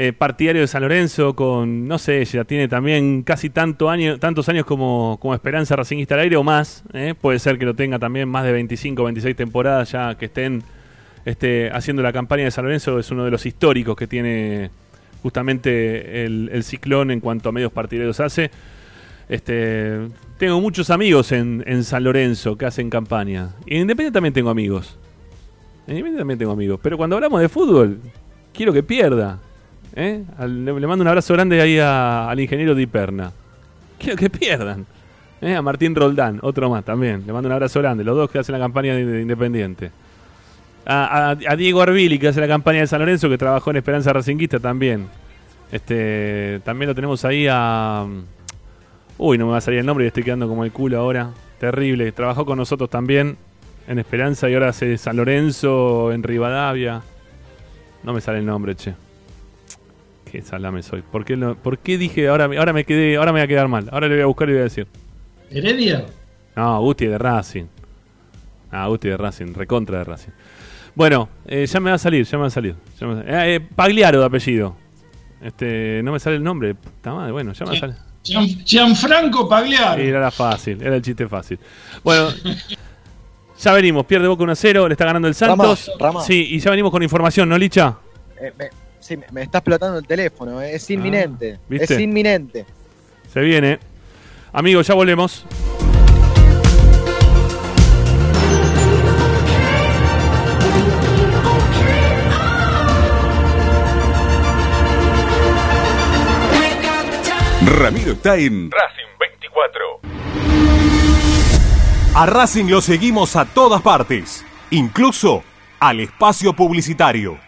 Eh, partidario de San Lorenzo, con, no sé, ya tiene también casi tanto año, tantos años como, como Esperanza Racingista al aire o más. Eh. Puede ser que lo tenga también más de 25, 26 temporadas ya que estén este, haciendo la campaña de San Lorenzo. Es uno de los históricos que tiene justamente el, ciclón en cuanto a medios partidarios hace. Este, tengo muchos amigos en, en San Lorenzo que hacen campaña. Independiente también tengo amigos. Independiente también tengo amigos. Pero cuando hablamos de fútbol, quiero que pierda. ¿Eh? le, mando un abrazo grande ahí al ingeniero Di Perna. Quiero que pierdan. ¿Eh? A Martín Roldán, otro más también. Le mando un abrazo grande. Los dos que hacen la campaña de, Independiente. A, Diego Arbili, que hace la campaña de San Lorenzo, que trabajó en Esperanza Racinguista también. Este, también lo tenemos ahí a. Uy, no me va a salir el nombre y estoy quedando como el culo ahora. Terrible. Trabajó con nosotros también en Esperanza y ahora hace San Lorenzo en Rivadavia. No me sale el nombre, che. Qué salame soy. ¿Por qué, ¿Por qué dije ahora, ahora me quedé, ahora me voy a quedar mal? Ahora le voy a buscar y voy a decir. ¿Heredia? No, Agustín de Racing. Ah, Agustín de Racing, recontra de Racing. Bueno, eh, ya me va a salir, ya me va a salir. Eh, eh, Pagliaro de apellido. Este, no me sale el nombre. Está mal, bueno, ya me salir. Gianfranco Pagliaro. era fácil, era el chiste fácil. Bueno, *laughs* ya venimos, pierde Boca 1-0, le está ganando el Santos. Sí, y ya venimos con información, ¿no, Licha? Eh, Sí, me está explotando el teléfono, eh, es ah, inminente. Es inminente. Se viene. Amigos, ya volvemos. Ramiro Time. Racing 24. A Racing lo seguimos a todas partes, incluso al espacio publicitario.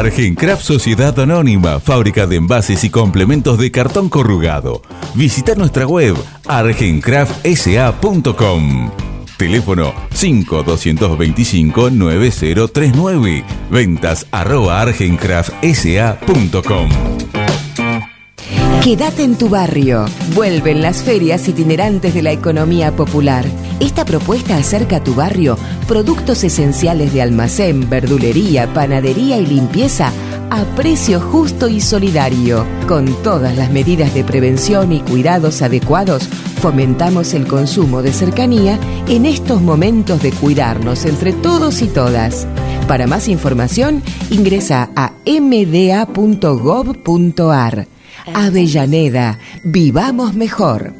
Argencraft Sociedad Anónima, fábrica de envases y complementos de cartón corrugado. Visita nuestra web argencraftsa.com. Teléfono 5225-9039. Ventas arroba argencraftsa.com. Quédate en tu barrio. Vuelven las ferias itinerantes de la economía popular. Esta propuesta acerca a tu barrio productos esenciales de almacén, verdulería, panadería y limpieza a precio justo y solidario. Con todas las medidas de prevención y cuidados adecuados, fomentamos el consumo de cercanía en estos momentos de cuidarnos entre todos y todas. Para más información, ingresa a mda.gov.ar. Avellaneda, vivamos mejor.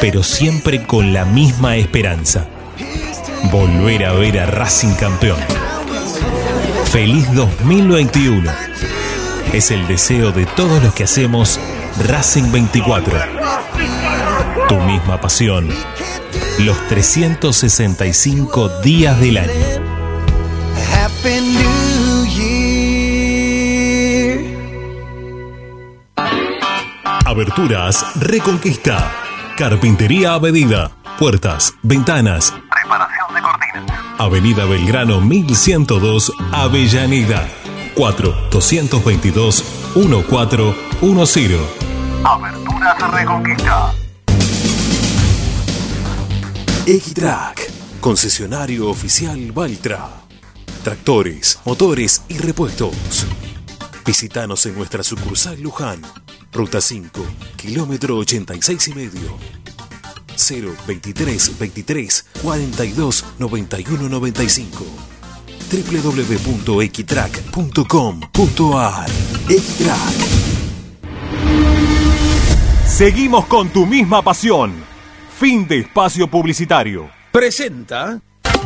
pero siempre con la misma esperanza. Volver a ver a Racing campeón. Feliz 2021. Es el deseo de todos los que hacemos Racing 24. Tu misma pasión. Los 365 días del año. Aberturas Reconquista. Carpintería a medida. Puertas, ventanas. Preparación de cortinas. Avenida Belgrano 1102, Avellaneda. 4-222-1410. Aberturas Reconquista. X-Track. Concesionario oficial Valtra. Tractores, motores y repuestos. Visítanos en nuestra sucursal Luján Ruta 5, kilómetro 86 y medio. 0 23 23 42 91 95 www.equitrack.com.ar Equitrack Seguimos con tu misma pasión. Fin de espacio publicitario. Presenta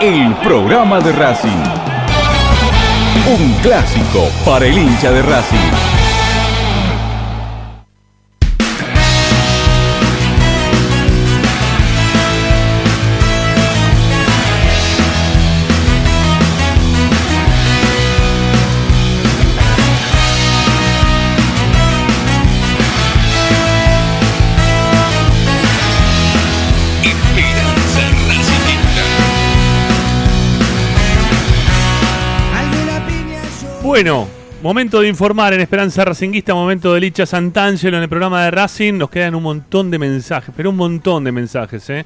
el programa de Racing. Un clásico para el hincha de Racing. Bueno, momento de informar en Esperanza Racinguista, momento de Licha Santangelo en el programa de Racing. Nos quedan un montón de mensajes, pero un montón de mensajes, ¿eh?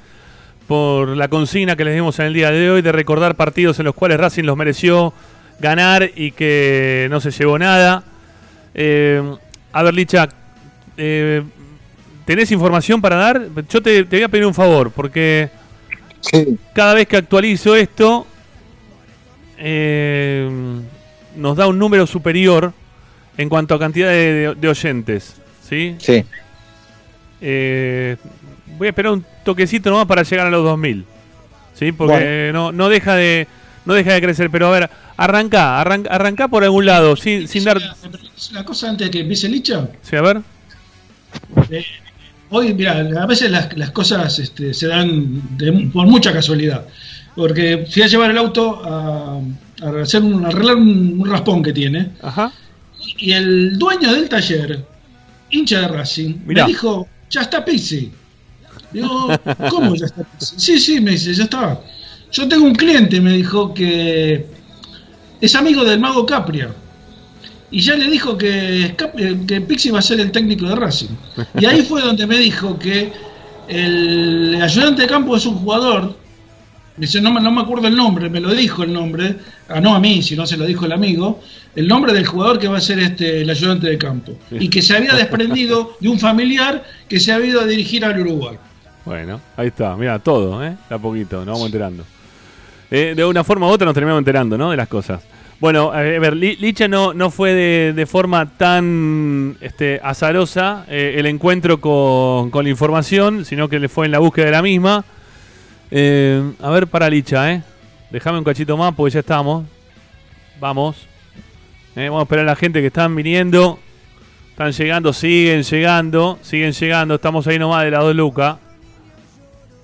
Por la consigna que les dimos en el día de hoy de recordar partidos en los cuales Racing los mereció ganar y que no se llevó nada. Eh, a ver, Licha, eh, ¿tenés información para dar? Yo te, voy a pedir un favor, porque cada vez que actualizo esto, eh, nos da un número superior en cuanto a cantidad de, oyentes. ¿Sí? Sí. Eh, voy a esperar un toquecito nomás para llegar a los 2000. ¿Sí? Porque no, no, deja de, no deja de crecer. Pero a ver, arranca, arranca, por algún lado, sin, sin dar. La cosa antes de que empiece Licha. Sí, a ver. Eh, hoy, mira, a veces las, las cosas este, se dan por mucha casualidad. Porque fui a llevar el auto a, hacer un, arreglar un, raspón que tiene. Ajá. Y el dueño del taller, hincha de Racing, me dijo, ya está Pizzi. Digo, *laughs* ¿cómo ya está Pizzi? Sí, sí, me dice, ya está. Yo tengo un cliente, me dijo, que es amigo del mago Capria. Y ya le dijo que, que Pixi va a ser el técnico de Racing. Y ahí fue donde me dijo que el ayudante de campo es un jugador Dice, no, no me acuerdo el nombre, me lo dijo el nombre, ah, no a mí, sino se lo dijo el amigo, el nombre del jugador que va a ser este, el ayudante de campo. Y que se había desprendido *laughs* de un familiar que se había ido a dirigir al Uruguay. Bueno, ahí está, mira, todo, ¿eh? A poquito, nos vamos enterando. Eh, de una forma u otra nos terminamos enterando, ¿no? De las cosas. Bueno, a ver, Licha no, no fue de, forma tan este, azarosa eh, el encuentro con, con la información, sino que le fue en la búsqueda de la misma. Eh, a ver, para Licha, ¿eh? Déjame un cachito más porque ya estamos. Vamos. Eh, vamos a esperar a la gente que están viniendo. Están llegando, siguen llegando, siguen llegando. Estamos ahí nomás de la 2 Luca.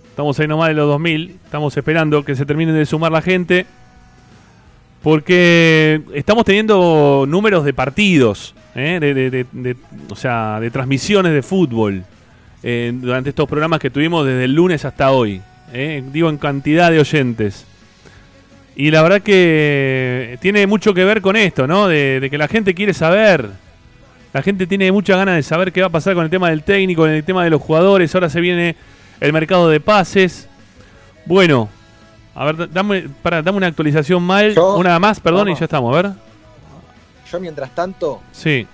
Estamos ahí nomás de los 2000. Estamos esperando que se termine de sumar la gente. Porque estamos teniendo números de partidos, ¿eh? de, o sea, de transmisiones de fútbol eh, durante estos programas que tuvimos desde el lunes hasta hoy. Eh, digo en cantidad de oyentes. Y la verdad que tiene mucho que ver con esto, ¿no? De, que la gente quiere saber. La gente tiene muchas ganas de saber qué va a pasar con el tema del técnico, con el tema de los jugadores. Ahora se viene el mercado de pases. Bueno, a ver, dame, para, dame una actualización mal. una más, perdón, y ya estamos, a ver. Yo mientras tanto, sí.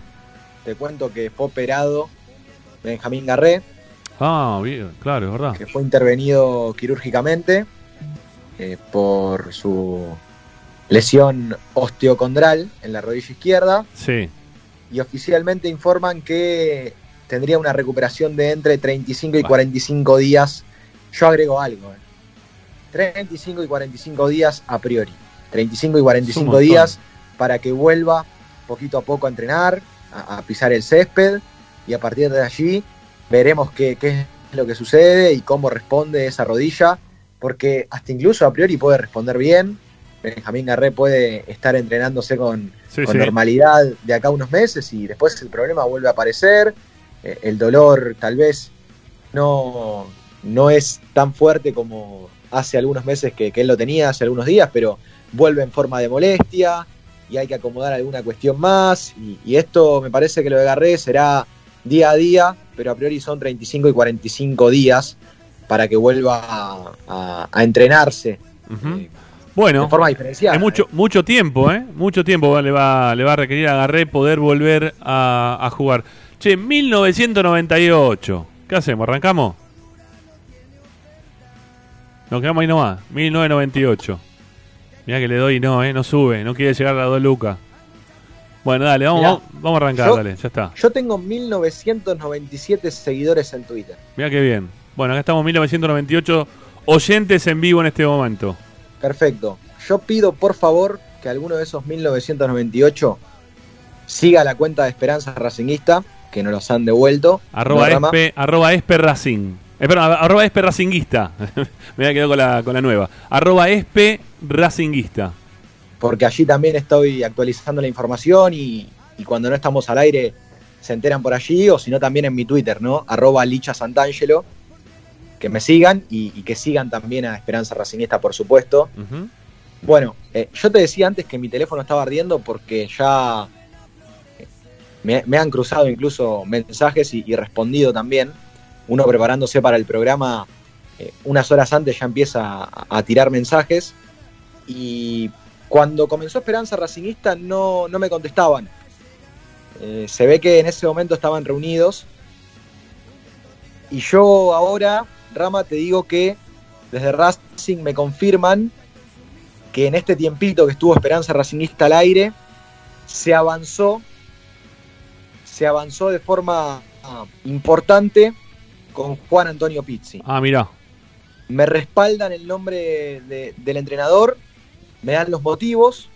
te cuento que fue operado Benjamín Garré Ah, bien, claro, es verdad. Que fue intervenido quirúrgicamente eh, por su lesión osteocondral en la rodilla izquierda. Sí. Y oficialmente informan que tendría una recuperación de entre 35 y 45 días. Yo agrego algo. 35 eh. y 45 días a priori. 35 y 45 días para que vuelva poquito a poco a entrenar, a pisar el césped y a partir de allí veremos qué, es lo que sucede y cómo responde esa rodilla, porque hasta incluso a priori puede responder bien. Benjamín Garré puede estar entrenándose con, normalidad de acá unos meses y después el problema vuelve a aparecer. Eh, el dolor tal vez no, no es tan fuerte como hace algunos meses que, él lo tenía, hace algunos días, pero vuelve en forma de molestia y hay que acomodar alguna cuestión más. Y, y esto me parece que lo de Garré será día a día, pero a priori son 35 y 45 días para que vuelva a, entrenarse. Eh, bueno, de forma diferenciada. Es mucho, mucho tiempo, ¿eh? Mucho tiempo le va, le va a requerir a Garré poder volver a, jugar. Che, 1998. ¿Qué hacemos? ¿Arrancamos? Nos quedamos ahí nomás. 1998. Mira que le doy y no, ¿eh? No sube. No quiere llegar a las 2 lucas. Bueno, dale, vamos, vamos a arrancar, dale, ya está. Yo tengo 1997 seguidores en Twitter. Mira qué bien. Bueno, acá estamos 1998 oyentes en vivo en este momento. Perfecto. Yo pido por favor que alguno de esos 1998 siga la cuenta de Esperanza Racingista, que nos los han devuelto. Arroba, espe, arroba espe Racing. Eh, arroba espe Racinguista. *laughs* Me había quedado con la, con la nueva. Arroba espe Racinguista. Porque allí también estoy actualizando la información y, y cuando no estamos al aire se enteran por allí, o si no también en mi Twitter, ¿no? Arroba Licha Santangelo. Que me sigan y, que sigan también a Esperanza Racingista, por supuesto. Bueno, eh, yo te decía antes que mi teléfono estaba ardiendo porque ya eh, me, han cruzado incluso mensajes y, respondido también. Uno preparándose para el programa, eh, unas horas antes ya empieza a, a, tirar mensajes. Y cuando comenzó Esperanza Racingista no, no me contestaban. Eh, se ve que en ese momento estaban reunidos. Y yo ahora, Rama, te digo que desde Racing me confirman que en este tiempito que estuvo Esperanza Racingista al aire, se avanzó, se avanzó de forma ah, importante con Juan Antonio Pizzi. Ah, mira. Me respaldan el nombre del entrenador, me dan los motivos,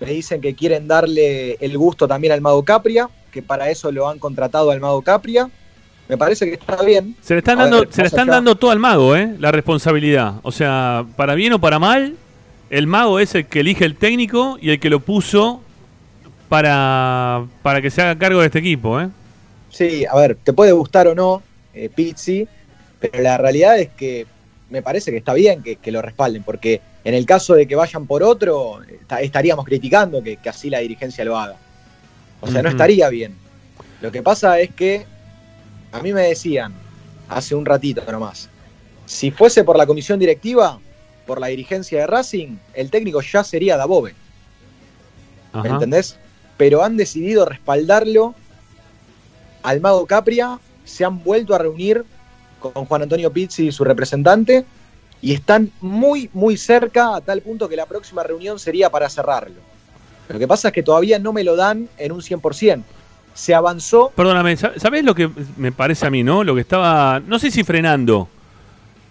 me dicen que quieren darle el gusto también al Mago Capria, que para eso lo han contratado al Mago Capria. Me parece que está bien. Se le están dando, se le están dando todo al mago, ¿eh? La responsabilidad. O sea, para bien o para mal, el mago es el que elige el técnico y el que lo puso para, para que se haga cargo de este equipo, ¿eh? Sí, a ver, te puede gustar o no eh, Pizzi, pero la realidad es que me parece que está bien que lo respalden, porque en el caso de que vayan por otro, estaríamos criticando que, así la dirigencia lo haga. O sea, no estaría bien. Lo que pasa es que a mí me decían hace un ratito nomás, si fuese por la comisión directiva, por la dirigencia de Racing, el técnico ya sería Dabove. ¿Me entendés? Pero han decidido respaldarlo al Mago Capria, se han vuelto a reunir con Juan Antonio Pizzi y su representante y están muy, muy cerca a tal punto que la próxima reunión sería para cerrarlo. Lo que pasa es que todavía no me lo dan en un 100%. Se avanzó. Perdóname, ¿sabes lo que me parece a mí, no? Lo que estaba, no sé si frenando,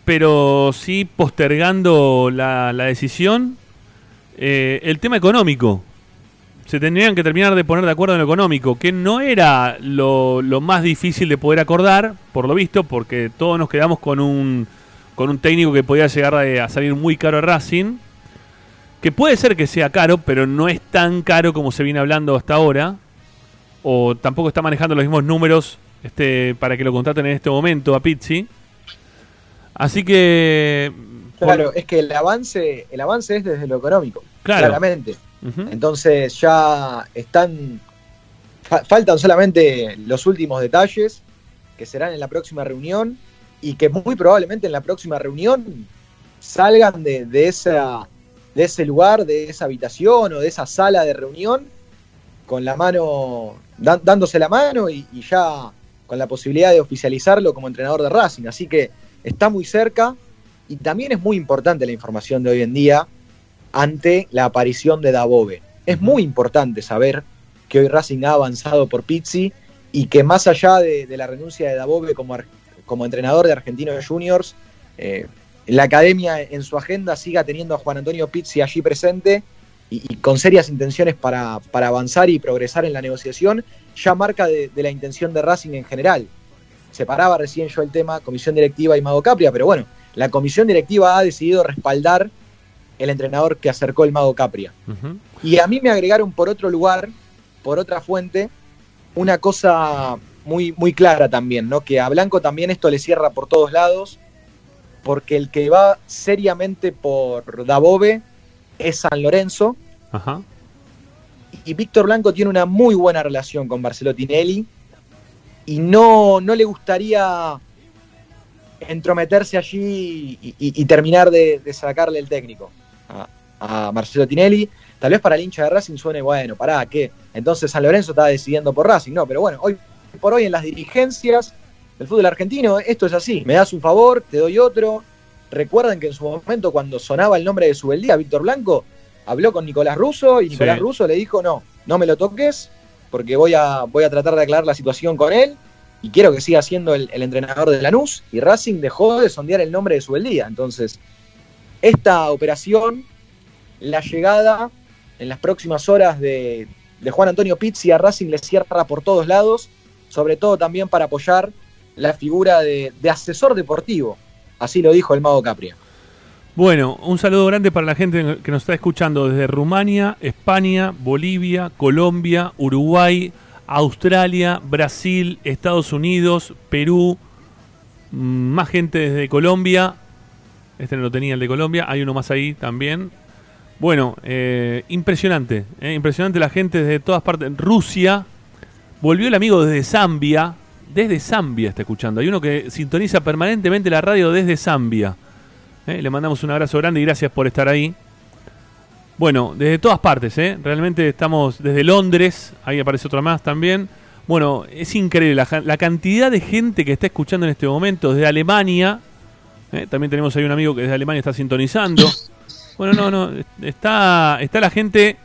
pero sí postergando la, decisión, eh, el tema económico. Se tendrían que terminar de poner de acuerdo en lo económico, que no era lo, lo más difícil de poder acordar, por lo visto, porque todos nos quedamos con un con un técnico que podía llegar a, salir muy caro a Racing. Que puede ser que sea caro, pero no es tan caro como se viene hablando hasta ahora. O tampoco está manejando los mismos números este, para que lo contraten en este momento a Pizzi. Así que. Claro, es que el avance, el avance es desde lo económico. Claramente. Entonces ya están. faltan solamente los últimos detalles que serán en la próxima reunión y que muy probablemente en la próxima reunión salgan de, esa, de ese lugar, de esa habitación o de esa sala de reunión con la mano, dándose la mano y, ya con la posibilidad de oficializarlo como entrenador de Racing. Así que está muy cerca y también es muy importante la información de hoy en día ante la aparición de Dabove. Es muy importante saber que hoy Racing ha avanzado por Pizzi y que más allá de, de la renuncia de Dabove como, como entrenador de Argentinos Juniors, eh, la academia en su agenda siga teniendo a Juan Antonio Pizzi allí presente y, con serias intenciones para, avanzar y progresar en la negociación, ya marca de, la intención de Racing en general. Separaba recién yo el tema comisión directiva y Mago Capria, pero bueno, la comisión directiva ha decidido respaldar el entrenador que acercó el Mago Capria. Y a mí me agregaron por otro lugar, por otra fuente, una cosa muy, muy clara también, ¿no? Que a Blanco también esto le cierra por todos lados, porque el que va seriamente por Dabove es San Lorenzo. Ajá. Y Víctor Blanco tiene una muy buena relación con Marcelo Tinelli y no, no le gustaría entrometerse allí y, terminar de, sacarle el técnico a, a, Marcelo Tinelli. Tal vez para el hincha de Racing suene, bueno, pará, ¿qué? Entonces San Lorenzo está decidiendo por Racing. No, pero bueno, hoy por hoy en las dirigencias del fútbol argentino esto es así. Me das un favor, te doy otro. Recuerden que en su momento cuando sonaba el nombre de Subeldía, Víctor Blanco, habló con Nicolás Russo y Nicolás Russo le dijo, no, no me lo toques porque voy a, voy a tratar de aclarar la situación con él y quiero que siga siendo el, entrenador de Lanús y Racing dejó de sondear el nombre de Subeldía. Entonces, esta operación, la llegada en las próximas horas de, Juan Antonio Pizzi a Racing le cierra por todos lados, sobre todo también para apoyar la figura de, asesor deportivo. Así lo dijo el mago Capria. Bueno, un saludo grande para la gente que nos está escuchando desde Rumania, España, Bolivia, Colombia, Uruguay, Australia, Brasil, Estados Unidos, Perú, mm, más gente desde Colombia. Este no lo tenía el de Colombia, hay uno más ahí también. Bueno, eh, impresionante, eh, impresionante la gente desde todas partes. Rusia, volvió el amigo desde Zambia, desde Zambia está escuchando. Hay uno que sintoniza permanentemente la radio desde Zambia. Eh, le mandamos un abrazo grande y gracias por estar ahí. Bueno, desde todas partes, ¿eh? realmente estamos desde Londres, ahí aparece otra más también. Bueno, es increíble la, cantidad de gente que está escuchando en este momento, desde Alemania. ¿eh? También tenemos ahí un amigo que desde Alemania está sintonizando. *coughs* Bueno, no, no, está, está la gente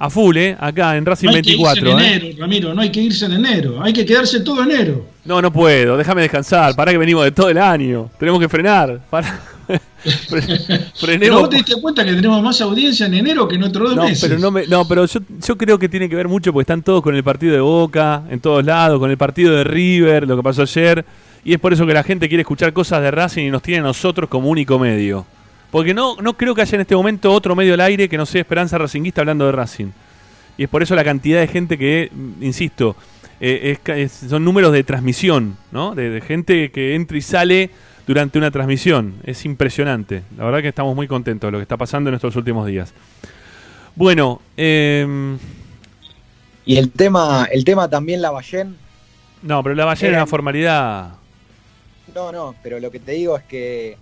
a full, ¿eh? Acá en Racing no hay 24. Que irse en ¿eh? enero, Ramiro, no hay que irse en enero, hay que quedarse todo enero. No, no puedo, déjame descansar, para que venimos de todo el año. Tenemos que frenar. Para... *laughs* Pero vos te diste cuenta que tenemos más audiencia en enero que en otros dos no, meses. Pero no, no, pero yo, yo creo que tiene que ver mucho porque están todos con el partido de Boca, en todos lados, con el partido de River, lo que pasó ayer. Y es por eso que la gente quiere escuchar cosas de Racing y nos tiene a nosotros como único medio. Porque no, no creo que haya en este momento otro medio al aire que no sea Esperanza Racinguista hablando de Racing. Y es por eso la cantidad de gente que, insisto, eh, son números de transmisión, ¿no? de gente que entra y sale durante una transmisión. Es impresionante. La verdad que estamos muy contentos de lo que está pasando en estos últimos días. Bueno, em, y el tema, el tema también la Ballén. No, pero la Ballén es una formalidad. No, no, pero lo que te digo es que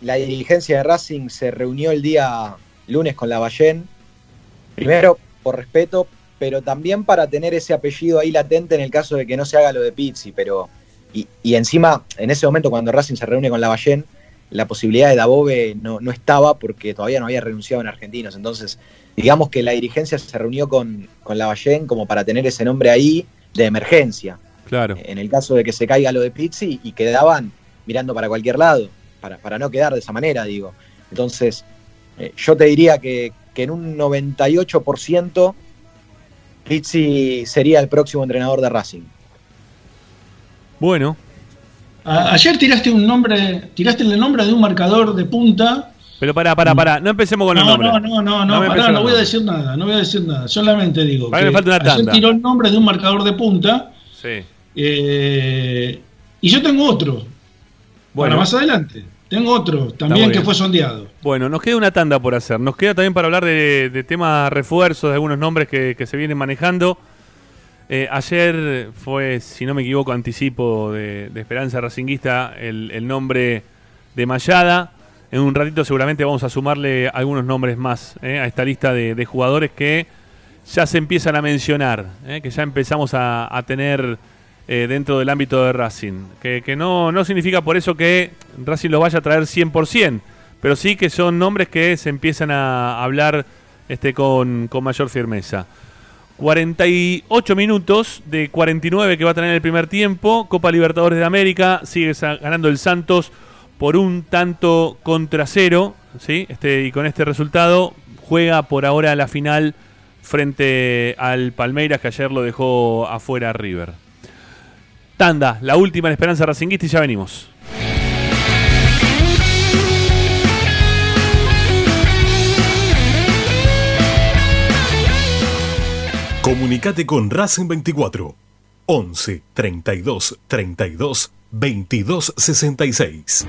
la dirigencia de Racing se reunió el día lunes con la Ballén. Primero por respeto, pero también para tener ese apellido ahí latente en el caso de que no se haga lo de Pizzi, pero y, encima, en ese momento, cuando Racing se reúne con la Ballén, la posibilidad de Dabove no, no, estaba porque todavía no había renunciado en Argentinos. Entonces, digamos que la dirigencia se reunió con, con la Ballén como para tener ese nombre ahí de emergencia. Claro. En el caso de que se caiga lo de Pizzi y quedaban mirando para cualquier lado, para, para no quedar de esa manera, digo. Entonces, eh, yo te diría que, que en un 98% Pizzi sería el próximo entrenador de Racing. Bueno. ayer tiraste un nombre, tiraste el nombre de un marcador de punta. Pero para, para, para, no empecemos con el nombre. No, no, no, no, no, no voy a decir nada, no voy a decir nada. Solamente digo. que me falta una tanda. Ayer tiró el nombre de un marcador de punta. Sí. Eh, y yo tengo otro. Bueno, más adelante. Tengo otro también que fue sondeado. Bueno, nos queda una tanda por hacer. Nos queda también para hablar de, temas refuerzos, de algunos nombres que, que se vienen manejando. Eh, ayer fue, si no me equivoco, anticipo de, Esperanza Racinguista el, nombre de Mayada. En un ratito seguramente vamos a sumarle algunos nombres más eh, a esta lista de, jugadores que ya se empiezan a mencionar, eh, que ya empezamos a, tener dentro del ámbito de Racing. Que, no, no significa por eso que Racing lo vaya a traer 100%, pero sí que son nombres que se empiezan a hablar este, con, con mayor firmeza. 48 minutos de 49 que va a tener el primer tiempo. Copa Libertadores de América. Sigue ganando el Santos por un tanto contra cero. ¿sí? Este, y con este resultado juega por ahora la final frente al Palmeiras que ayer lo dejó afuera River. Tanda, la última en Esperanza Racinguista y ya venimos. Comunicate con Racing 24 11 32 32 22 66.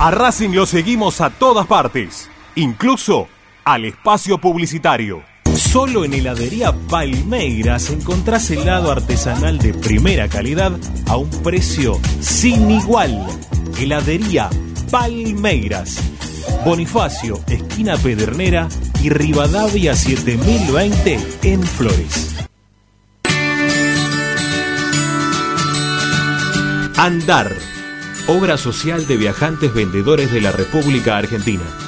A Racing lo seguimos a todas partes, incluso al espacio publicitario. Solo en heladería Palmeiras encontrás helado artesanal de primera calidad a un precio sin igual. Heladería Palmeiras Bonifacio, esquina Pedernera y Rivadavia 7020 en Flores. Andar, obra social de viajantes vendedores de la República Argentina.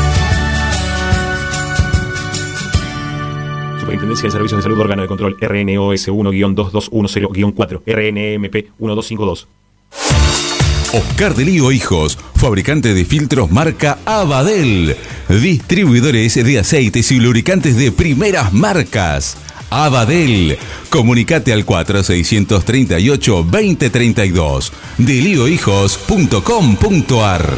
Superintendencia de Servicios de Salud Órgano de Control RNOS 1-2210-4 RNMP 1252. Oscar de Lío Hijos, fabricante de filtros marca Abadel, distribuidores de aceites y lubricantes de primeras marcas. Abadel, comunicate al 4638-2032, deliohijos.com.ar.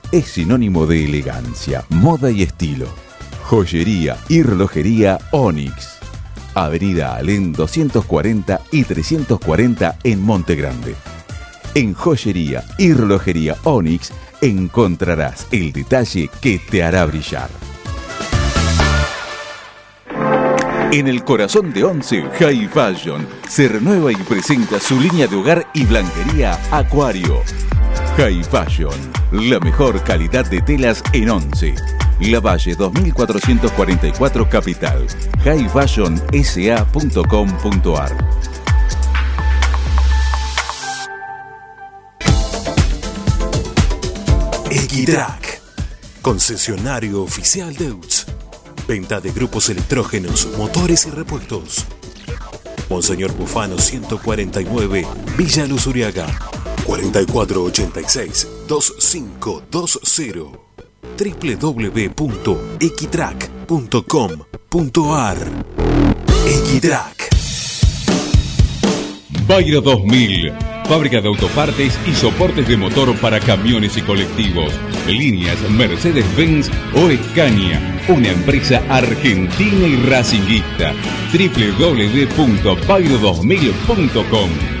es sinónimo de elegancia, moda y estilo. Joyería y relojería Onyx. Avenida Alén 240 y 340 en Monte Grande. En Joyería y Relojería Onyx encontrarás el detalle que te hará brillar. En el corazón de Once, High Fashion se renueva y presenta su línea de hogar y blanquería Acuario. High Fashion, la mejor calidad de telas en Once. La Valle 2444 Capital. highfashionsa.com.ar Equitrack, concesionario oficial de UTS. Venta de grupos electrógenos, motores y repuestos. Monseñor Bufano 149, Villa Luzuriaga. 4486-2520 www.equitrack.com.ar Equitrack Bayra 2000 Fábrica de autopartes y soportes de motor para camiones y colectivos. Líneas Mercedes-Benz o Escaña. Una empresa argentina y racinguista. www.bayro2000.com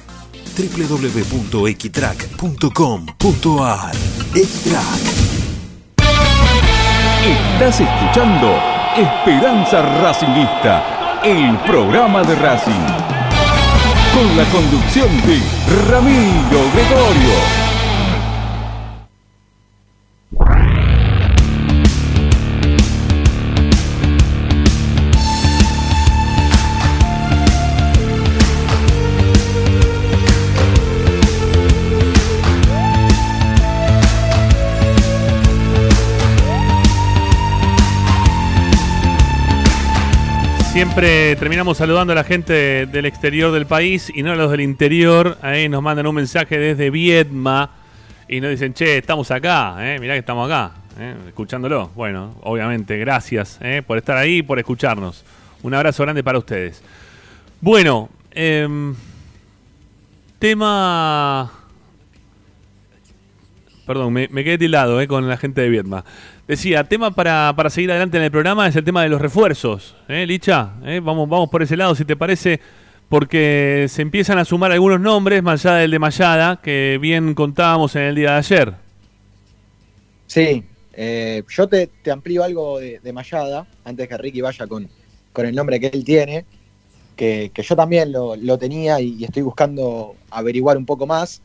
www.equitrack.com.ar Equitrack Estás escuchando Esperanza Racingista, el programa de Racing. Con la conducción de Ramiro Gregorio. Siempre terminamos saludando a la gente del exterior del país y no a los del interior. Ahí nos mandan un mensaje desde Viedma y nos dicen, che, estamos acá, eh, mirá que estamos acá, eh, escuchándolo. Bueno, obviamente, gracias eh, por estar ahí y por escucharnos. Un abrazo grande para ustedes. Bueno, em, tema... Perdón, me, me quedé tildado eh, con la gente de Viedma. Decía, tema para, para, seguir adelante en el programa es el tema de los refuerzos. ¿Eh, Licha? ¿Eh? Vamos, vamos por ese lado, si te parece, porque se empiezan a sumar algunos nombres, más allá del de Mayada, que bien contábamos en el día de ayer. Sí, eh, yo te, amplío algo de, de, Mayada, antes que Ricky vaya con, con el nombre que él tiene, que, que yo también lo, lo tenía y, y estoy buscando averiguar un poco más.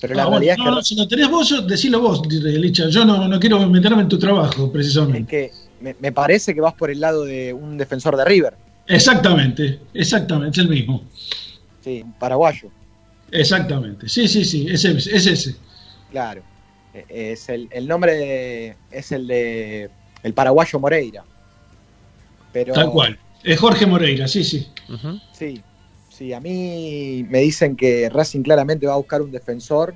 Pero la ah, realidad bueno, no, es que. si lo tenés vos, decilo vos, Licha. Yo no, no quiero meterme en tu trabajo, precisamente. Es que me, me, parece que vas por el lado de un defensor de River. Exactamente, exactamente, es el mismo. Sí, un paraguayo. Exactamente, sí, sí, sí, es, es ese. Claro, e, es el, el nombre de, es el de el paraguayo Moreira. Pero, Tal cual, es Jorge Moreira, sí, sí. Uh -huh. Sí, Sí, a mí me dicen que Racing claramente va a buscar un defensor,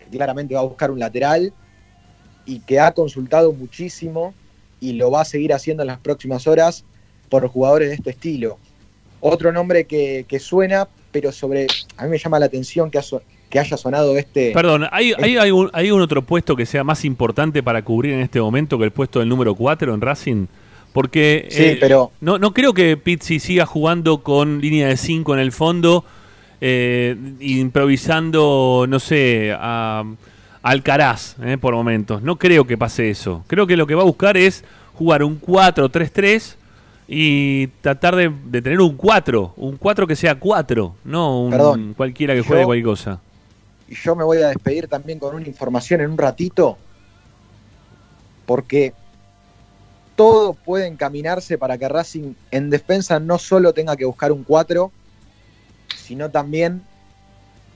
que claramente va a buscar un lateral y que ha consultado muchísimo y lo va a seguir haciendo en las próximas horas por jugadores de este estilo. Otro nombre que, suena, pero sobre. A mí me llama la atención que, que haya sonado este. Perdón, ¿hay, hay, hay, un, otro puesto que sea más importante para cubrir en este momento que el puesto del número 4 en Racing? Porque sí, eh, pero... no, no creo que Pizzi siga jugando con línea de 5 en el fondo, eh, improvisando, no sé, a, Alcaraz eh, por momentos. No creo que pase eso. Creo que lo que va a buscar es jugar un 4-3-3 y tratar de, tener un 4, un 4 que sea 4, no un cualquiera que juegue cualquier cosa. Y yo me voy a despedir también con una información en un ratito, porque todo puede encaminarse para que Racing en defensa no solo tenga que buscar un 4, sino también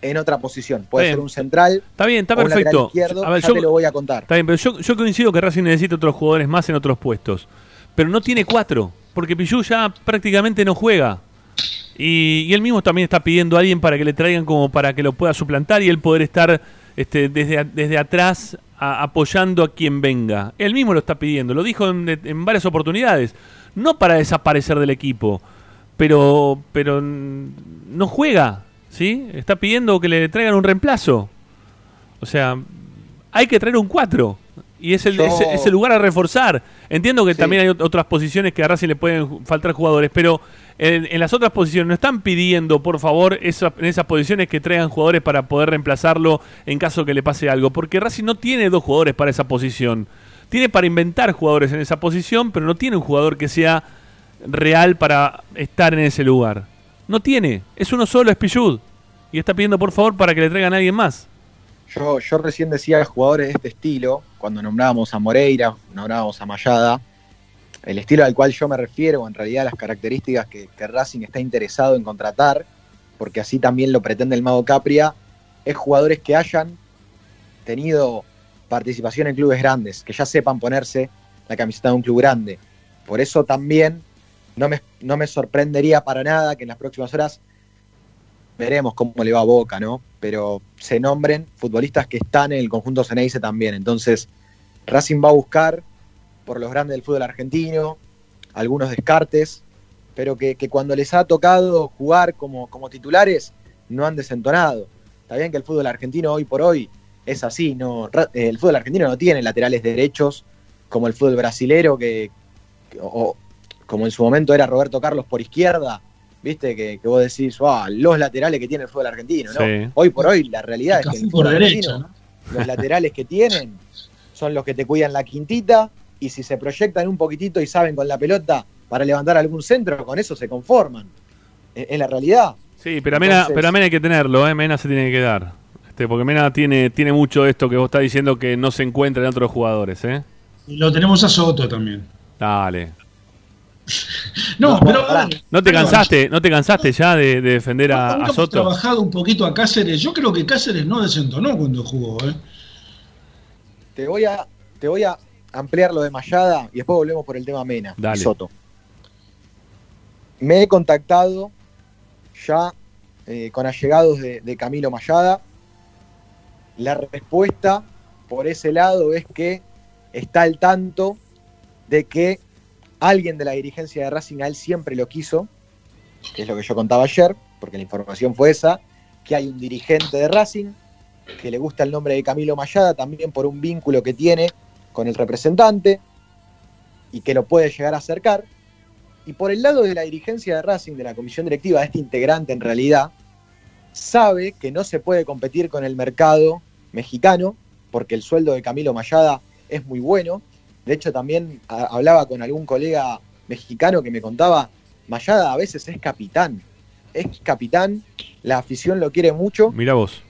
en otra posición. Puede ser un central. Está bien, está perfecto. Izquierdo, a ver, yo, te lo voy a contar. Está bien, pero yo, yo coincido que Racing necesita otros jugadores más en otros puestos. Pero no tiene cuatro porque Pichu ya prácticamente no juega. Y, él mismo también está pidiendo a alguien para que le traigan como para que lo pueda suplantar y él poder estar este, desde, desde atrás apoyando a quien venga. Él mismo lo está pidiendo, lo dijo en, varias oportunidades. No para desaparecer del equipo, pero, pero no juega, ¿sí? Está pidiendo que le traigan un reemplazo. O sea, hay que traer un 4 y es el, es, el lugar a reforzar. Entiendo que también hay otras posiciones que a Racing le pueden faltar jugadores, pero en, las otras posiciones no están pidiendo, por favor, en esas posiciones que traigan jugadores para poder reemplazarlo en caso que le pase algo, porque Racing no tiene dos jugadores para esa posición. Tiene para inventar jugadores en esa posición, pero no tiene un jugador que sea real para estar en ese lugar. No tiene, es uno solo, es Pichud. Y está pidiendo por favor para que le traigan a alguien más. Yo, yo recién decía jugadores de este estilo, cuando nombrábamos a Moreira, nombrábamos a Mayada, el estilo al cual yo me refiero, en realidad las características que, Racing está interesado en contratar, porque así también lo pretende el Mago Capria, es jugadores que hayan tenido participación en clubes grandes, que ya sepan ponerse la camiseta de un club grande. Por eso también no me, no me sorprendería para nada que en las próximas horas veremos cómo le va a Boca, ¿no? Pero se nombren futbolistas que están en el conjunto Ceneice también. Entonces, Racing va a buscar por los grandes del fútbol argentino, algunos descartes, pero que, cuando les ha tocado jugar como, como titulares, no han desentonado. Está bien que el fútbol argentino hoy por hoy es así, no, el fútbol argentino no tiene laterales derechos como el fútbol brasilero, que, o, como en su momento era Roberto Carlos por izquierda, viste, que, vos decís, los laterales que tiene el fútbol argentino, ¿no? Hoy por hoy la realidad es que el fútbol los laterales que tienen son los que te cuidan la quintita y si se proyectan un poquitito y saben con la pelota para levantar algún centro, con eso se conforman. Es, la realidad. Sí, pero a, Mena, pero a Mena hay que tenerlo, ¿eh? Mena se tiene que dar. Este, porque Mena tiene, tiene mucho esto que vos estás diciendo que no se encuentra en otros jugadores, ¿eh? Y lo tenemos a Soto también. Dale. *laughs* No, pero. ¿No te cansaste, no te cansaste ya de, defender a, a Soto? trabajado un poquito a Cáceres. Yo creo que Cáceres no desentonó cuando jugó, ¿eh? Te voy a, te voy a ampliar lo de Mayada y después volvemos por el tema Mena Dale. Soto. Me he contactado ya eh, con allegados de, de Camilo Mayada. La respuesta por ese lado es que está al tanto de que alguien de la dirigencia de Racing a él siempre lo quiso, que es lo que yo contaba ayer, porque la información fue esa, que hay un dirigente de Racing que le gusta el nombre de Camilo Mayada también por un vínculo que tiene con el representante y que lo puede llegar a acercar. Y por el lado de la dirigencia de Racing, de la comisión directiva, este integrante en realidad, sabe que no se puede competir con el mercado mexicano, porque el sueldo de Camilo Mayada es muy bueno, de hecho, también hablaba con algún colega mexicano que me contaba, Mayada a veces es capitán. Es capitán, la afición lo quiere mucho. Mira vos.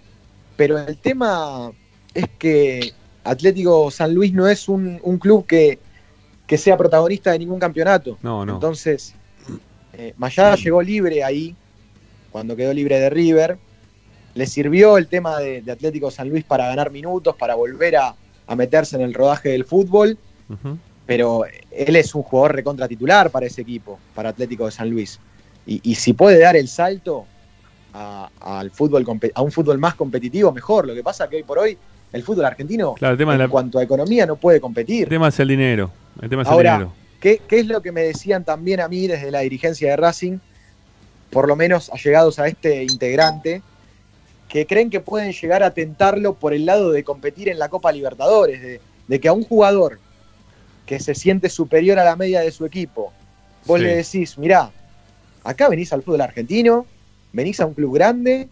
Pero el tema es que Atlético San Luis no es un, club que, sea protagonista de ningún campeonato. No, no. Entonces, eh, Mayada llegó libre ahí, cuando quedó libre de River. Le sirvió el tema de, Atlético San Luis para ganar minutos, para volver a, a meterse en el rodaje del fútbol pero él es un jugador recontra titular para ese equipo, para Atlético de San Luis. Y, si puede dar el salto, al fútbol, a un fútbol más competitivo, mejor. Lo que pasa es que hoy por hoy el fútbol argentino, en cuanto a economía, no puede competir. El tema es el dinero. El tema es Ahora, el dinero. ¿qué, ¿qué es lo que me decían también a mí desde la dirigencia de Racing? Por lo menos allegados a este integrante, que creen que pueden llegar a tentarlo por el lado de competir en la Copa Libertadores, de, de que a un jugador que se siente superior a la media de su equipo, vos le decís, mirá, acá venís al fútbol argentino, venís a un club grande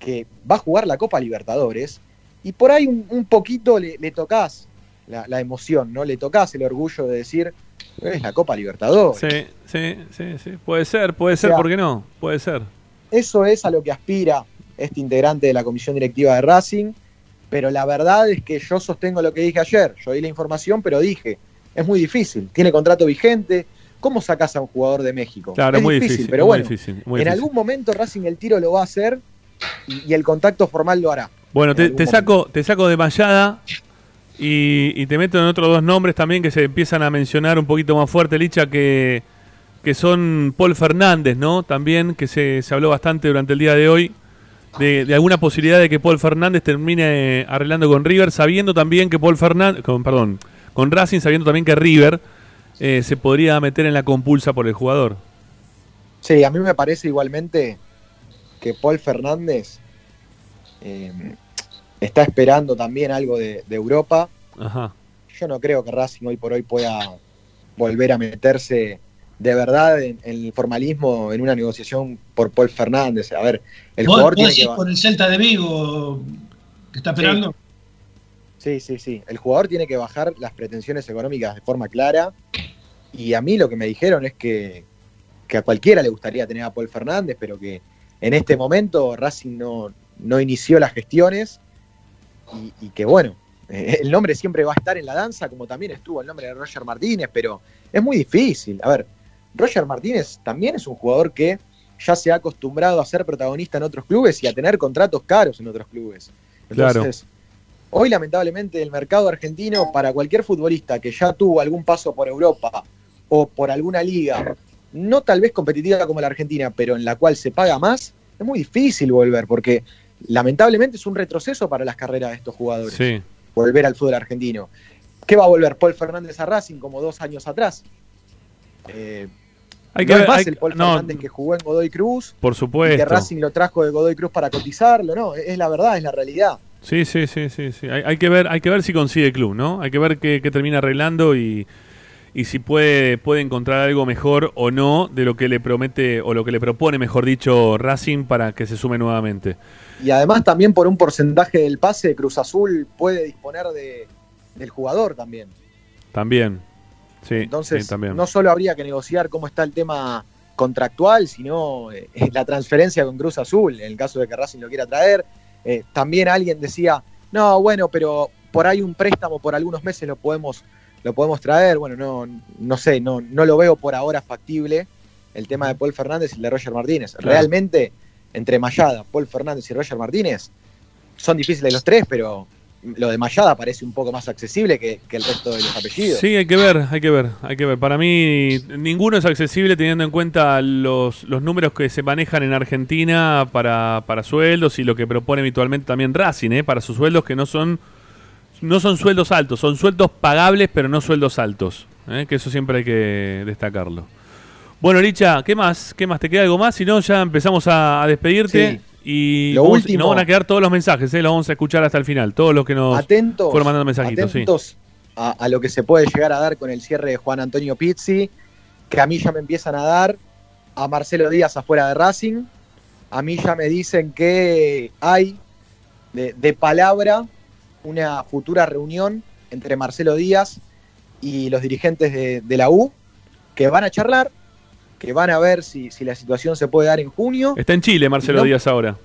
que va a jugar la Copa Libertadores, y por ahí un, poquito le, tocas la, emoción, ¿no? Le tocas el orgullo de decir, es la Copa Libertadores. Sí, sí, sí, sí. Puede ser, puede ser, ¿por qué no? Puede ser. Eso es a lo que aspira este integrante de la comisión directiva de Racing, pero la verdad es que yo sostengo lo que dije ayer, yo di la información, pero dije, es muy difícil, tiene contrato vigente, ¿cómo sacas a un jugador de México? Claro, es muy difícil, pero bueno, en algún momento Racing el tiro lo va a hacer y, el contacto formal lo hará. Bueno, te, saco, te saco de Mayada y, te meto en otros dos nombres también que se empiezan a mencionar un poquito más fuerte, Licha, que, que son Paul Fernández, ¿no? También, que se, se habló bastante durante el día de hoy de, alguna posibilidad de que Paul Fernández termine arreglando con River, sabiendo también que Paul Fernández, con, perdón, con Racing, sabiendo también que River eh, se podría meter en la compulsa por el jugador. Sí, a mí me parece igualmente que Paul Fernández eh, está esperando también algo de, de Europa. Ajá. Yo no creo que Racing hoy por hoy pueda volver a meterse de verdad en, el formalismo en una negociación por Paul Fernández. A ver, el jugador tiene que... por el Celta de Vigo que está esperando? Sí. sí, sí, El jugador tiene que bajar las pretensiones económicas de forma clara. Y a mí lo que me dijeron es que, que a cualquiera le gustaría tener a Paul Fernández, pero que en este momento Racing no, no inició las gestiones y, que bueno, el nombre siempre va a estar en la danza, como también estuvo el nombre de Roger Martínez, pero es muy difícil. A ver, Roger Martínez también es un jugador que ya se ha acostumbrado a ser protagonista en otros clubes y a tener contratos caros en otros clubes. Entonces, hoy lamentablemente el mercado argentino para cualquier futbolista que ya tuvo algún paso por Europa o por alguna liga, no tal vez competitiva como la Argentina, pero en la cual se paga más, es muy difícil volver porque lamentablemente es un retroceso para las carreras de estos jugadores. Volver al fútbol argentino. ¿Qué va a volver Paul Fernández a Racing como dos años atrás? Eh, hay que no es más el Paul Fernández que jugó en Godoy Cruz. Por supuesto. que Racing lo trajo de Godoy Cruz para cotizarlo, no, es la verdad, es la realidad. Sí, sí, sí, sí, sí. Hay, que ver, hay que ver si consigue club, ¿no? Hay que ver qué, termina arreglando y, y si puede, puede encontrar algo mejor o no de lo que le promete o lo que le propone, mejor dicho, Racing para que se sume nuevamente. Y además también por un porcentaje del pase, Cruz Azul puede disponer de, del jugador también. También, entonces, no solo habría que negociar cómo está el tema contractual, sino eh, la transferencia con Cruz Azul, en el caso de que Racing lo quiera traer. Eh, también alguien decía, no, bueno, pero por ahí un préstamo por algunos meses lo podemos, lo podemos traer. Bueno, no, no sé, no, no lo veo por ahora factible el tema de Paul Fernández y el de Roger Martínez. Realmente, entre Mayada, Paul Fernández y Roger Martínez, son difíciles los tres, pero lo de Mayada parece un poco más accesible que, el resto de los apellidos. Sí, hay que ver, hay que ver, hay que ver. Para mí ninguno es accesible teniendo en cuenta los, los números que se manejan en Argentina para, para sueldos y lo que propone habitualmente también Racing, ¿eh? para sus sueldos que no son no son sueldos altos, son sueldos pagables pero no sueldos altos, ¿eh? que eso siempre hay que destacarlo. Bueno, Licha, ¿qué más? ¿Qué más? ¿Te queda algo más? Si no, ya empezamos a, despedirte. Y lo último, nos van a quedar todos los mensajes, ¿eh? los vamos a escuchar hasta el final. Todos los que nos atentos, fueron mandando mensajitos. Atentos a, lo que se puede llegar a dar con el cierre de Juan Antonio Pizzi, que a mí ya me empiezan a dar a Marcelo Díaz afuera de Racing. A mí ya me dicen que hay de, palabra una futura reunión entre Marcelo Díaz y los dirigentes de la U que van a charlar que van a ver si, la situación se puede dar en junio. Está en Chile Marcelo Díaz ahora.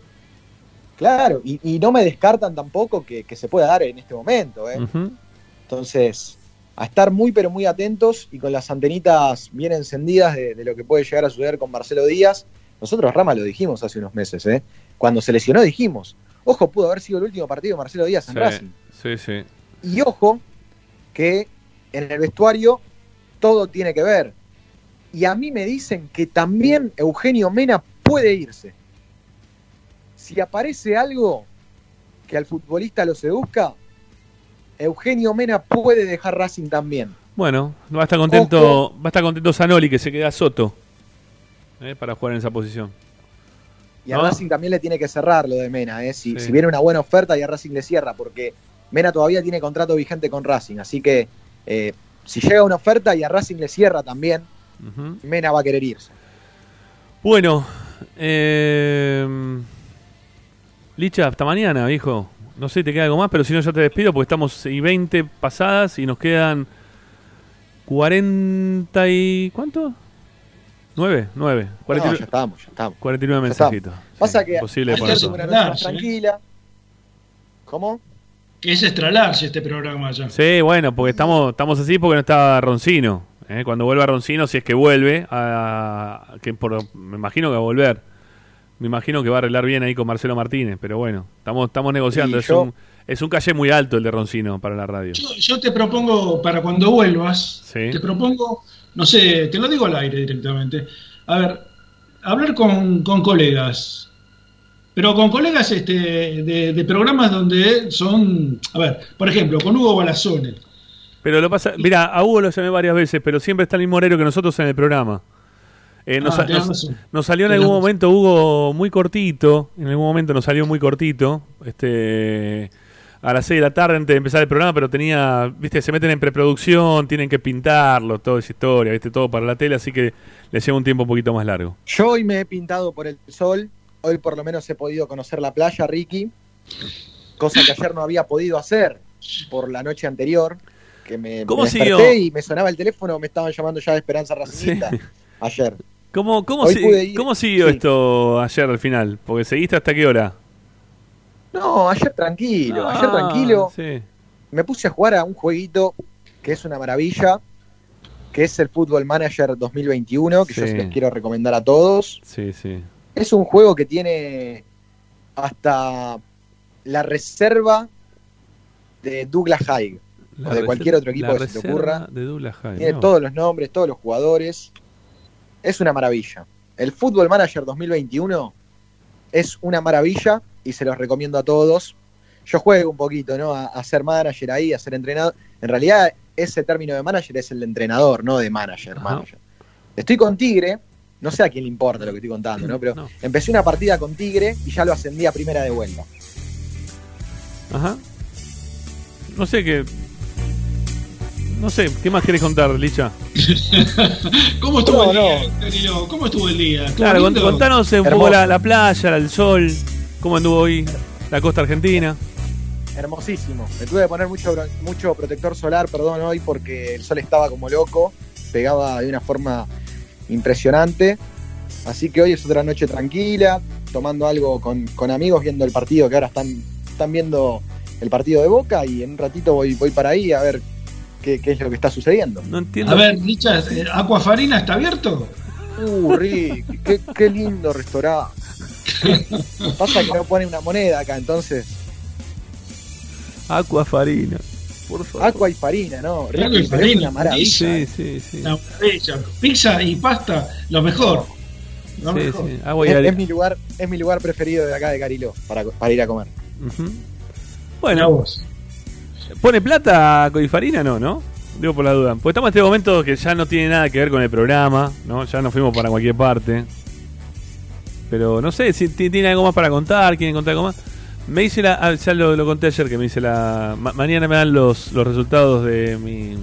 Claro, y, no me descartan tampoco que, se pueda dar en este momento. ¿eh? Entonces, a estar muy pero muy atentos y con las antenitas bien encendidas de, lo que puede llegar a suceder con Marcelo Díaz. Nosotros, Rama, lo dijimos hace unos meses. ¿eh? Cuando se lesionó dijimos, ojo, pudo haber sido el último partido de Marcelo Díaz en Racing. Sí, sí. Y ojo, que en el vestuario todo tiene que ver y a mí me dicen que también Eugenio Mena puede irse. si aparece algo que al futbolista lo seduzca, Eugenio Mena puede dejar Racing también. Bueno, va a estar contento, va a estar contento Zanoli que se queda Soto eh, para jugar en esa posición. Y a Racing también le tiene que cerrar lo de Mena, eh. si, viene una buena oferta y a Racing le cierra, porque Mena todavía tiene contrato vigente con Racing, así que eh, si llega una oferta y a Racing le cierra también, Mena va a querer irse. Bueno, eh, Licha, hasta mañana, hijo. No sé, te queda algo más, pero si no, ya te despido porque estamos y 20 pasadas y nos quedan 40 y. ¿Cuánto? 9, 9. 49, ya estamos, ya estamos. 49 mensajitos. Pasa que una noche más tranquila. ¿Cómo? Que es extra este programa ya. Sí, bueno, porque estamos, estamos así porque no estaba Roncino. ¿Eh? Cuando vuelva Roncino, si es que vuelve, a, que por, me imagino que va a volver me imagino que va a arreglar bien ahí con Marcelo Martínez, pero bueno, estamos, estamos negociando. es, un, es un calle muy alto el de Roncino para la radio. Yo, te propongo, para cuando vuelvas, te propongo, no sé, te lo digo al aire directamente. A ver, hablar con, colegas, pero con colegas este, de, programas donde son, a ver, por ejemplo, con Hugo Balazone. Pero lo pasa, mira, a Hugo lo llamé varias veces, pero siempre está el mismo horario que nosotros en el programa. Eh, nos, ah, nos, salió en algún momento, Hugo, muy cortito. En algún momento nos salió muy cortito. Este a las 6 de la tarde antes de empezar el programa, pero tenía, viste, se meten en preproducción, tienen que pintarlo, toda esa historia, viste, todo para la tele, así que le lleva un tiempo un poquito más largo. Yo hoy me he pintado por el sol, hoy por lo menos he podido conocer la playa, Ricky, cosa que ayer no había podido hacer por la noche anterior, que me, ¿Cómo desperté y me sonaba el teléfono, me estaban llamando ya de Esperanza Racingista ayer. ¿Cómo, cómo, ¿cómo siguió esto ayer al final? Porque seguiste hasta qué hora. No, ayer tranquilo, ayer ah, tranquilo. Me puse a jugar a un jueguito que es una maravilla, que es el Football Manager 2021, que yo les quiero recomendar a todos. Sí, sí. Es un juego que tiene hasta la reserva de Douglas Haig, o de cualquier otro equipo que se te ocurra. De Douglas tiene todos los nombres, todos los jugadores es una maravilla. El Football Manager 2021 es una maravilla y se los recomiendo a todos. Yo juego un poquito, ¿no? A, ser manager ahí, a ser entrenador. En realidad, ese término de manager es el de entrenador, no de manager. manager. Estoy con Tigre, no sé a quién le importa lo que estoy contando, ¿no? Pero empecé una partida con Tigre y ya lo ascendí a primera de vuelta. Ajá. No sé qué. No sé, ¿qué más querés contar, Licha? *laughs* ¿Cómo estuvo el día, ¿Cómo estuvo el día? Claro, contanos un poco la, playa, el sol, cómo anduvo hoy la costa argentina. Hermosísimo. Me tuve que poner mucho, mucho protector solar, perdón, hoy porque el sol estaba como loco, pegaba de una forma impresionante. Así que hoy es otra noche tranquila, tomando algo con, con amigos, viendo el partido que ahora están, están viendo el partido de Boca y en un ratito voy, voy para ahí a ver qué, es lo que está sucediendo. No entiendo. A ver, Richard, eh, ¿Aquafarina está abierto? Uh, Rick, qué, lindo restaurante. Pasa que no pone una moneda acá, entonces. Aquafarina. Por favor. Aqua y farina, ¿no? Aqua y farina. Una maravilla. Sí, sí, sí. Pizza y pasta, lo mejor. Lo mejor. Es, mi lugar, es mi lugar preferido de acá de Cariló para, para ir a comer. Bueno, ¿Pone plata Coifarina? No, ¿no? Digo por la duda. Pues estamos en este momento que ya no tiene nada que ver con el programa, ¿no? Ya nos fuimos para cualquier parte. Pero no sé si tiene algo más para contar, quieren contar algo más. Me dice la. Ah, ya lo, conté ayer que me dice la. mañana me dan los, los resultados de mi.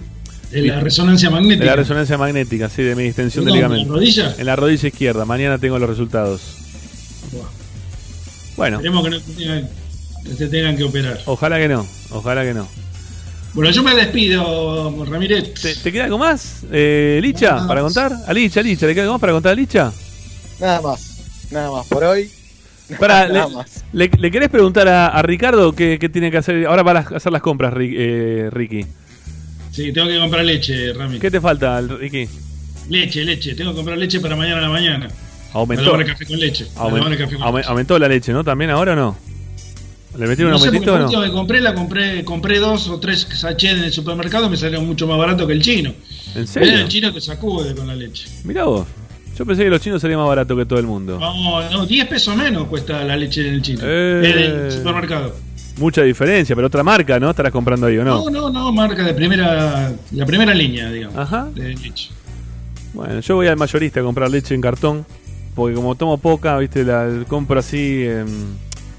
De la resonancia magnética. De la resonancia magnética, sí, de mi extensión de ligamento. ¿En la rodilla? En la rodilla izquierda. Mañana tengo los resultados. Bueno. Esperemos que no te tengan que operar. Ojalá que no, ojalá que no. Bueno, yo me despido, Ramírez. ¿Te, queda algo más, eh, Licha, para contar? A Licha, Licha, ¿le queda algo más para contar a Licha? Nada más, nada más. Por hoy. Para, *laughs* nada le, más. Le, querés preguntar a, Ricardo qué, tiene que hacer ahora para hacer las compras, eh, Ricky? Sí, tengo que comprar leche, Ramírez. ¿Qué te falta, Ricky? Leche, leche. Tengo que comprar leche para mañana a la mañana. Aumentó. café con leche. Aumentó la leche, ¿no? ¿También ahora o no? ¿Le metieron un aumentito o no? que compré, la compré, compré dos o tres sachets en el supermercado, me salió mucho más barato que el chino. ¿En serio? el chino que sacude con la leche. Mirá vos. Yo pensé que los chinos sería más barato que todo el mundo. No, no, 10 pesos menos cuesta la leche en el chino. En el supermercado. Mucha diferencia, pero otra marca, ¿no? Estarás comprando ahí, ¿o no? No, no, no, marca de primera, la primera línea, digamos. Ajá. De leche. Bueno, yo voy al mayorista a comprar leche en cartón, porque como tomo poca, viste, la compro así.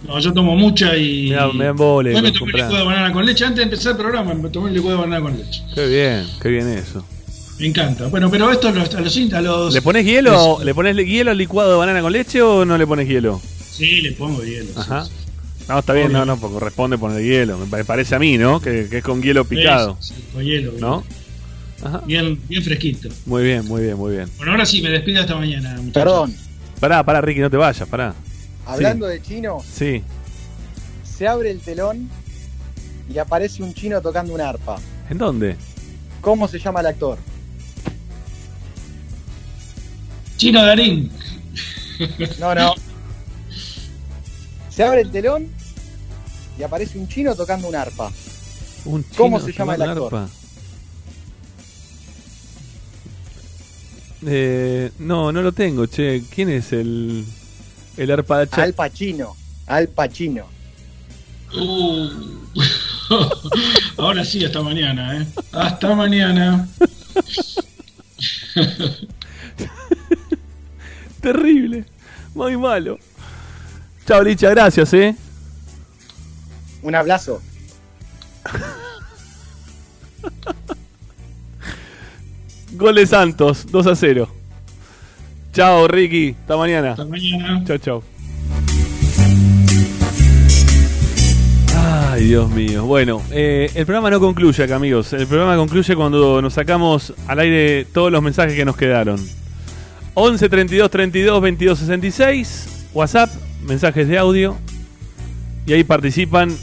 No, yo tomo mucha y. Me, me embole. me tomé el licuado de banana con leche. Antes de empezar el programa, me tomé el licuado de banana con leche. Qué bien, qué bien eso. Me encanta. Bueno, pero esto a los, a los, a los ¿Le pones hielo? ¿Le pones hielo al licuado de banana con leche o no le pones hielo? Sí, le pongo hielo. Ajá. No, está bien, no, no, porque corresponde poner hielo. Me parece a mí, ¿no? Que, que es con hielo picado. Sí, con hielo. ¿No? Ajá. Bien, bien fresquito. Muy bien, muy bien, muy bien. Bueno, ahora sí, me despido hasta mañana. Muchachos. Perdón. Pará, pará, Ricky, no te vayas, pará. Hablando de chino, Sí. se abre el telón y aparece un chino tocando un arpa. ¿En dónde? ¿Cómo se llama el actor? Chino Darín. No, no. Se abre el telón y aparece un chino tocando un arpa. Un chino ¿Cómo se llama el actor? arpa. Eh, no, no lo tengo, che. ¿Quién es el, el arpa de Al Pacino. Al Pacino. Uh. *laughs* Ahora sí, hasta mañana, ¿eh? Hasta mañana. *laughs* Terrible. Muy malo. Chao, Licha, gracias, eh. Un abrazo. Gol de Santos, 2 a 0. Chao, Ricky. Hasta mañana. Hasta mañana. Chao, chao. Ay, Dios mío. Bueno, eh, el programa no concluye acá, amigos. El programa concluye cuando nos sacamos al aire todos los mensajes que nos quedaron. 11 32 32 22 66. WhatsApp, mensajes de audio. Y ahí participan.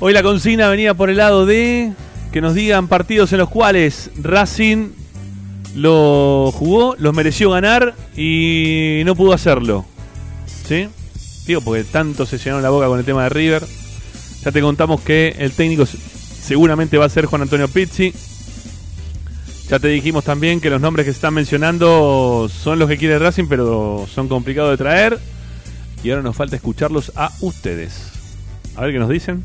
Hoy la consigna venía por el lado de que nos digan partidos en los cuales Racing lo jugó, los mereció ganar y no pudo hacerlo. ¿Sí? Digo, porque tanto se llenó la boca con el tema de River. Ya te contamos que el técnico seguramente va a ser Juan Antonio Pizzi. Ya te dijimos también que los nombres que se están mencionando son los que quiere Racing, pero son complicados de traer. Y ahora nos falta escucharlos a ustedes. A ver qué nos dicen.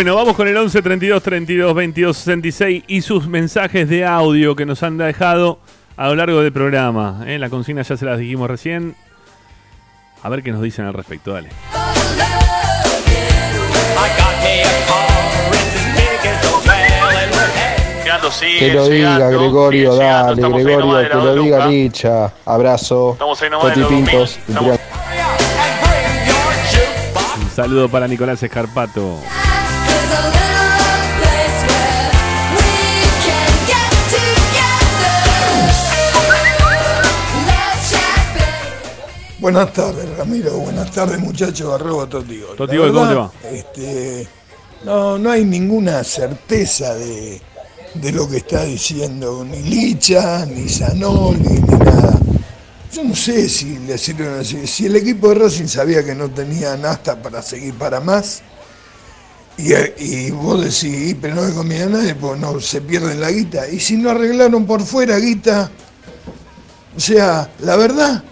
Bueno, vamos con el 11 32 32 22 66 y sus mensajes de audio que nos han dejado a lo largo del programa. ¿eh? La consigna ya se las dijimos recién. A ver qué nos dicen al respecto, dale. Que lo diga Gregorio, dale, Gregorio, que lo diga Licha. Abrazo. Estamos ahí nomás Toti Pintos. Un saludo para Nicolás Escarpato. Buenas tardes, Ramiro. Buenas tardes, muchachos. Arroba. Totigol, La ¿cómo te verdad, Este, no, no hay ninguna certeza de, de lo que está diciendo ni Licha, ni Zanoli, ni nada. Yo no sé si le sirven así. Si el equipo de Racing sabía que no tenía nasta para seguir para más, y, y vos decís, "Y, pero no me conviene a nadie, pues no se pierden la guita. Y si no arreglaron por fuera guita, o sea, la verdad,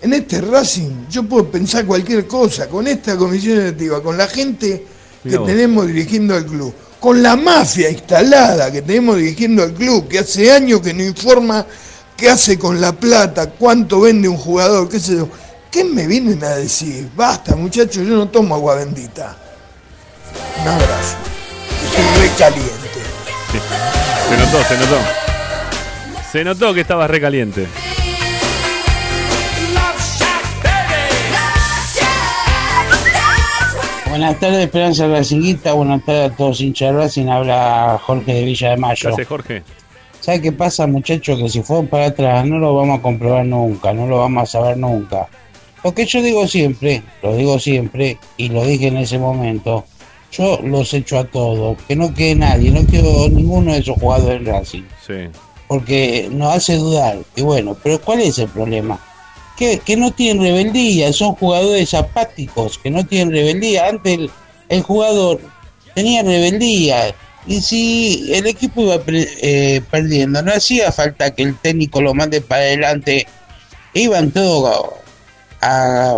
en este Racing yo puedo pensar cualquier cosa, con esta comisión directiva, con la gente que tenemos dirigiendo al club, con la mafia instalada que tenemos dirigiendo al club, que hace años que no informa qué hace con la plata, cuánto vende un jugador, qué sé yo. ¿Qué me vienen a decir? Basta, muchachos, yo no tomo agua bendita. Un abrazo. Estoy re caliente. Se notó, se notó. Se notó que estabas recaliente. Buenas tardes, Esperanza Racinguita. Buenas tardes a todos hinchas Racing. Habla Jorge de Villa de Mayo. Gracias, Jorge. ¿Sabe qué pasa, muchachos? Que si fueron para atrás no lo vamos a comprobar nunca, no lo vamos a saber nunca. Lo que yo digo siempre, lo digo siempre, y lo dije en ese momento, yo los echo a todos, que no quede nadie, no quiero ninguno de esos jugadores del Racing. Sí. Porque nos hace dudar. Y bueno, pero ¿cuál es el problema? Que, que no tienen rebeldía, son jugadores apáticos, que no tienen rebeldía. Antes el, el jugador tenía rebeldía. Y si el equipo iba eh, perdiendo, no hacía falta que el técnico lo mande para adelante. Iban todos a,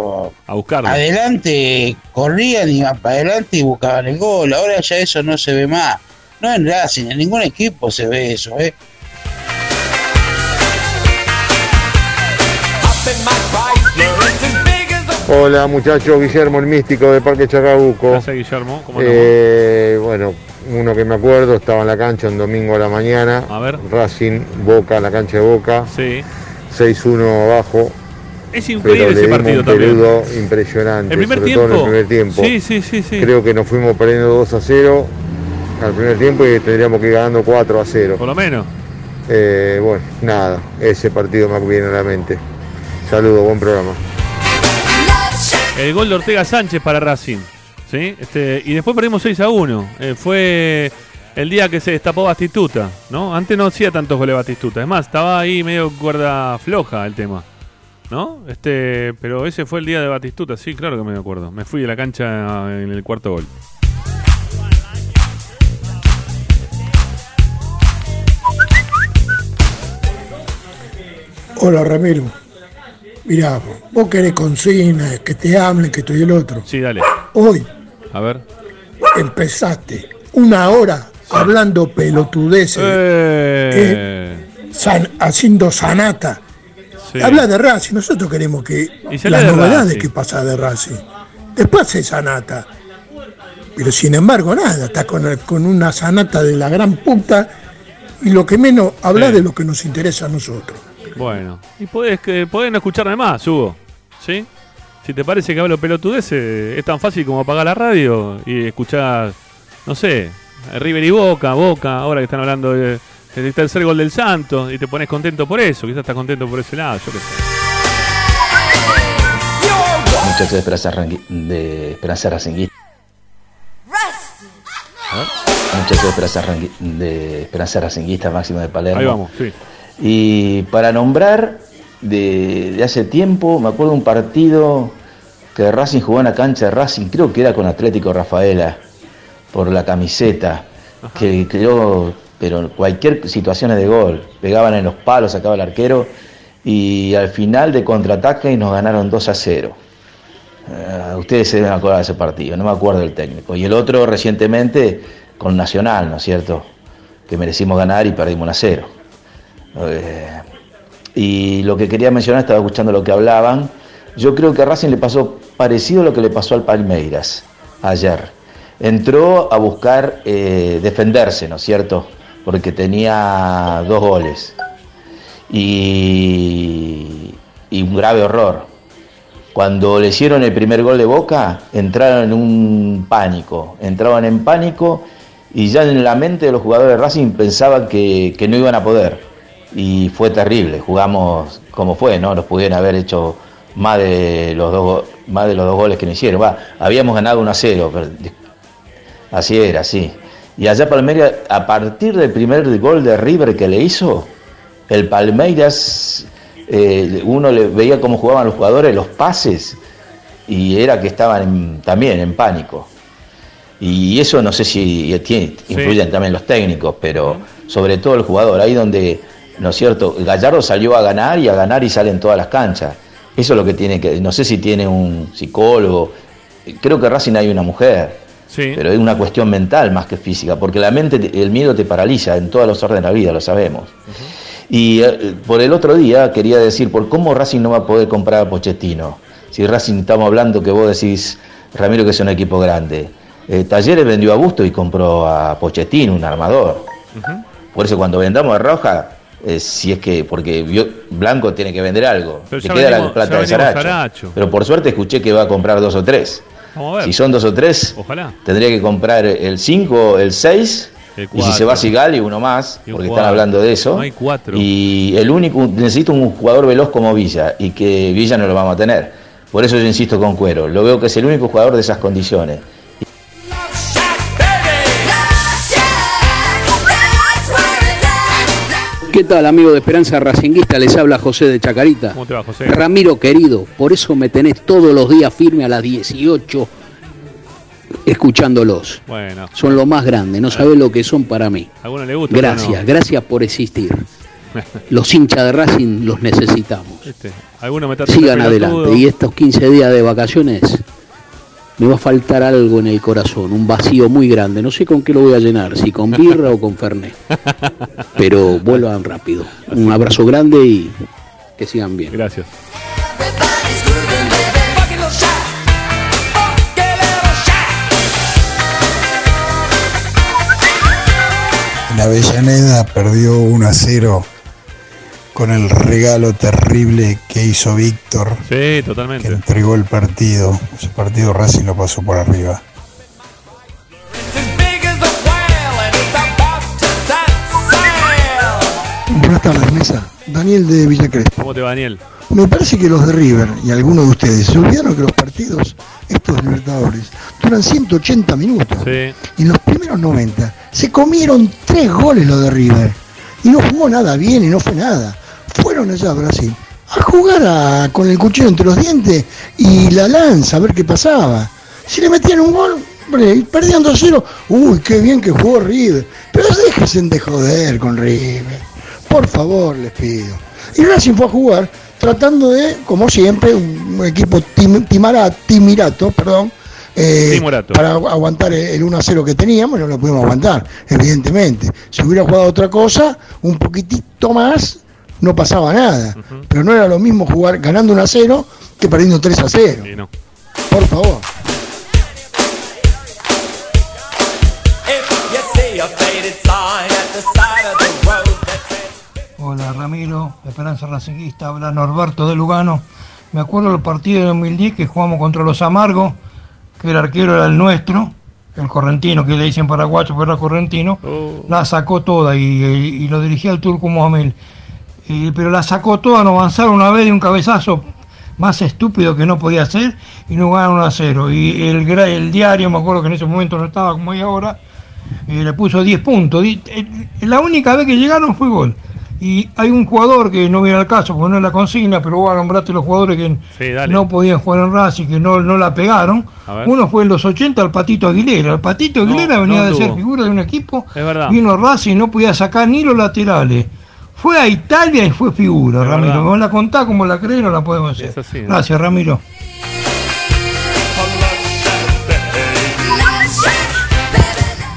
a buscarlo. Adelante, corrían, iban para adelante y buscaban el gol. Ahora ya eso no se ve más. No en Racing, en ningún equipo se ve eso, ¿eh? Hola muchachos, Guillermo el Místico de Parque Chacabuco. Gracias, Guillermo. ¿Cómo? Eh, bueno, uno que me acuerdo, estaba en la cancha un domingo a la mañana. A ver. Racing, Boca, la cancha de Boca. Sí. 6-1 abajo. Es Pero increíble le ese partido un también. impresionante. ¿El primer sobre todo en el tiempo? primer tiempo. Sí, sí, sí, sí. Creo que nos fuimos perdiendo 2 a 0 al primer tiempo y tendríamos que ir ganando 4 a 0. Por lo menos. Eh, bueno, nada, ese partido me viene a la mente. Saludos, buen programa. El gol de Ortega Sánchez para Racing. ¿sí? Este, y después perdimos 6 a 1. Eh, fue el día que se destapó Batistuta. ¿no? Antes no hacía tantos goles Batistuta. Es más, estaba ahí medio cuerda floja el tema. ¿No? Este, pero ese fue el día de Batistuta, sí, claro que me acuerdo. Me fui de la cancha en el cuarto gol. Hola Ramiro. Mirá, vos querés consignas, que te hablen, que esto y el otro. Sí, dale. Hoy A ver. empezaste una hora hablando pelotudeces, Eh, eh, san- haciendo sanata. Sí. Habla de Racing, nosotros queremos que las novedades que pasa de Racing. Después hace sanata. Pero sin embargo, nada, está con, con una sanata de la gran puta y lo que menos habla Sí. de lo que nos interesa a nosotros. Bueno, y podés, que, podés no escucharme más, Hugo. ¿Sí? Si te parece que hablo pelotudeces, es tan fácil como apagar la radio y escuchar, no sé, River y Boca, Boca, ahora que están hablando de- del tercer gol del Santos y te pones contento por eso, quizás estás contento por ese lado, yo qué sé. Muchachos de Esperanza, Rangui- de Esperanza Racinguista. Muchachos de Esperanza, Rangui- de Esperanza Racinguista, máximo de Palermo. Ahí vamos, sí. Y para nombrar de, de hace tiempo, me acuerdo un partido que Racing jugó en la cancha de Racing, creo que era con Atlético Rafaela, por la camiseta, que creo, pero cualquier situación de gol, pegaban en los palos, sacaba el arquero, y al final de contraataque nos ganaron 2 a 0. Eh, ustedes se deben acordar de ese partido, no me acuerdo del técnico. Y el otro recientemente con Nacional, ¿no es cierto? Que merecimos ganar y perdimos 1 a 0. Eh, y lo que quería mencionar, estaba escuchando lo que hablaban. Yo creo que a Racing le pasó parecido a lo que le pasó al Palmeiras ayer. Entró a buscar eh, defenderse, ¿no es cierto? Porque tenía dos goles. Y, un grave horror. Cuando le hicieron el primer gol de Boca, entraron en un pánico. Entraban en pánico y ya en la mente de los jugadores de Racing pensaban que, no iban a poder. Y fue terrible. Jugamos como fue, ¿no? Nos pudieron haber hecho más de los dos, más de los dos goles que nos hicieron. Habíamos ganado 1 a 0. pero así era, así. Y allá Palmeiras, a partir del primer gol de River que le hizo, el Palmeiras, eh, uno le veía cómo jugaban los jugadores, los pases, y era que estaban en- también en pánico. Y eso no sé si tiene, influyen también los técnicos, pero sobre todo el jugador, ahí donde, ¿no es cierto? Gallardo salió a ganar y a ganar y sale en todas las canchas. Eso es lo que tiene que, no sé si tiene un psicólogo, creo que Racing hay una mujer, pero es una cuestión mental más que física, porque la mente, te- el miedo te paraliza en todos los órdenes de la vida, lo sabemos. Y eh, por el otro día quería decir, ¿por cómo Racing no va a poder comprar a Pochettino? Si Racing estamos hablando que vos decís, Ramiro, que es un equipo grande. Eh, Talleres vendió a Busto y compró a Pochettino, un armador. Por eso cuando vendamos a Roja, eh, si es que, porque Blanco tiene que vender algo, Pero ya queda venimos- la plata de. Saracho. Pero por suerte escuché que va a comprar dos o tres. Vamos a ver. Si son dos o tres, Ojalá. tendría que comprar el 5, el 6, El y si se va Sigali, uno más, porque cuatro. están hablando de eso. No hay cuatro. Y el único, necesito un jugador veloz como Villa, y que Villa no lo vamos a tener. Por eso yo insisto con Cuero. Lo veo que es el único jugador de esas condiciones. ¿Qué tal, amigo de Esperanza Racinguista? Les habla José de Chacarita. ¿Cómo te va, José? Ramiro querido, por eso me tenés todos los días firme a las 18 escuchándolos. Bueno, Son lo más grande, no sabés lo que son para mí. a alguno le gusta. Gracias, gracias por existir. *laughs* Los hinchas de Racing los necesitamos. Este, Sigan adelante. Y estos 15 días de vacaciones me va a faltar algo en el corazón, un vacío muy grande. No sé con qué lo voy a llenar, si con birra o con fernet. Pero vuelvan rápido. Un abrazo grande y que sigan bien. Gracias. En Avellaneda perdió 1 a 0 con el regalo terrible que hizo Víctor, Sí, que totalmente. entregó el partido. Ese partido Racing lo pasó por arriba. Buenas tardes, Mesa. Daniel de Villa Crespo. ¿Cómo te va, Daniel? Me parece que los de River y algunos de ustedes se olvidaron que los partidos, estos Libertadores, duran 180 minutos. Sí. Y en los primeros 90 se comieron tres goles los de River. Y no jugó nada bien y no fue nada. Fueron allá a Brasil a jugar a- con el cuchillo entre los dientes y la lanza a ver qué pasaba. Si le metían un gol, hombre, perdían 2 0, uy, qué bien que jugó River. Pero déjense de joder con River. Por favor, les pido. Y Racing fue a jugar tratando de, como siempre, un, equipo tim- timara- timirato, perdón, eh, para agu- aguantar el el 1 a 0 que teníamos, no lo pudimos aguantar, evidentemente. Si hubiera jugado otra cosa, un poquitito más, no pasaba nada. Pero no era lo mismo jugar ganando 1 a 0 que perdiendo 3 a 0. Sí, no. Por favor. Hola Ramiro, Esperanza Racinguista, habla Norberto de Lugano. Me acuerdo del partido de 2010 que jugamos contra los Amargos, que el arquero era el nuestro, el correntino, que le dicen paraguayo, pero era correntino. La sacó toda y, y lo dirigía el turco Mohamed. Pero la sacó toda, nos avanzaron una vez de un cabezazo más estúpido que no podía ser y nos ganaron 1 a 0. Y el, diario, me acuerdo que en ese momento no estaba como hay ahora, y le puso 10 puntos. Eh, La única vez que llegaron fue gol. Y hay un jugador que no viene al caso porque no es la consigna, pero vos nombraste los jugadores que Sí, no podían jugar en Racing, que no, no la pegaron. Uno fue en los 80 el Patito Aguilera. El Patito No, Aguilera no venía de ser figura de un equipo. Es verdad. Vino a Racing y no podía sacar ni los laterales. Fue a Italia y fue figura, Ramiro. Me la contá como la crees, no la podemos hacer. Gracias, Ramiro.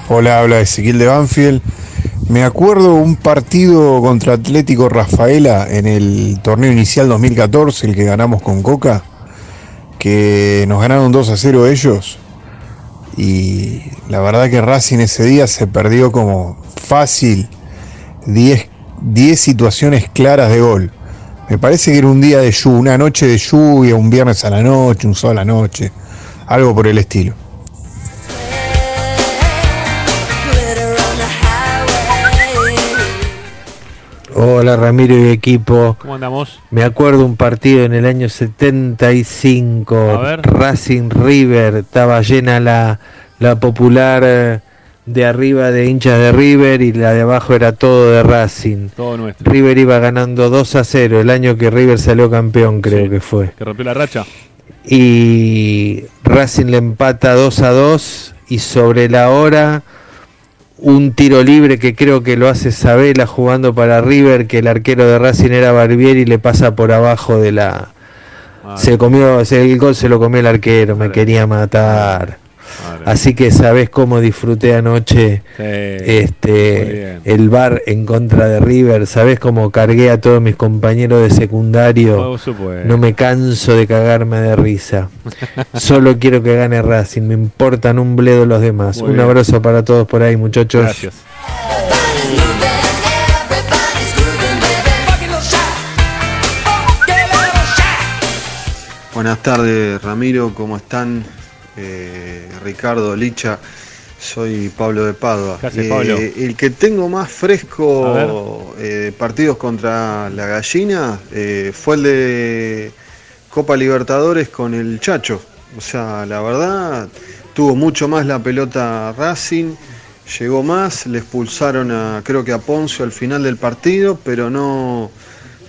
Hola, habla Ezequiel de Banfield. Me acuerdo un partido contra Atlético Rafaela en el torneo inicial 2014, el que ganamos con Coca, que nos ganaron 2 a 0 ellos. Y la verdad que Racing ese día se perdió como fácil 10, 10 situaciones claras de gol. Me parece que era un día de lluvia, una noche de lluvia, un viernes a la noche, un sábado a la noche, algo por el estilo. Hola Ramiro y equipo. ¿Cómo andamos? Me acuerdo un partido en el año 75, A ver. Racing River, estaba llena la, la popular eh, de arriba de hinchas de River y la de abajo era todo de Racing. Todo nuestro. River iba ganando 2 a 0, el año que River salió campeón creo Sí. que fue. Que rompió la racha. Y Racing le empata 2 a 2 y sobre la hora un tiro libre que creo que lo hace Sabela jugando para River, que el arquero de Racing era Barbieri y le pasa por abajo de la... Ah. Se comió, el gol se lo comió el arquero, me quería matar. Así que sabes cómo disfruté anoche este el bar en contra de River, sabes cómo cargué a todos mis compañeros de secundario. No me canso de cagarme de risa. *laughs* Solo quiero que gane Racing, me importan un bledo los demás. un abrazo para todos por ahí, muchachos. Gracias. Buenas tardes, Ramiro, ¿cómo están? Eh, Ricardo, Licha, soy Pablo de Padua. Eh, el que tengo más fresco eh, partidos contra la gallina fue el de Copa Libertadores con el Chacho. O sea, la verdad, tuvo mucho más la pelota Racing, llegó más, le expulsaron a, creo que a Poncio al final del partido, pero no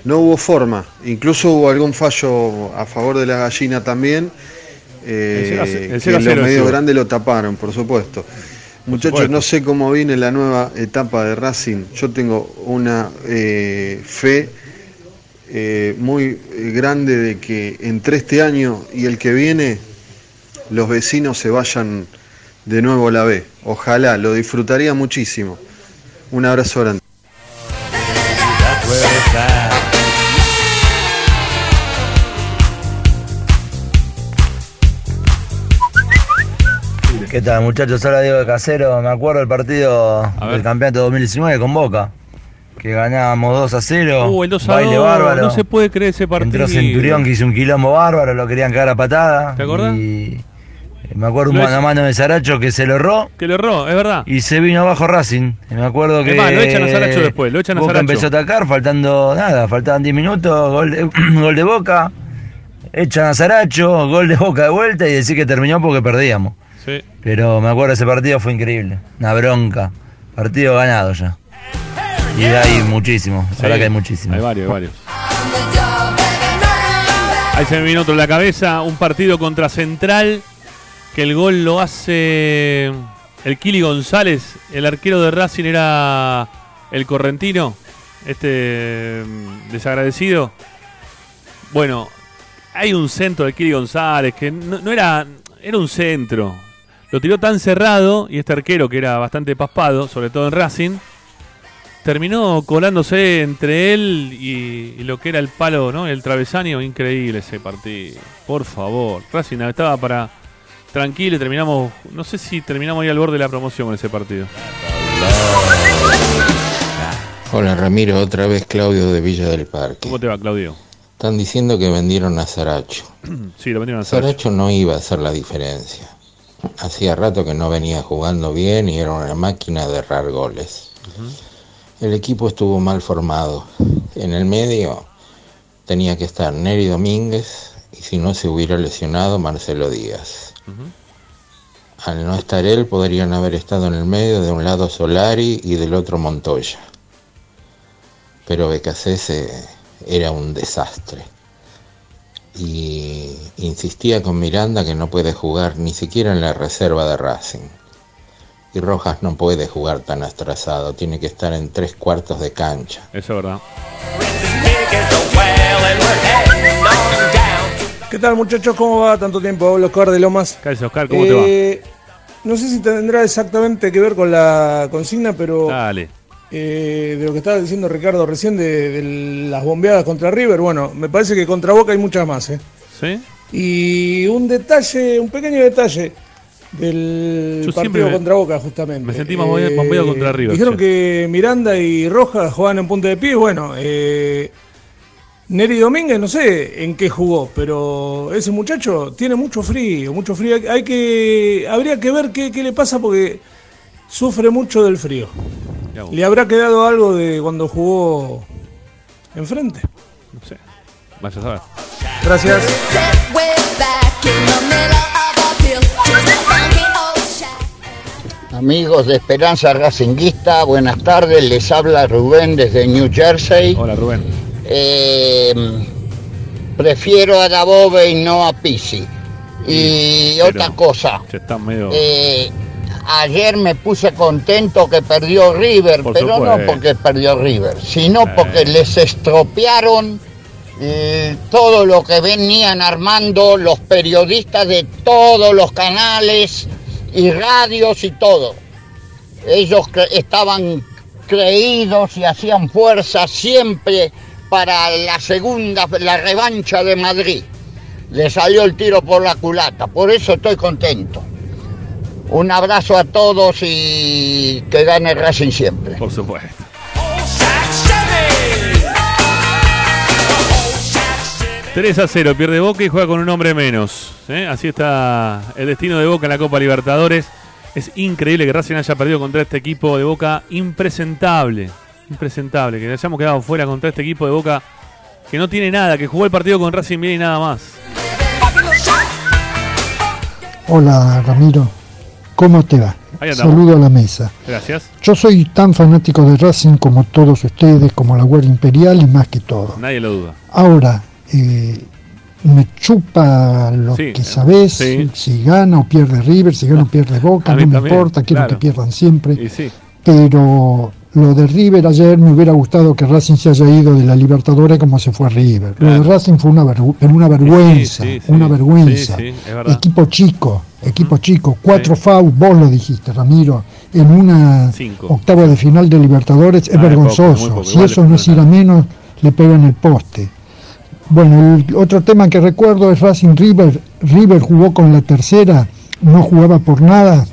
no hubo forma. Incluso hubo algún fallo a favor de la gallina también. Eh, que los medios grandes lo taparon, por supuesto. Muchachos, no sé cómo viene la nueva etapa de Racing. Yo tengo una eh, fe eh, muy grande de que entre este año y el que viene los vecinos se vayan de nuevo a la B. Ojalá, lo disfrutaría muchísimo. Un abrazo grande. ¿Qué tal muchachos? Hola Diego de Casero. Me acuerdo del partido del campeonato 2019 con Boca. Que ganábamos 2 a 0. Uh, el 2 a baile bárbaro. No se puede creer ese partido. Entró Centurión que hizo un quilombo bárbaro, lo querían cagar a patada. ¿Te acordás? Y me acuerdo un mano a mano de Saracho que se lo erró. Que lo erró, es verdad. Y se vino abajo Racing. Y me acuerdo que. Es lo echan a Saracho después, lo echan a Boca empezó a atacar, faltando nada, faltaban 10 minutos, gol de, *clears throat* gol de Boca. Echan a Saracho, gol de Boca de vuelta y decir que terminó porque perdíamos. Pero me acuerdo ese partido fue increíble. Una bronca. Partido ganado ya. Y hay muchísimos. Sí. que hay muchísimos. Hay varios, hay varios. Ahí se me vino otro en la cabeza. Un partido contra Central. Que el gol lo hace el Kili González. El arquero de Racing era el correntino. Este mm, desagradecido. Bueno, hay un centro de Kili González que no era. Era un centro. Lo tiró tan cerrado y este arquero que era bastante paspado, sobre todo en Racing, terminó colándose entre él y, lo que era el palo, ¿no? El travesaño, increíble ese partido. Por favor, Racing estaba para tranquilo y terminamos, no sé si terminamos ahí al borde de la promoción con ese partido. Hola Ramiro, otra vez Claudio de Villa del Parque. ¿Cómo te va Claudio? Están diciendo que vendieron a Saracho. *clears throat* sí, lo vendieron a Saracho. Saracho no iba a hacer la diferencia. Hacía rato que no venía jugando bien y era una máquina de errar goles. El equipo estuvo mal formado. En el medio tenía que estar Neri Domínguez y si no se hubiera lesionado Marcelo Díaz. Al no estar él podrían haber estado en el medio de un lado Solari y del otro Montoya. Pero Becasese era un desastre y insistía con Miranda que no puede jugar ni siquiera en la reserva de Racing. Y Rojas no puede jugar tan atrasado, tiene que estar en tres cuartos de cancha. Eso es verdad. ¿Qué tal muchachos? ¿Cómo va? Tanto tiempo, hablo Oscar de Lomas. ¿Qué Oscar? ¿Cómo te va? Eh, no sé si tendrá exactamente que ver con la consigna, pero... Dale eh, de lo que estaba diciendo Ricardo recién de, las bombeadas contra River, bueno, me parece que contra Boca hay muchas más, ¿eh? ¿Sí? Y un detalle, un pequeño detalle del partido contra Boca, justamente. Me sentí más bombeado contra River. Dijeron que Miranda y Rojas jugaban en punta de pie, bueno, eh, Neri Domínguez no sé en qué jugó, pero ese muchacho tiene mucho frío, mucho frío. Hay que, habría que ver qué, qué le pasa porque sufre mucho del frío. ¿Le habrá quedado algo de cuando jugó enfrente? No sé. Vaya a saber. Gracias. Amigos de Esperanza Racinguista, buenas tardes. Les habla Rubén desde New Jersey. Hola Rubén. Eh, prefiero a Dabove y no a Pisi. Y otra cosa. Está medio... Eh, ayer me puse contento que perdió River, pero no porque perdió River, sino porque les estropearon eh, todo lo que venían armando los periodistas de todos los canales y radios y todo. Ellos estaban creídos y hacían fuerza siempre para la segunda, la revancha de Madrid. Le salió el tiro por la culata, por eso estoy contento. Un abrazo a todos y que gane Racing siempre. Por supuesto. 3 a 0, pierde Boca y juega con un hombre menos. ¿eh? Así está el destino de Boca en la Copa Libertadores. Es increíble que Racing haya perdido contra este equipo de Boca impresentable. Impresentable, que hayamos quedado fuera contra este equipo de Boca que no tiene nada, que jugó el partido con Racing bien y nada más. Hola Ramiro, ¿cómo te va? Saludo a la mesa. Gracias. Yo soy tan fanático de Racing como todos ustedes, como la Guardia Imperial y más que todo. Nadie lo duda. Ahora, eh, me chupa lo que sabes, si gana o pierde River, si gana o pierde Boca, no me importa, quiero que pierdan siempre. Pero lo de River ayer me hubiera gustado que Racing se haya ido de la Libertadores como se fue River. Lo de Racing fue una vergüenza, una vergüenza. equipo chico, equipo chico, cuatro fouls, vos lo dijiste, Ramiro, en una octava de final de Libertadores, es ah, vergonzoso. si eso no es ir a menos, le pegan el poste. Bueno, el otro tema que recuerdo es Racing River. River jugó con la tercera, no jugaba por nada.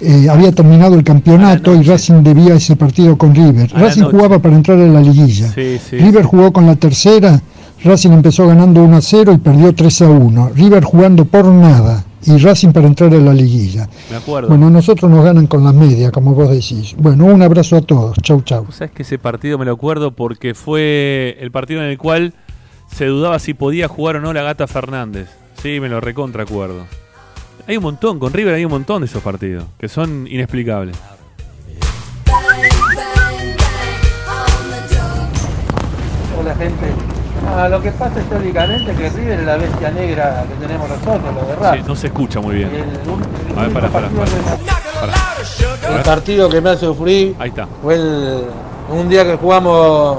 Eh, había terminado el campeonato y Racing debía ese partido con River. Racing jugaba para entrar en la liguilla. River jugó con la tercera, Racing empezó ganando 1 a 0 y perdió 3 a 1. River jugando por nada y Racing para entrar en la liguilla. Me acuerdo. Bueno, nosotros nos ganan con la media, como vos decís. Bueno, un abrazo a todos. Chau, chau. ¿Sabes que ese partido me lo acuerdo porque fue el partido en el cual se dudaba si podía jugar o no la gata Fernández. Sí, me lo recontra acuerdo. Hay un montón, con River hay un montón de esos partidos que son inexplicables. Hola gente. Ah, lo que pasa históricamente es que River es la bestia negra que tenemos nosotros, lo de Racing. Sí, no se escucha muy bien. El, a ver, para, para, El partido que me hace sufrir Ahí está. fue un día que jugamos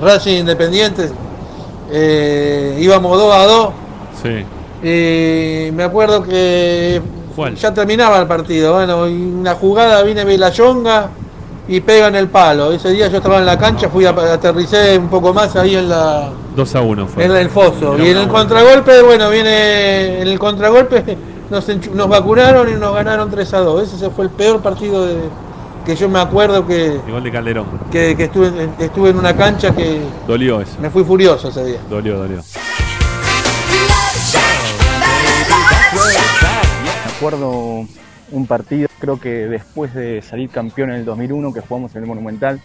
Racing Independiente eh, íbamos 2 a 2. Sí. Y me acuerdo que ya terminaba el partido. Bueno, y una jugada viene Vilayonga y pega en el palo. Ese día yo estaba en la cancha, fui a aterricé un poco más ahí en la 2 a 1 En el foso. y en el contragolpe, bueno, viene en el contragolpe *laughs* nos, nos vacunaron y nos ganaron 3 a 2. Ese fue el peor partido de, que yo me acuerdo que. Igual de Calderón. Que, estuve, estuve en una cancha que. Dolió eso. Me fui furioso ese día. Dolió, dolió. Me acuerdo un partido, creo que después de salir campeón en el 2001, que jugamos en el Monumental,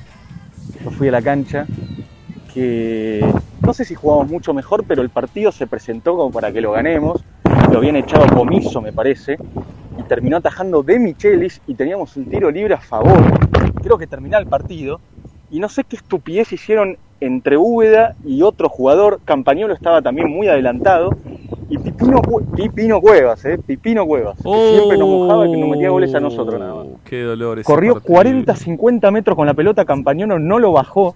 yo fui a la cancha, que no sé si jugamos mucho mejor, pero el partido se presentó como para que lo ganemos. Lo habían echado comiso, me parece y terminó atajando de Michelis y teníamos un tiro libre a favor. Creo que terminó el partido y no sé qué estupidez hicieron entre Úbeda y otro jugador. Campañolo estaba también muy adelantado y Pipino, Pipino Cuevas, ¿eh? Pipino Cuevas, que siempre nos mojaba y que nos metía goles a nosotros nada más. Qué dolor Corrió 40, 50 metros con la pelota, Campañolo no lo bajó.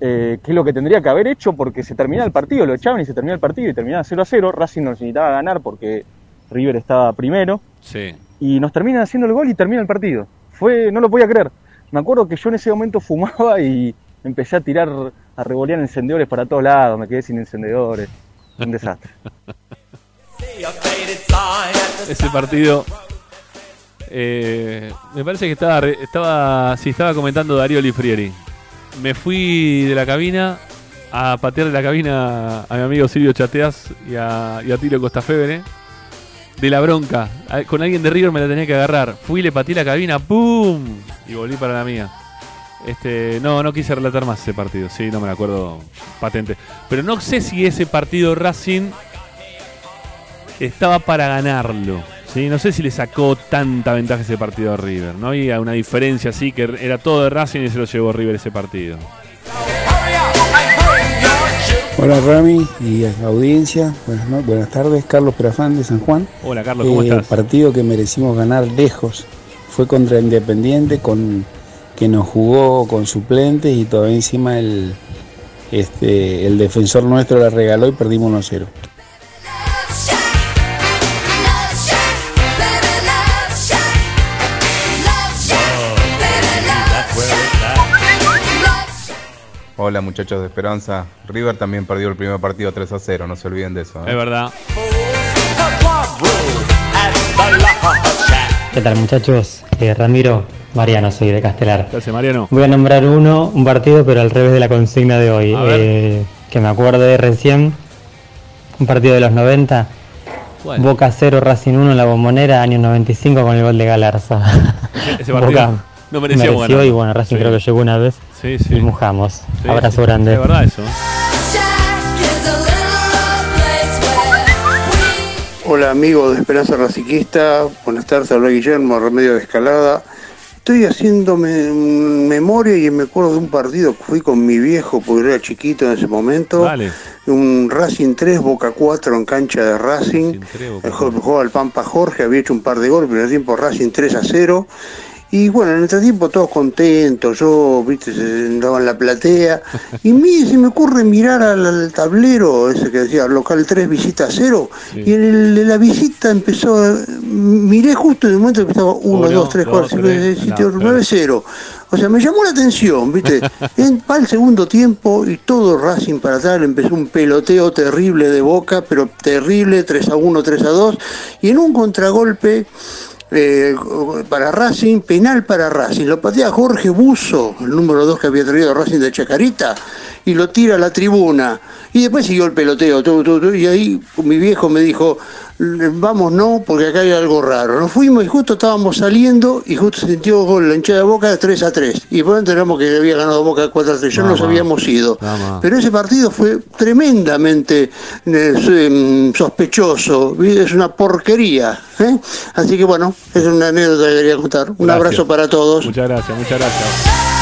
Eh, que es lo que tendría que haber hecho porque se terminaba el partido, lo echaban y se terminaba el partido y terminaba 0 a 0. Racing no necesitaba ganar porque River estaba primero. Sí. Y nos terminan haciendo el gol y termina el partido. Fue, no lo podía creer. Me acuerdo que yo en ese momento fumaba y empecé a tirar, a revolear encendedores para todos lados. Me quedé sin encendedores. Un desastre. ese partido. Eh, me parece que estaba, estaba, sí, estaba comentando Darío Lifrieri. Me fui de la cabina a patear de la cabina a mi amigo Silvio Chateas y a, y a Tilo Costafebre de la bronca. Con alguien de River me la tenía que agarrar. Fui, le patí la cabina, ¡pum! Y volví para la mía. Este, no, no quise relatar más ese partido. Sí, no me acuerdo patente. Pero no sé si ese partido Racing estaba para ganarlo. ¿sí? No sé si le sacó tanta ventaja ese partido a River. No había una diferencia así que era todo de Racing y se lo llevó River ese partido. Hola Rami y audiencia, buenas, buenas tardes, Carlos Perafán de San Juan. Hola Carlos, ¿cómo eh, estás? El partido que merecimos ganar lejos fue contra Independiente, con que nos jugó con suplentes y todavía encima el, este, el defensor nuestro la regaló y perdimos 1-0. Hola muchachos de Esperanza. River también perdió el primer partido 3 a 0, no se olviden de eso. ¿eh? Es verdad. ¿Qué tal muchachos? Eh, Ramiro, Mariano, soy de Castelar. Gracias, Mariano. Voy a nombrar uno, un partido, pero al revés de la consigna de hoy. Eh, que me acuerdo de recién, un partido de los 90. Boca 0, Racing 1 en la bombonera, año 95 con el gol de Galarza. Ese partido no merecía mereció y bueno, Racing creo que llegó una vez sí, sí. y mojamos. Abrazo grande. Es verdad eso. Hola amigos de Esperanza Raciquista, buenas tardes, habla Guillermo, Remedio de Escalada. Estoy haciendo memoria y me acuerdo de un partido que fui con mi viejo, porque era chiquito en ese momento. Un Racing 3, Boca 4 en cancha de Racing. Jugaba el Pampa Jorge, había hecho un par de goles, pero el tiempo Racing 3 a 0. Y bueno, en este tiempo todos contentos, yo, viste, andaba en la platea, *laughs* y mí se me ocurre mirar al, tablero, ese que decía local 3, visita 0, y en, el, la visita empezó, miré justo en el momento que estaba 1, 2, 3, 4, 5, 6, 7, 8, 9, 0. O sea, me llamó la atención, ¿viste? *laughs* En, va el segundo tiempo y todo Racing para atrás, empezó un peloteo terrible de boca, pero terrible, 3 a 1, 3 a 2, y en un contragolpe eh, para Racing, penal para Racing. Lo patea Jorge Buzo, el número 2 que había traído Racing de Chacarita, y lo tira a la tribuna. Y después siguió el peloteo, y ahí mi viejo me dijo, vamos no, porque acá hay algo raro. Nos fuimos y justo estábamos saliendo y justo sintió gol la hinchada de Boca de 3 a 3. Y por enteramos que había ganado Boca 4 a 3, ya nos habíamos ido. Pero ese partido fue tremendamente eh, em, sospechoso, es una porquería. ¿eh? Así que bueno, es una anécdota que quería contar. Un abrazo para todos. Muchas gracias, muchas gracias.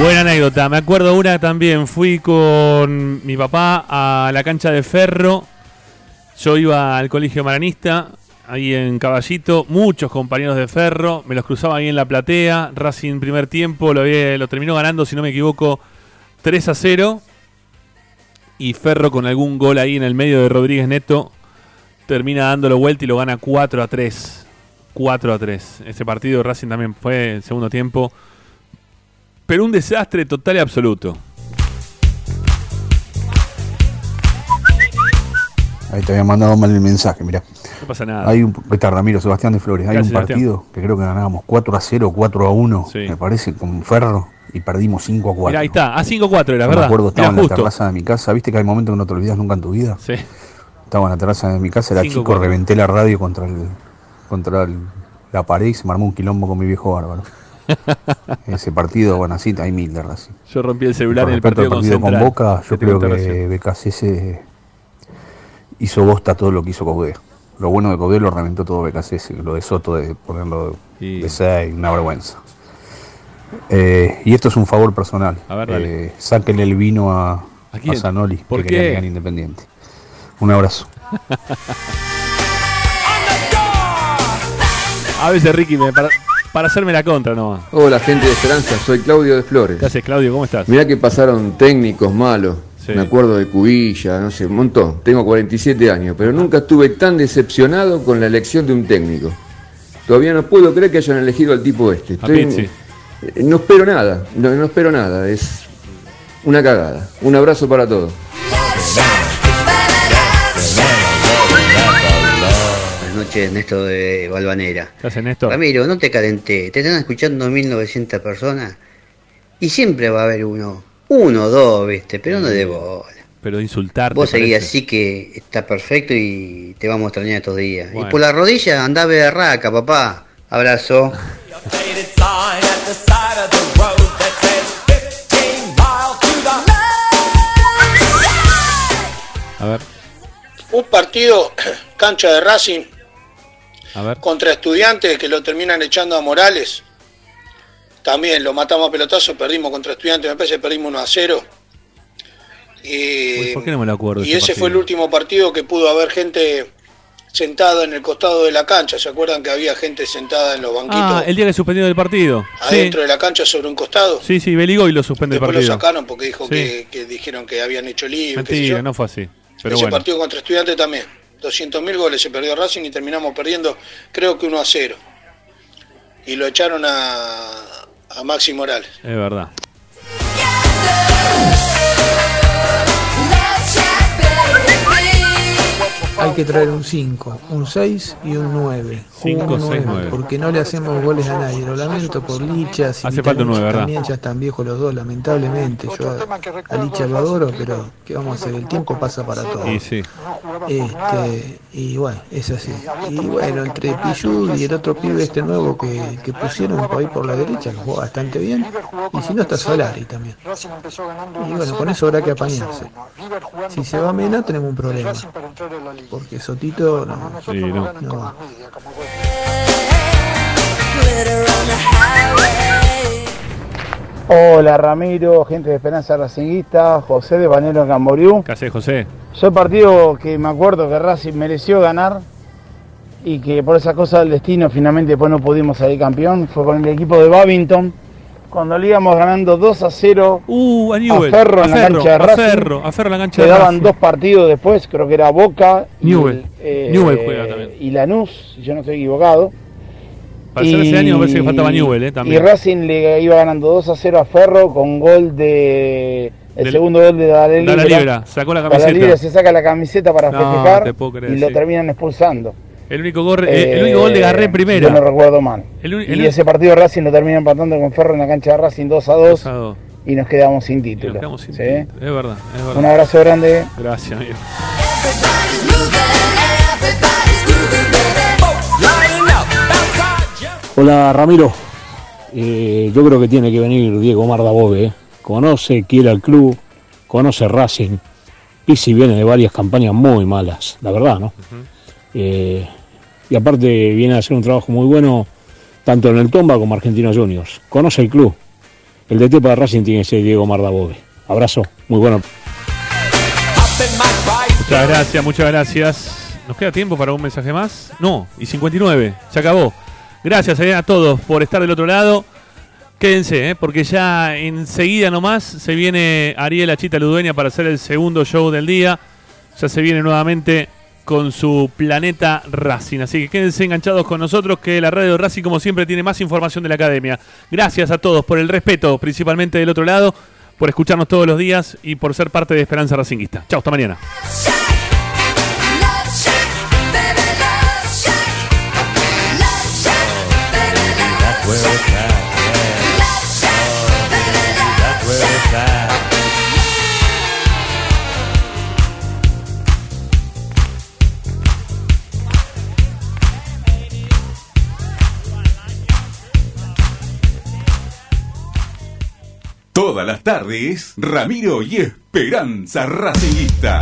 Buena anécdota, me acuerdo una también, fui con mi papá a la cancha de Ferro yo iba al colegio maranista, ahí en Caballito, muchos compañeros de ferro, me los cruzaba ahí en la platea, Racing primer tiempo, lo, lo terminó ganando, si no me equivoco, 3 a 0. Y Ferro con algún gol ahí en el medio de Rodríguez Neto, termina dándolo vuelta y lo gana 4 a 3. 4 a 3. Ese partido Racing también fue el segundo tiempo. Pero un desastre total y absoluto. Ahí te había mandado mal el mensaje, mira. No pasa nada. Hay un, está Ramiro Sebastián de Flores. Hay un partido que creo que ganábamos 4 a 0, 4 a 1, me parece, con Ferro, y perdimos 5 a 4. Mira, ahí está, a 5 a 4 era, ¿verdad? Me acuerdo, estaba en la terraza de mi casa. ¿Viste que hay momentos que no te olvidas nunca en tu vida? Sí. Estaba en la terraza de mi casa, era chico, reventé la radio contra el, contra la pared y se me armó un quilombo con mi viejo bárbaro. *laughs* Ese partido, bueno, así hay mil de Racing. Yo rompí el celular en el partido, partido con, Boca, yo creo que BKC hizo bosta todo lo que hizo Cobé. Lo bueno de Cobé lo reventó todo BKC, lo de Soto de ponerlo de 6, una vergüenza. Eh, y esto es un favor personal. A ver, eh, sáquenle el vino a, ¿A, Zanoli, ¿Por que qué? Independiente. Un abrazo. *laughs* a veces Ricky me para, para hacerme la contra no. Hola gente de Esperanza, soy Claudio de Flores. Gracias Claudio, ¿cómo estás? Mirá que pasaron técnicos malos, me acuerdo de Cubilla, no sé, un montón. Tengo 47 años, pero nunca estuve tan decepcionado con la elección de un técnico. Todavía no puedo creer que hayan elegido al tipo este. Estoy, eh, no espero nada, no, no espero nada. Es una cagada. Un abrazo para todos. Noches, Néstor de Balvanera. ¿Qué haces, Néstor? Ramiro, no te calenté. Te están escuchando 1900 personas y siempre va a haber uno uno o dos, viste, pero no de bola. Pero insultar. Vos seguís así que está perfecto y te vamos a extrañar estos días. Y por la rodilla andá de raca, papá. Abrazo. A ver. Un partido, cancha de Racing, A ver. contra estudiantes que lo terminan echando a Morales. También lo matamos a pelotazo, perdimos contra estudiantes, me parece que perdimos 1 a 0. Y, ¿Por qué no me lo acuerdo? y ese fue el último partido que pudo haber gente sentada en el costado de la cancha. ¿Se acuerdan que había gente sentada en los banquitos Ah, el día que suspendieron el partido. adentro de la cancha sobre un costado? Sí, sí, Beligoy lo suspende el Después partido. lo sacaron porque dijo Sí. que, que dijeron que habían hecho libre. Mentira, no fue así. Pero Ese bueno. partido contra estudiantes también. 200.000 goles se perdió Racing y terminamos perdiendo creo que 1 a 0. Y lo echaron a, a Maxi Morales. Es verdad. Hay que traer un 5, un 6 y un 9. 5, 6, 9. Porque no le hacemos goles a nadie. Lo lamento por Licha. Hace falta un 9, ¿verdad? También ya están viejos los dos, lamentablemente. Yo a, Licha lo adoro, pero ¿qué vamos a hacer? El tiempo pasa para todos. Y sí. Este, y bueno, es así. Y bueno, entre Pichud y el otro pibe este nuevo que, que pusieron por ahí por la derecha, que juega bastante bien. Y si no está Solari también. Y bueno, con eso habrá que apañarse. Si se va Mena tenemos un problema. Porque Sotito no. Sí, no. no. Hola Ramiro, gente de Esperanza Racinguista, José de Banero Camboriú. ¿Qué haces, José? Soy partido que me acuerdo que Racing mereció ganar y que por esa cosa del destino finalmente después no pudimos salir campeón. Fue con el equipo de Babington cuando le íbamos ganando 2 a 0 uh, a, Ferro en la cancha de Racing. A Ferro, en la cancha daban dos partidos después, creo que era Boca Newell. Y, eh, juega también. y Lanús, si yo no estoy equivocado. Para y, ser ese año parece que faltaba Newell eh, también. Y Racing le iba ganando 2 a 0 a Ferro con gol de... El segundo gol de Dale Libra. Libra. Sacó la camiseta. Dale Libra se saca la camiseta para festejar y lo terminan expulsando. El único, gol, el único gol de Garré en primera. Yo no recuerdo mal. y ese partido Racing lo termina empatando con Ferro en la cancha de Racing 2 a 2. Y nos quedamos sin título. Nos quedamos sin ¿sí? título. Es verdad, es verdad. Un abrazo grande. Gracias, amigo. Hola Ramiro, eh, yo creo que tiene que venir Diego Mardabove, ¿eh? conoce, quiere al club, conoce Racing, y si viene de varias campañas muy malas, la verdad, ¿no? eh, y aparte viene a hacer un trabajo muy bueno tanto en el Tomba como Argentinos Juniors. Conoce el club. El DT para Racing tiene ese Diego Mardabove. Abrazo, muy bueno. Muchas gracias, muchas gracias. ¿Nos queda tiempo para un mensaje más? No, y 59, se acabó. Gracias a todos por estar del otro lado. Quédense, eh, porque ya enseguida nomás se viene Ariel Achita Ludueña para hacer el segundo show del día. Ya se viene nuevamente con su planeta Racing. Así que quédense enganchados con nosotros que la radio Racing como siempre tiene más información de la academia. Gracias a todos por el respeto, principalmente del otro lado, por escucharnos todos los días y por ser parte de Esperanza Racinguista. Chao, hasta mañana. Todas las tardes, Ramiro y Esperanza Racingista.